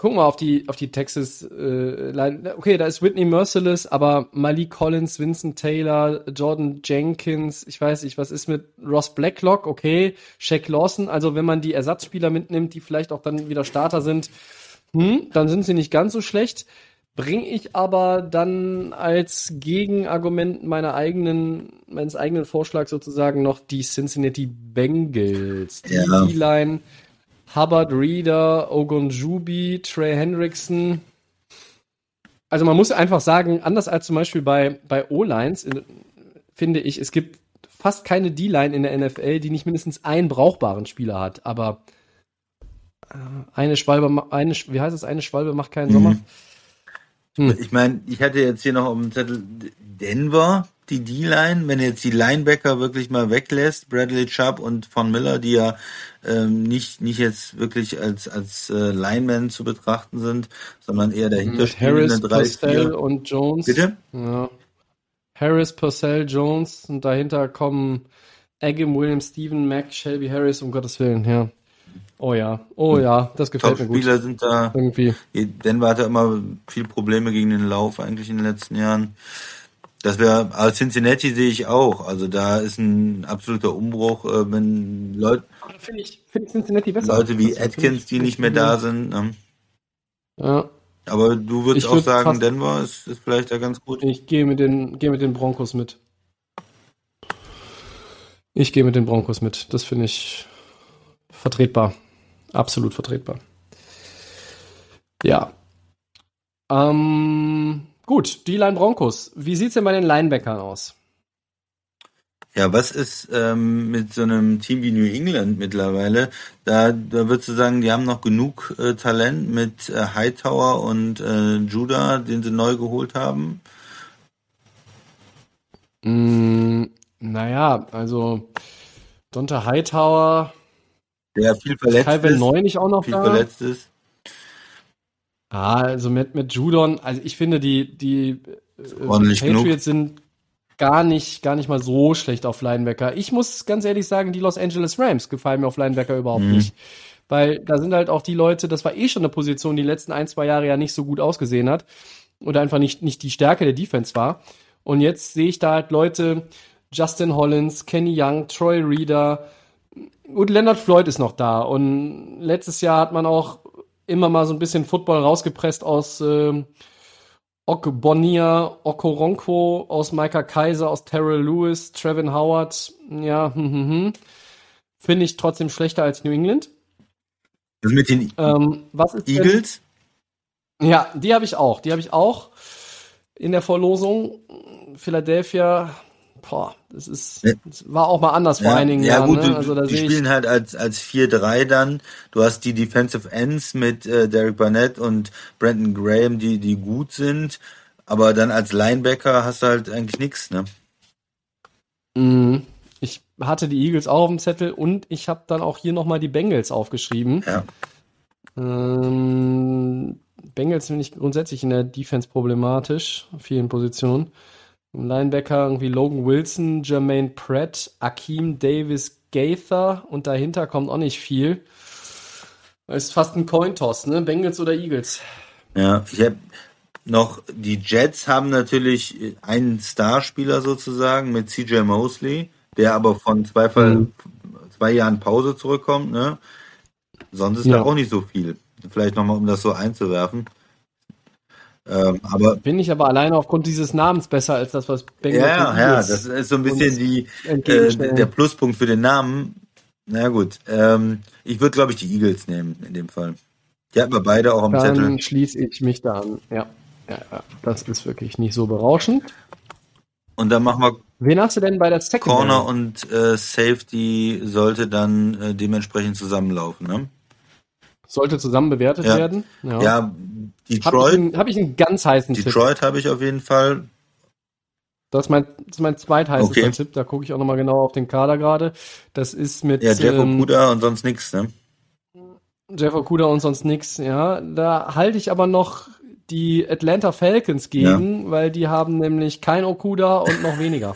gucken wir auf die auf die Texas. Äh, Line- okay, da ist Whitney Merciless, aber Malik Collins, Vincent Taylor, Jordan Jenkins, ich weiß nicht, was ist mit Ross Blacklock? Okay, Shaq Lawson. Also wenn man die Ersatzspieler mitnimmt, die vielleicht auch dann wieder Starter sind, hm, dann sind sie nicht ganz so schlecht. Bringe ich aber dann als Gegenargument meiner eigenen, meines eigenen Vorschlags sozusagen noch die Cincinnati Bengals. Die Ja. D-Line, Hubbard Reader, Ogunjubi, Trey Hendrickson. Also man muss einfach sagen, anders als zum Beispiel bei, bei O-Lines, in- finde ich, es gibt fast keine D-Line in der NFL, die nicht mindestens einen brauchbaren Spieler hat. Aber äh, eine Schwalbe, eine, wie heißt es, eine Schwalbe macht keinen Mhm. Sommer. Hm. Ich meine, ich hatte jetzt hier noch auf dem Zettel Denver, die D-Line, wenn er jetzt die Linebacker wirklich mal weglässt, Bradley Chubb und Von Miller, die ja ähm, nicht, nicht jetzt wirklich als, als äh, Linemen zu betrachten sind, sondern eher dahinter Mit spielen, Harris, 3, Purcell 4. und Jones. Bitte? Ja. Harris, Purcell, Jones und dahinter kommen Agam, Williams, Steven, Mack, Shelby Harris, um Gottes Willen, ja. Oh ja, oh ja, das gefällt mir gut. Top-Spieler sind da. Irgendwie. Denver hatte immer viel Probleme gegen den Lauf eigentlich in den letzten Jahren. Das wäre, als Cincinnati sehe ich auch. Also da ist ein absoluter Umbruch, äh, wenn Leute, Finde ich, finde ich Cincinnati besser. Leute wie Das Atkins, ich- die nicht mehr da sind. Ne? Ja, Aber du würdest auch würd sagen, fast- Denver ist, ist vielleicht da ganz gut. ich gehe mit den, gehe mit den Broncos mit. Ich gehe mit den Broncos mit. Das finde ich vertretbar. Absolut vertretbar. Ja. Ähm, gut, die Line Broncos. Wie sieht's denn bei den Linebackern aus? Ja, was ist ähm, mit so einem Team wie New England mittlerweile? Da, da würdest du sagen, die haben noch genug äh, Talent mit äh, Hightower und äh, Judah, den sie neu geholt haben. Mm, naja, also Donta Hightower, Der viel verletzt Calvin ist. Neu nicht auch noch Viel da. verletzt ist. Ah, also mit, mit Judon, also ich finde, die, die äh, Ordentlich Patriots sind gar nicht, gar nicht mal so schlecht auf Linebacker. Ich muss ganz ehrlich sagen, die Los Angeles Rams gefallen mir auf Linebacker überhaupt Mhm. nicht. Weil da sind halt auch die Leute, das war eh schon eine Position, die die letzten ein, zwei Jahre ja nicht so gut ausgesehen hat. Oder einfach nicht, nicht die Stärke der Defense war. Und jetzt sehe ich da halt Leute, Justin Hollins, Kenny Young, Troy Reader, Gut, Leonard Floyd ist noch da. Und letztes Jahr hat man auch immer mal so ein bisschen Football rausgepresst aus ähm, Okbonia, Okoronko, aus Micah Kaiser, aus Terrell Lewis, Trevin Howard. Ja, hm, hm, hm. finde ich trotzdem schlechter als New England. Das mit den Ähm, was ist denn- Eagles? Ja, die habe ich auch. Die habe ich auch in der Verlosung. Philadelphia, boah, das ist, Ja. das war auch mal anders vor einigen ja, Jahren. gut, ne? Also die spielen halt als, als 4-3 dann. Du hast die Defensive Ends mit äh, Derek Barnett und Brandon Graham, die, die gut sind. Aber dann als Linebacker hast du halt eigentlich nichts, ne? Mhm. ich hatte die Eagles auch auf dem Zettel und ich habe dann auch hier nochmal die Bengals aufgeschrieben. Ja. Ähm, Bengals finde ich grundsätzlich in der Defense problematisch, auf vielen Positionen. Im Linebacker irgendwie Logan Wilson, Jermaine Pratt, Akeem Davis Gaither und dahinter kommt auch nicht viel. Das ist fast ein Cointoss, ne? Bengals oder Eagles? Ja, ich habe noch, die Jets haben natürlich einen Starspieler sozusagen mit CJ Mosley, der aber von zwei, Mhm. zwei Jahren Pause zurückkommt, ne? Sonst ist Ja. da auch nicht so viel. Vielleicht nochmal, um das so einzuwerfen. Ähm, aber Bin ich aber alleine aufgrund dieses Namens besser als das, was Bengals ja, ja, das ist so ein bisschen die, äh, der Pluspunkt für den Namen. Na gut, ähm, ich würde, glaube ich, die Eagles nehmen in dem Fall. Die hatten wir beide auch am Zettel. Dann schließe ich mich da an. Ja. Ja, ja, das ist wirklich nicht so berauschend. Und dann machen wir Wen hast du denn bei der Secondary? Corner und äh, Safety sollte dann äh, dementsprechend zusammenlaufen. Ne? Sollte zusammen bewertet Ja. werden. Ja. Ja, Habe ich, Detroit, einen- hab ich einen ganz heißen Tipp. Detroit habe ich auf jeden Fall. Das ist mein, das ist mein zweitheißester Okay. Tipp. Da gucke ich auch nochmal genau auf den Kader gerade. Das ist mit Ja, Jeff ähm, Okuda und sonst nichts. Ne? Jeff Okuda und sonst nix. Ja, da halte ich aber noch die Atlanta Falcons gegen, weil die haben nämlich kein Okuda und noch weniger.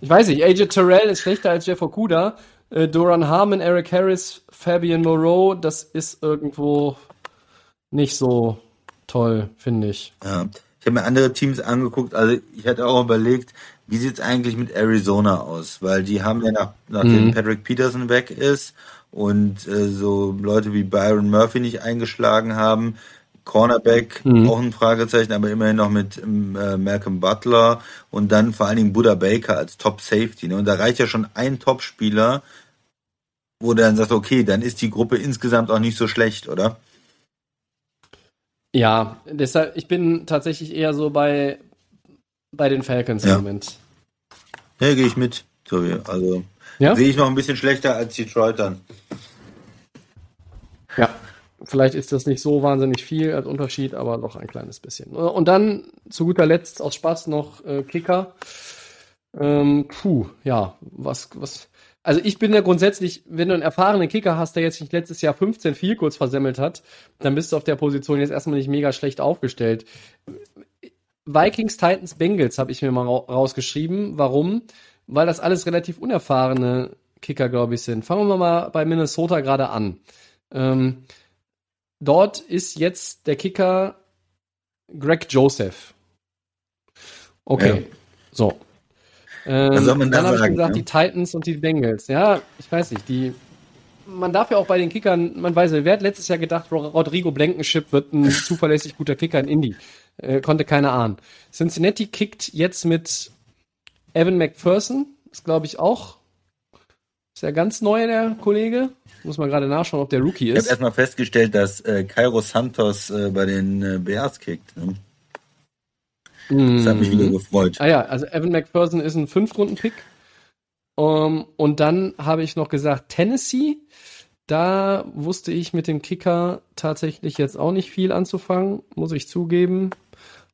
ich weiß nicht, AJ Terrell ist schlechter als Jeff Okuda. Äh, Doran Harmon, Eric Harris, Fabian Moreau, das ist irgendwo nicht so toll, finde ich. Ja. Ich habe mir andere Teams angeguckt, also ich hatte auch überlegt, wie sieht's eigentlich mit Arizona aus? Weil die haben ja nach, nachdem Mhm. Patrick Peterson weg ist und äh, so Leute wie Byron Murphy nicht eingeschlagen haben, Cornerback Mhm. auch ein Fragezeichen, aber immerhin noch mit ähm, äh, Malcolm Butler und dann vor allen Dingen Buddha Baker als Top Safety. Ne? Und da reicht ja schon ein Top-Spieler, wo du dann sagst, okay, dann ist die Gruppe insgesamt auch nicht so schlecht, oder? Ja, deshalb, ich bin tatsächlich eher so bei, bei den Falcons Ja. im Moment. Ja, gehe ich mit. So, also Ja? sehe ich noch ein bisschen schlechter als Detroit dann. Ja, vielleicht ist das nicht so wahnsinnig viel als Unterschied, aber doch ein kleines bisschen. Und dann zu guter Letzt aus Spaß noch äh, Kicker. Ähm, puh, ja, was, was. Also ich bin ja grundsätzlich, wenn du einen erfahrenen Kicker hast, der jetzt nicht letztes Jahr 15 viel kurz versemmelt hat, dann bist du auf der Position jetzt erstmal nicht mega schlecht aufgestellt. Vikings, Titans, Bengals habe ich mir mal ra rausgeschrieben. Warum? Weil das alles relativ unerfahrene Kicker, glaube ich, sind. Fangen wir mal bei Minnesota gerade an. Ähm, dort ist jetzt der Kicker Greg Joseph. Okay, Ja. so. Ähm, Was soll man da dann habe ich sagen, gesagt, ne? die Titans und die Bengals. Ja, ich weiß nicht, die. Man darf ja auch bei den Kickern, man weiß ja, wer hat letztes Jahr gedacht, Ro- Rodrigo Blankenship wird ein zuverlässig guter Kicker in Indy. Äh, konnte keiner ahnen. Cincinnati kickt jetzt mit Evan McPherson, ist glaube ich auch, ist ja ganz neu, der Kollege. Muss mal gerade nachschauen, ob der Rookie Ich habe ist. erstmal festgestellt, dass äh, Cairo Santos äh, bei den äh, Bears kickt. Ne? Das hat mich wieder gefreut. Ah ja, also Evan McPherson ist ein Fünftrunden-Pick. Um, und dann habe ich noch gesagt Tennessee. Da wusste ich mit dem Kicker tatsächlich jetzt auch nicht viel anzufangen, muss ich zugeben.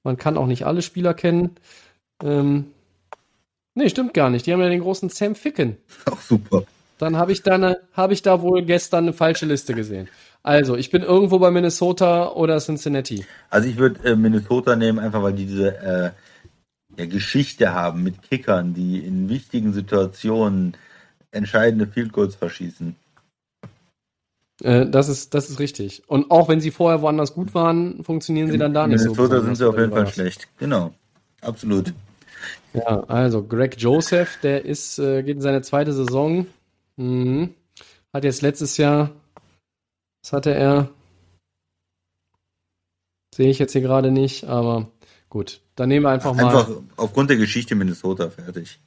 Man kann auch nicht alle Spieler kennen. Ähm, nee, stimmt gar nicht. Die haben ja den großen Sam Ficken. Auch super. Dann habe ich da eine, habe ich da wohl gestern eine falsche Liste gesehen. Also, ich bin irgendwo bei Minnesota oder Cincinnati. Also ich würde äh, Minnesota nehmen, einfach weil die diese äh, ja, Geschichte haben mit Kickern, die in wichtigen Situationen entscheidende Field Goals verschießen. Äh, das ist, das ist richtig. Und auch wenn sie vorher woanders gut waren, funktionieren sie dann da nicht so. Minnesota sind sie auf jeden Fall schlecht. Genau. Absolut. Ja, also Greg Joseph, der ist, äh, geht in seine zweite Saison. Mhm. Hat jetzt letztes Jahr, was hatte er? Sehe ich jetzt hier gerade nicht, aber gut. Dann nehmen wir einfach mal. Einfach aufgrund der Geschichte Minnesota fertig.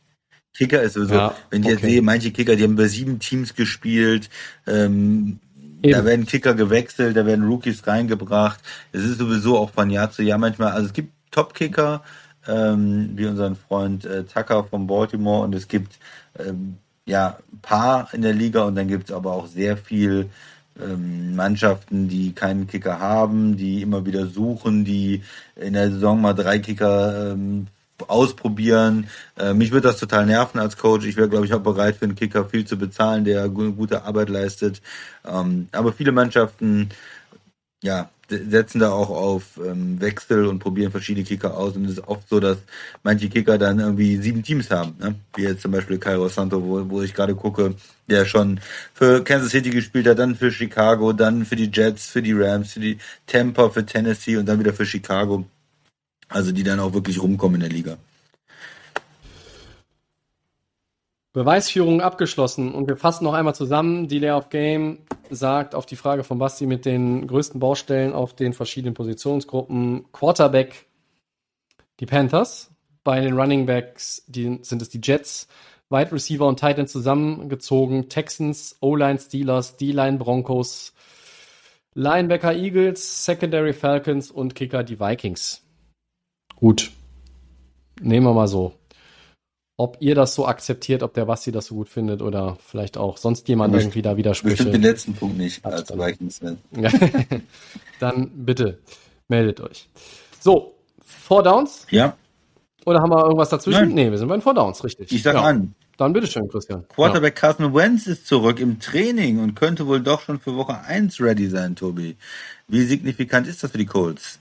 Kicker ist sowieso, Ja, wenn ich jetzt okay. sehe, manche Kicker, die haben bei sieben Teams gespielt, ähm, da werden Kicker gewechselt, da werden Rookies reingebracht. Es ist sowieso auch von Jahr zu Jahr manchmal, also es gibt Top-Kicker, ähm, wie unseren Freund äh, Tucker von Baltimore und es gibt ähm, ja ein paar in der Liga und dann gibt es aber auch sehr viel ähm, Mannschaften, die keinen Kicker haben, die immer wieder suchen, die in der Saison mal drei Kicker ähm, ausprobieren. Äh, mich würde das total nerven als Coach. Ich wäre, glaube ich, auch bereit für einen Kicker viel zu bezahlen, der gu gute Arbeit leistet. Ähm, aber viele Mannschaften ja, setzen da auch auf ähm, Wechsel und probieren verschiedene Kicker aus. Und es ist oft so, dass manche Kicker dann irgendwie sieben Teams haben. Ne? Wie jetzt zum Beispiel Cairo Santo, wo, wo ich gerade gucke, der schon für Kansas City gespielt hat, dann für Chicago, dann für die Jets, für die Rams, für die Tampa, für Tennessee und dann wieder für Chicago. Also die dann auch wirklich rumkommen in der Liga. Beweisführung abgeschlossen und wir fassen noch einmal zusammen. Die Layer of Game sagt auf die Frage von Basti mit den größten Baustellen auf den verschiedenen Positionsgruppen Quarterback die Panthers, bei den Running Backs die, sind es die Jets, Wide Receiver und Titan zusammengezogen, Texans, O-Line Steelers, D-Line Broncos, Linebacker Eagles, Secondary Falcons und Kicker die Vikings. Gut. Nehmen wir mal so ob ihr das so akzeptiert, ob der Basti das so gut findet oder vielleicht auch sonst jemand Best- irgendwie da Widersprüche. Bestimmt den letzten Punkt nicht als dann. Vikings-Fan. Dann bitte meldet euch. So, Four Downs? Ja, Oder haben wir irgendwas dazwischen? Nein. Nee, wir sind bei den Four Downs, richtig. ich sag ja. an, Dann bitteschön, Christian. Quarterback Carson Wentz ist zurück im Training und könnte wohl doch schon für Woche 1 ready sein, Tobi. Wie signifikant ist das für die Colts?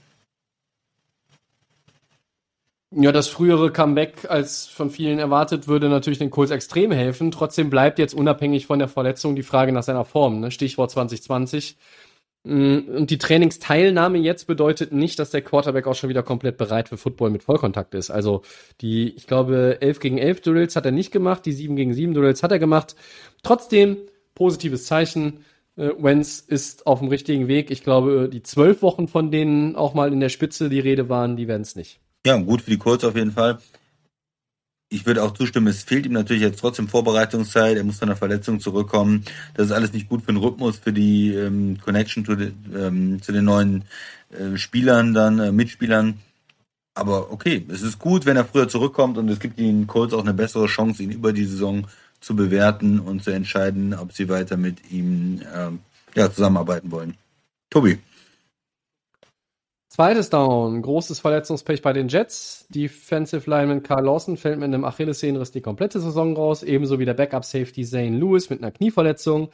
Ja. das frühere Comeback, als von vielen erwartet, würde natürlich den Colts extrem helfen. Trotzdem bleibt jetzt unabhängig von der Verletzung die Frage nach seiner Form. Ne? Stichwort 2020. Mm, Und die Trainingsteilnahme jetzt bedeutet nicht, dass der Quarterback auch schon wieder komplett bereit für Football mit Vollkontakt ist. Also die, ich glaube, 11 gegen 11 Drills hat er nicht gemacht, die 7 gegen 7 Drills hat er gemacht. Trotzdem positives Zeichen. Äh, Wenz ist auf dem richtigen Weg. Ich glaube, die zwölf Wochen, von denen auch mal in der Spitze die Rede waren, die werden es nicht. Ja, gut für die Colts auf jeden Fall. Ich würde auch zustimmen, es fehlt ihm natürlich jetzt trotzdem Vorbereitungszeit. Er muss von der Verletzung zurückkommen. Das ist alles nicht gut für den Rhythmus, für die ähm, Connection zu, den- ähm, zu den neuen äh, Spielern, dann äh, Mitspielern. Aber okay, es ist gut, wenn er früher zurückkommt und es gibt den Colts auch eine bessere Chance, ihn über die Saison zu bewerten und zu entscheiden, ob sie weiter mit ihm ähm, ja, zusammenarbeiten wollen. Tobi. Zweites Down, großes Verletzungspech bei den Jets. Defensive Lineman Carl Lawson fällt mit einem Achillessehnenriss die komplette Saison raus, ebenso wie der Backup Safety Zane Lewis mit einer Knieverletzung.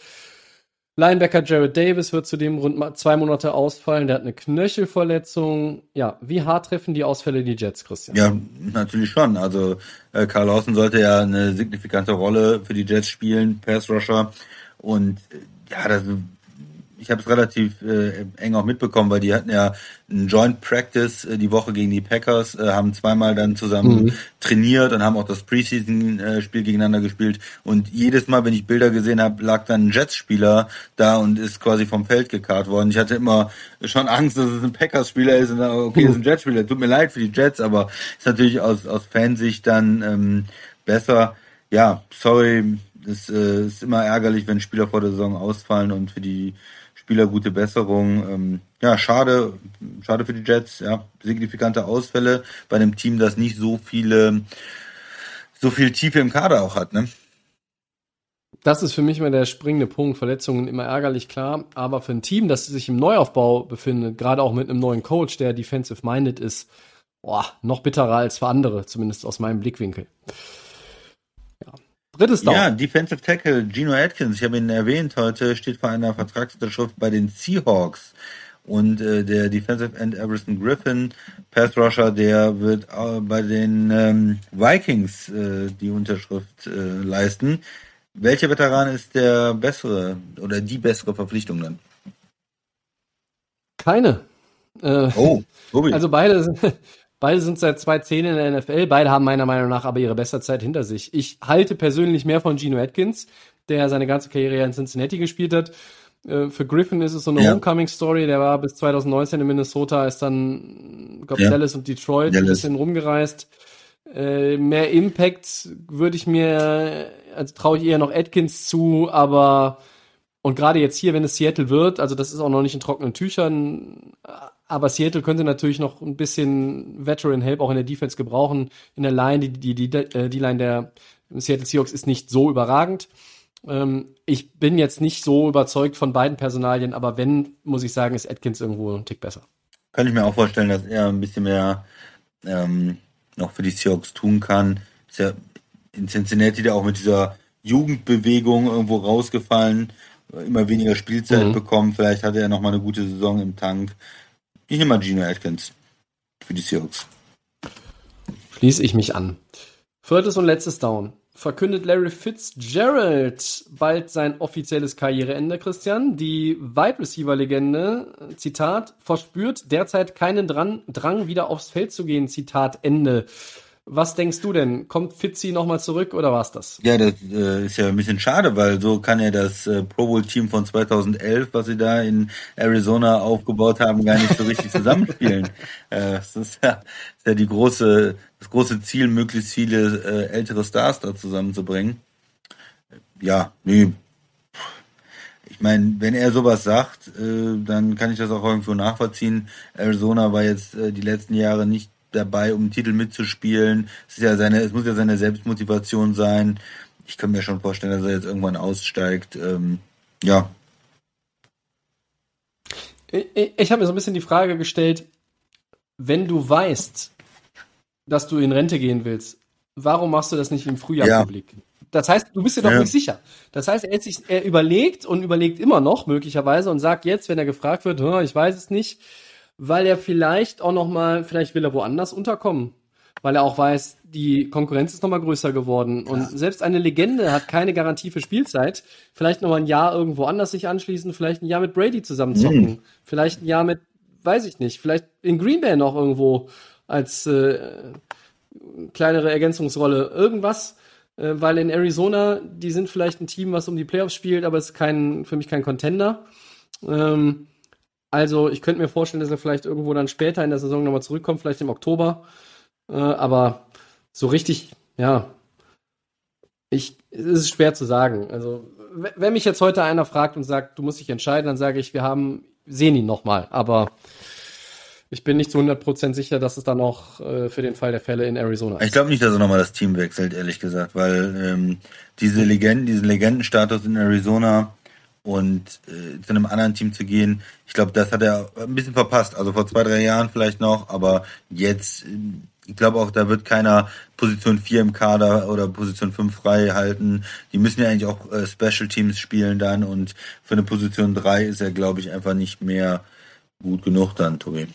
Linebacker Jared Davis wird zudem rund zwei Monate ausfallen, der hat eine Knöchelverletzung. Ja, wie hart treffen die Ausfälle die Jets, Christian? Ja, natürlich schon. Also äh, Karl Lawson sollte ja eine signifikante Rolle für die Jets spielen, Pass Rusher. Und äh, ja, das, ich habe es relativ äh, eng auch mitbekommen, weil die hatten ja einen Joint Practice äh, die Woche gegen die Packers, äh, haben zweimal dann zusammen Mhm. trainiert und haben auch das Preseason-Spiel gegeneinander gespielt. Und jedes Mal, wenn ich Bilder gesehen habe, lag dann ein Jets-Spieler da und ist quasi vom Feld gekarrt worden. Ich hatte immer schon Angst, dass es ein Packers-Spieler ist und dann, okay, es ist ein Jets-Spieler. Tut mir leid für die Jets, aber ist natürlich aus, aus Fansicht dann ähm, besser. Ja, sorry, es äh, ist immer ärgerlich, wenn Spieler vor der Saison ausfallen und für die Spieler gute Besserung. Ähm, ja, schade, schade für die Jets, ja, signifikante Ausfälle bei einem Team, das nicht so viele, so viel Tiefe im Kader auch hat, ne? Das ist für mich immer der springende Punkt. Verletzungen immer ärgerlich, klar. Aber für ein Team, das sich im Neuaufbau befindet, gerade auch mit einem neuen Coach, der defensive-minded ist, boah, noch bitterer als für andere, zumindest aus meinem Blickwinkel. Ja. Drittes Down. Ja, Defensive Tackle Gino Atkins, ich habe ihn erwähnt heute, steht vor einer Vertragsunterschrift bei den Seahawks. Und äh, der Defensive End Everson Griffin, Pass Rusher, der wird äh, bei den ähm, Vikings äh, die Unterschrift äh, leisten. Welcher Veteran ist der bessere oder die bessere Verpflichtung dann? Keine. Äh, Oh, Tobi. Also beide sind, beide sind seit 2010 in der NFL. Beide haben meiner Meinung nach aber ihre beste Zeit hinter sich. Ich halte persönlich mehr von Gino Atkins, der seine ganze Karriere in Cincinnati gespielt hat. Äh, Für Griffin ist es so eine Ja. Homecoming-Story. Der war bis 2019 in Minnesota, ist dann, glaube Ja. Dallas und Detroit ein Dallas. bisschen rumgereist. Äh, mehr Impact würde ich mir, also traue ich eher noch Atkins zu, aber und gerade jetzt hier, wenn es Seattle wird, also das ist auch noch nicht in trockenen Tüchern, aber Seattle könnte natürlich noch ein bisschen Veteran Help auch in der Defense gebrauchen. In der Line, die, die, die, äh, die Line der Seattle Seahawks ist nicht so überragend. Ähm, ich bin jetzt nicht so überzeugt von beiden Personalien, aber wenn, muss ich sagen, ist Atkins irgendwo ein Tick besser. Kann ich mir auch vorstellen, dass er ein bisschen mehr ähm, noch für die Seahawks tun kann. Ist ja in Cincinnati da auch mit dieser Jugendbewegung irgendwo rausgefallen, immer weniger Spielzeit mhm. bekommen. Vielleicht hat er noch mal eine gute Saison im Tank. Ich nehme mal Gino Atkins für die Seahawks. Schließe ich mich an. Viertes und letztes Down verkündet Larry Fitzgerald bald sein offizielles Karriereende, Christian. Die Wide Receiver Legende, Zitat, verspürt derzeit keinen Drang, Drang, wieder aufs Feld zu gehen, Zitat Ende. Was denkst du denn? Kommt Fitzy nochmal zurück oder war's das? Ja, das äh, ist ja ein bisschen schade, weil so kann er das äh, Pro Bowl Team von 2011, was sie da in Arizona aufgebaut haben, gar nicht so richtig zusammenspielen. äh, das ist ja, ist ja die große, das große Ziel, möglichst viele äh, ältere Stars da zusammenzubringen. Ja, nee. Ich meine, wenn er sowas sagt, äh, dann kann ich das auch irgendwo nachvollziehen. Arizona war jetzt äh, die letzten Jahre nicht dabei, um Titel mitzuspielen. Es ist ja seine, es muss ja seine Selbstmotivation sein. Ich kann mir schon vorstellen, dass er jetzt irgendwann aussteigt. Ähm, ja. Ich, ich habe mir so ein bisschen die Frage gestellt, wenn du weißt, dass du in Rente gehen willst, warum machst du das nicht im Frühjahr ja. publik? Das heißt, du bist dir doch ja. nicht sicher. Das heißt, er, sich, er überlegt und überlegt immer noch möglicherweise und sagt jetzt, wenn er gefragt wird, ich weiß es nicht, weil er vielleicht auch noch mal, vielleicht will er woanders unterkommen, weil er auch weiß, die Konkurrenz ist noch mal größer geworden und ja. selbst eine Legende hat keine Garantie für Spielzeit. Vielleicht noch mal ein Jahr irgendwo anders sich anschließen, vielleicht ein Jahr mit Brady zusammenzocken, mhm. vielleicht ein Jahr mit, weiß ich nicht, vielleicht in Green Bay noch irgendwo als äh, kleinere Ergänzungsrolle, irgendwas. Äh, weil in Arizona, die sind vielleicht ein Team, was um die Playoffs spielt, aber es ist kein, für mich kein Contender. Ähm, also ich könnte mir vorstellen, dass er vielleicht irgendwo dann später in der Saison nochmal zurückkommt, vielleicht im Oktober. Äh, aber so richtig, ja, ich, es ist schwer zu sagen. Also wenn mich jetzt heute einer fragt und sagt, du musst dich entscheiden, dann sage ich, wir haben, sehen ihn nochmal. Aber ich bin nicht zu 100% sicher, dass es dann auch äh, für den Fall der Fälle in Arizona ist. Ich glaube nicht, dass er nochmal das Team wechselt, ehrlich gesagt, weil ähm, diese Legenden, diesen Legendenstatus in Arizona und äh, zu einem anderen Team zu gehen. Ich glaube, das hat er ein bisschen verpasst. Also vor zwei, drei Jahren vielleicht noch, aber jetzt, ich glaube auch, da wird keiner Position 4 im Kader oder Position 5 frei halten. Die müssen ja eigentlich auch äh, Special Teams spielen dann und für eine Position 3 ist er, glaube ich, einfach nicht mehr gut genug dann, Tobi.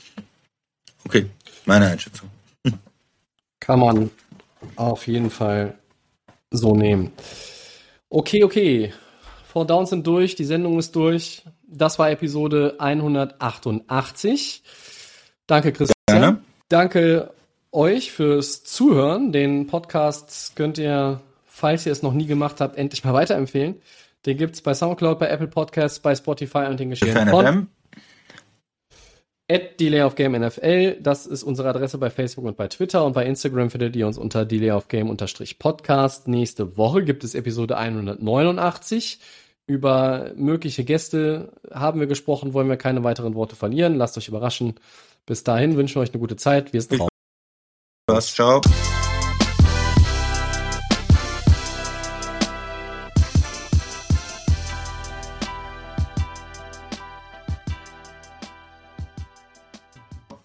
Okay, meine Einschätzung. Kann man auf jeden Fall so nehmen. Okay, okay. Four Downs sind durch, die Sendung ist durch. Das war Episode 188. Danke, Christian. Gerne. Danke euch fürs Zuhören. Den Podcast könnt ihr, falls ihr es noch nie gemacht habt, endlich mal weiterempfehlen. Den gibt es bei Soundcloud, bei Apple Podcasts, bei Spotify und den Geschehen von. At Delay of Game NFL, das ist unsere Adresse bei Facebook und bei Twitter und bei Instagram findet ihr uns unter Delay of Game Podcast. Nächste Woche gibt es Episode 189. Über mögliche Gäste haben wir gesprochen, wollen wir keine weiteren Worte verlieren. Lasst euch überraschen. Bis dahin wünschen wir euch eine gute Zeit. Wir sind raus. Ciao.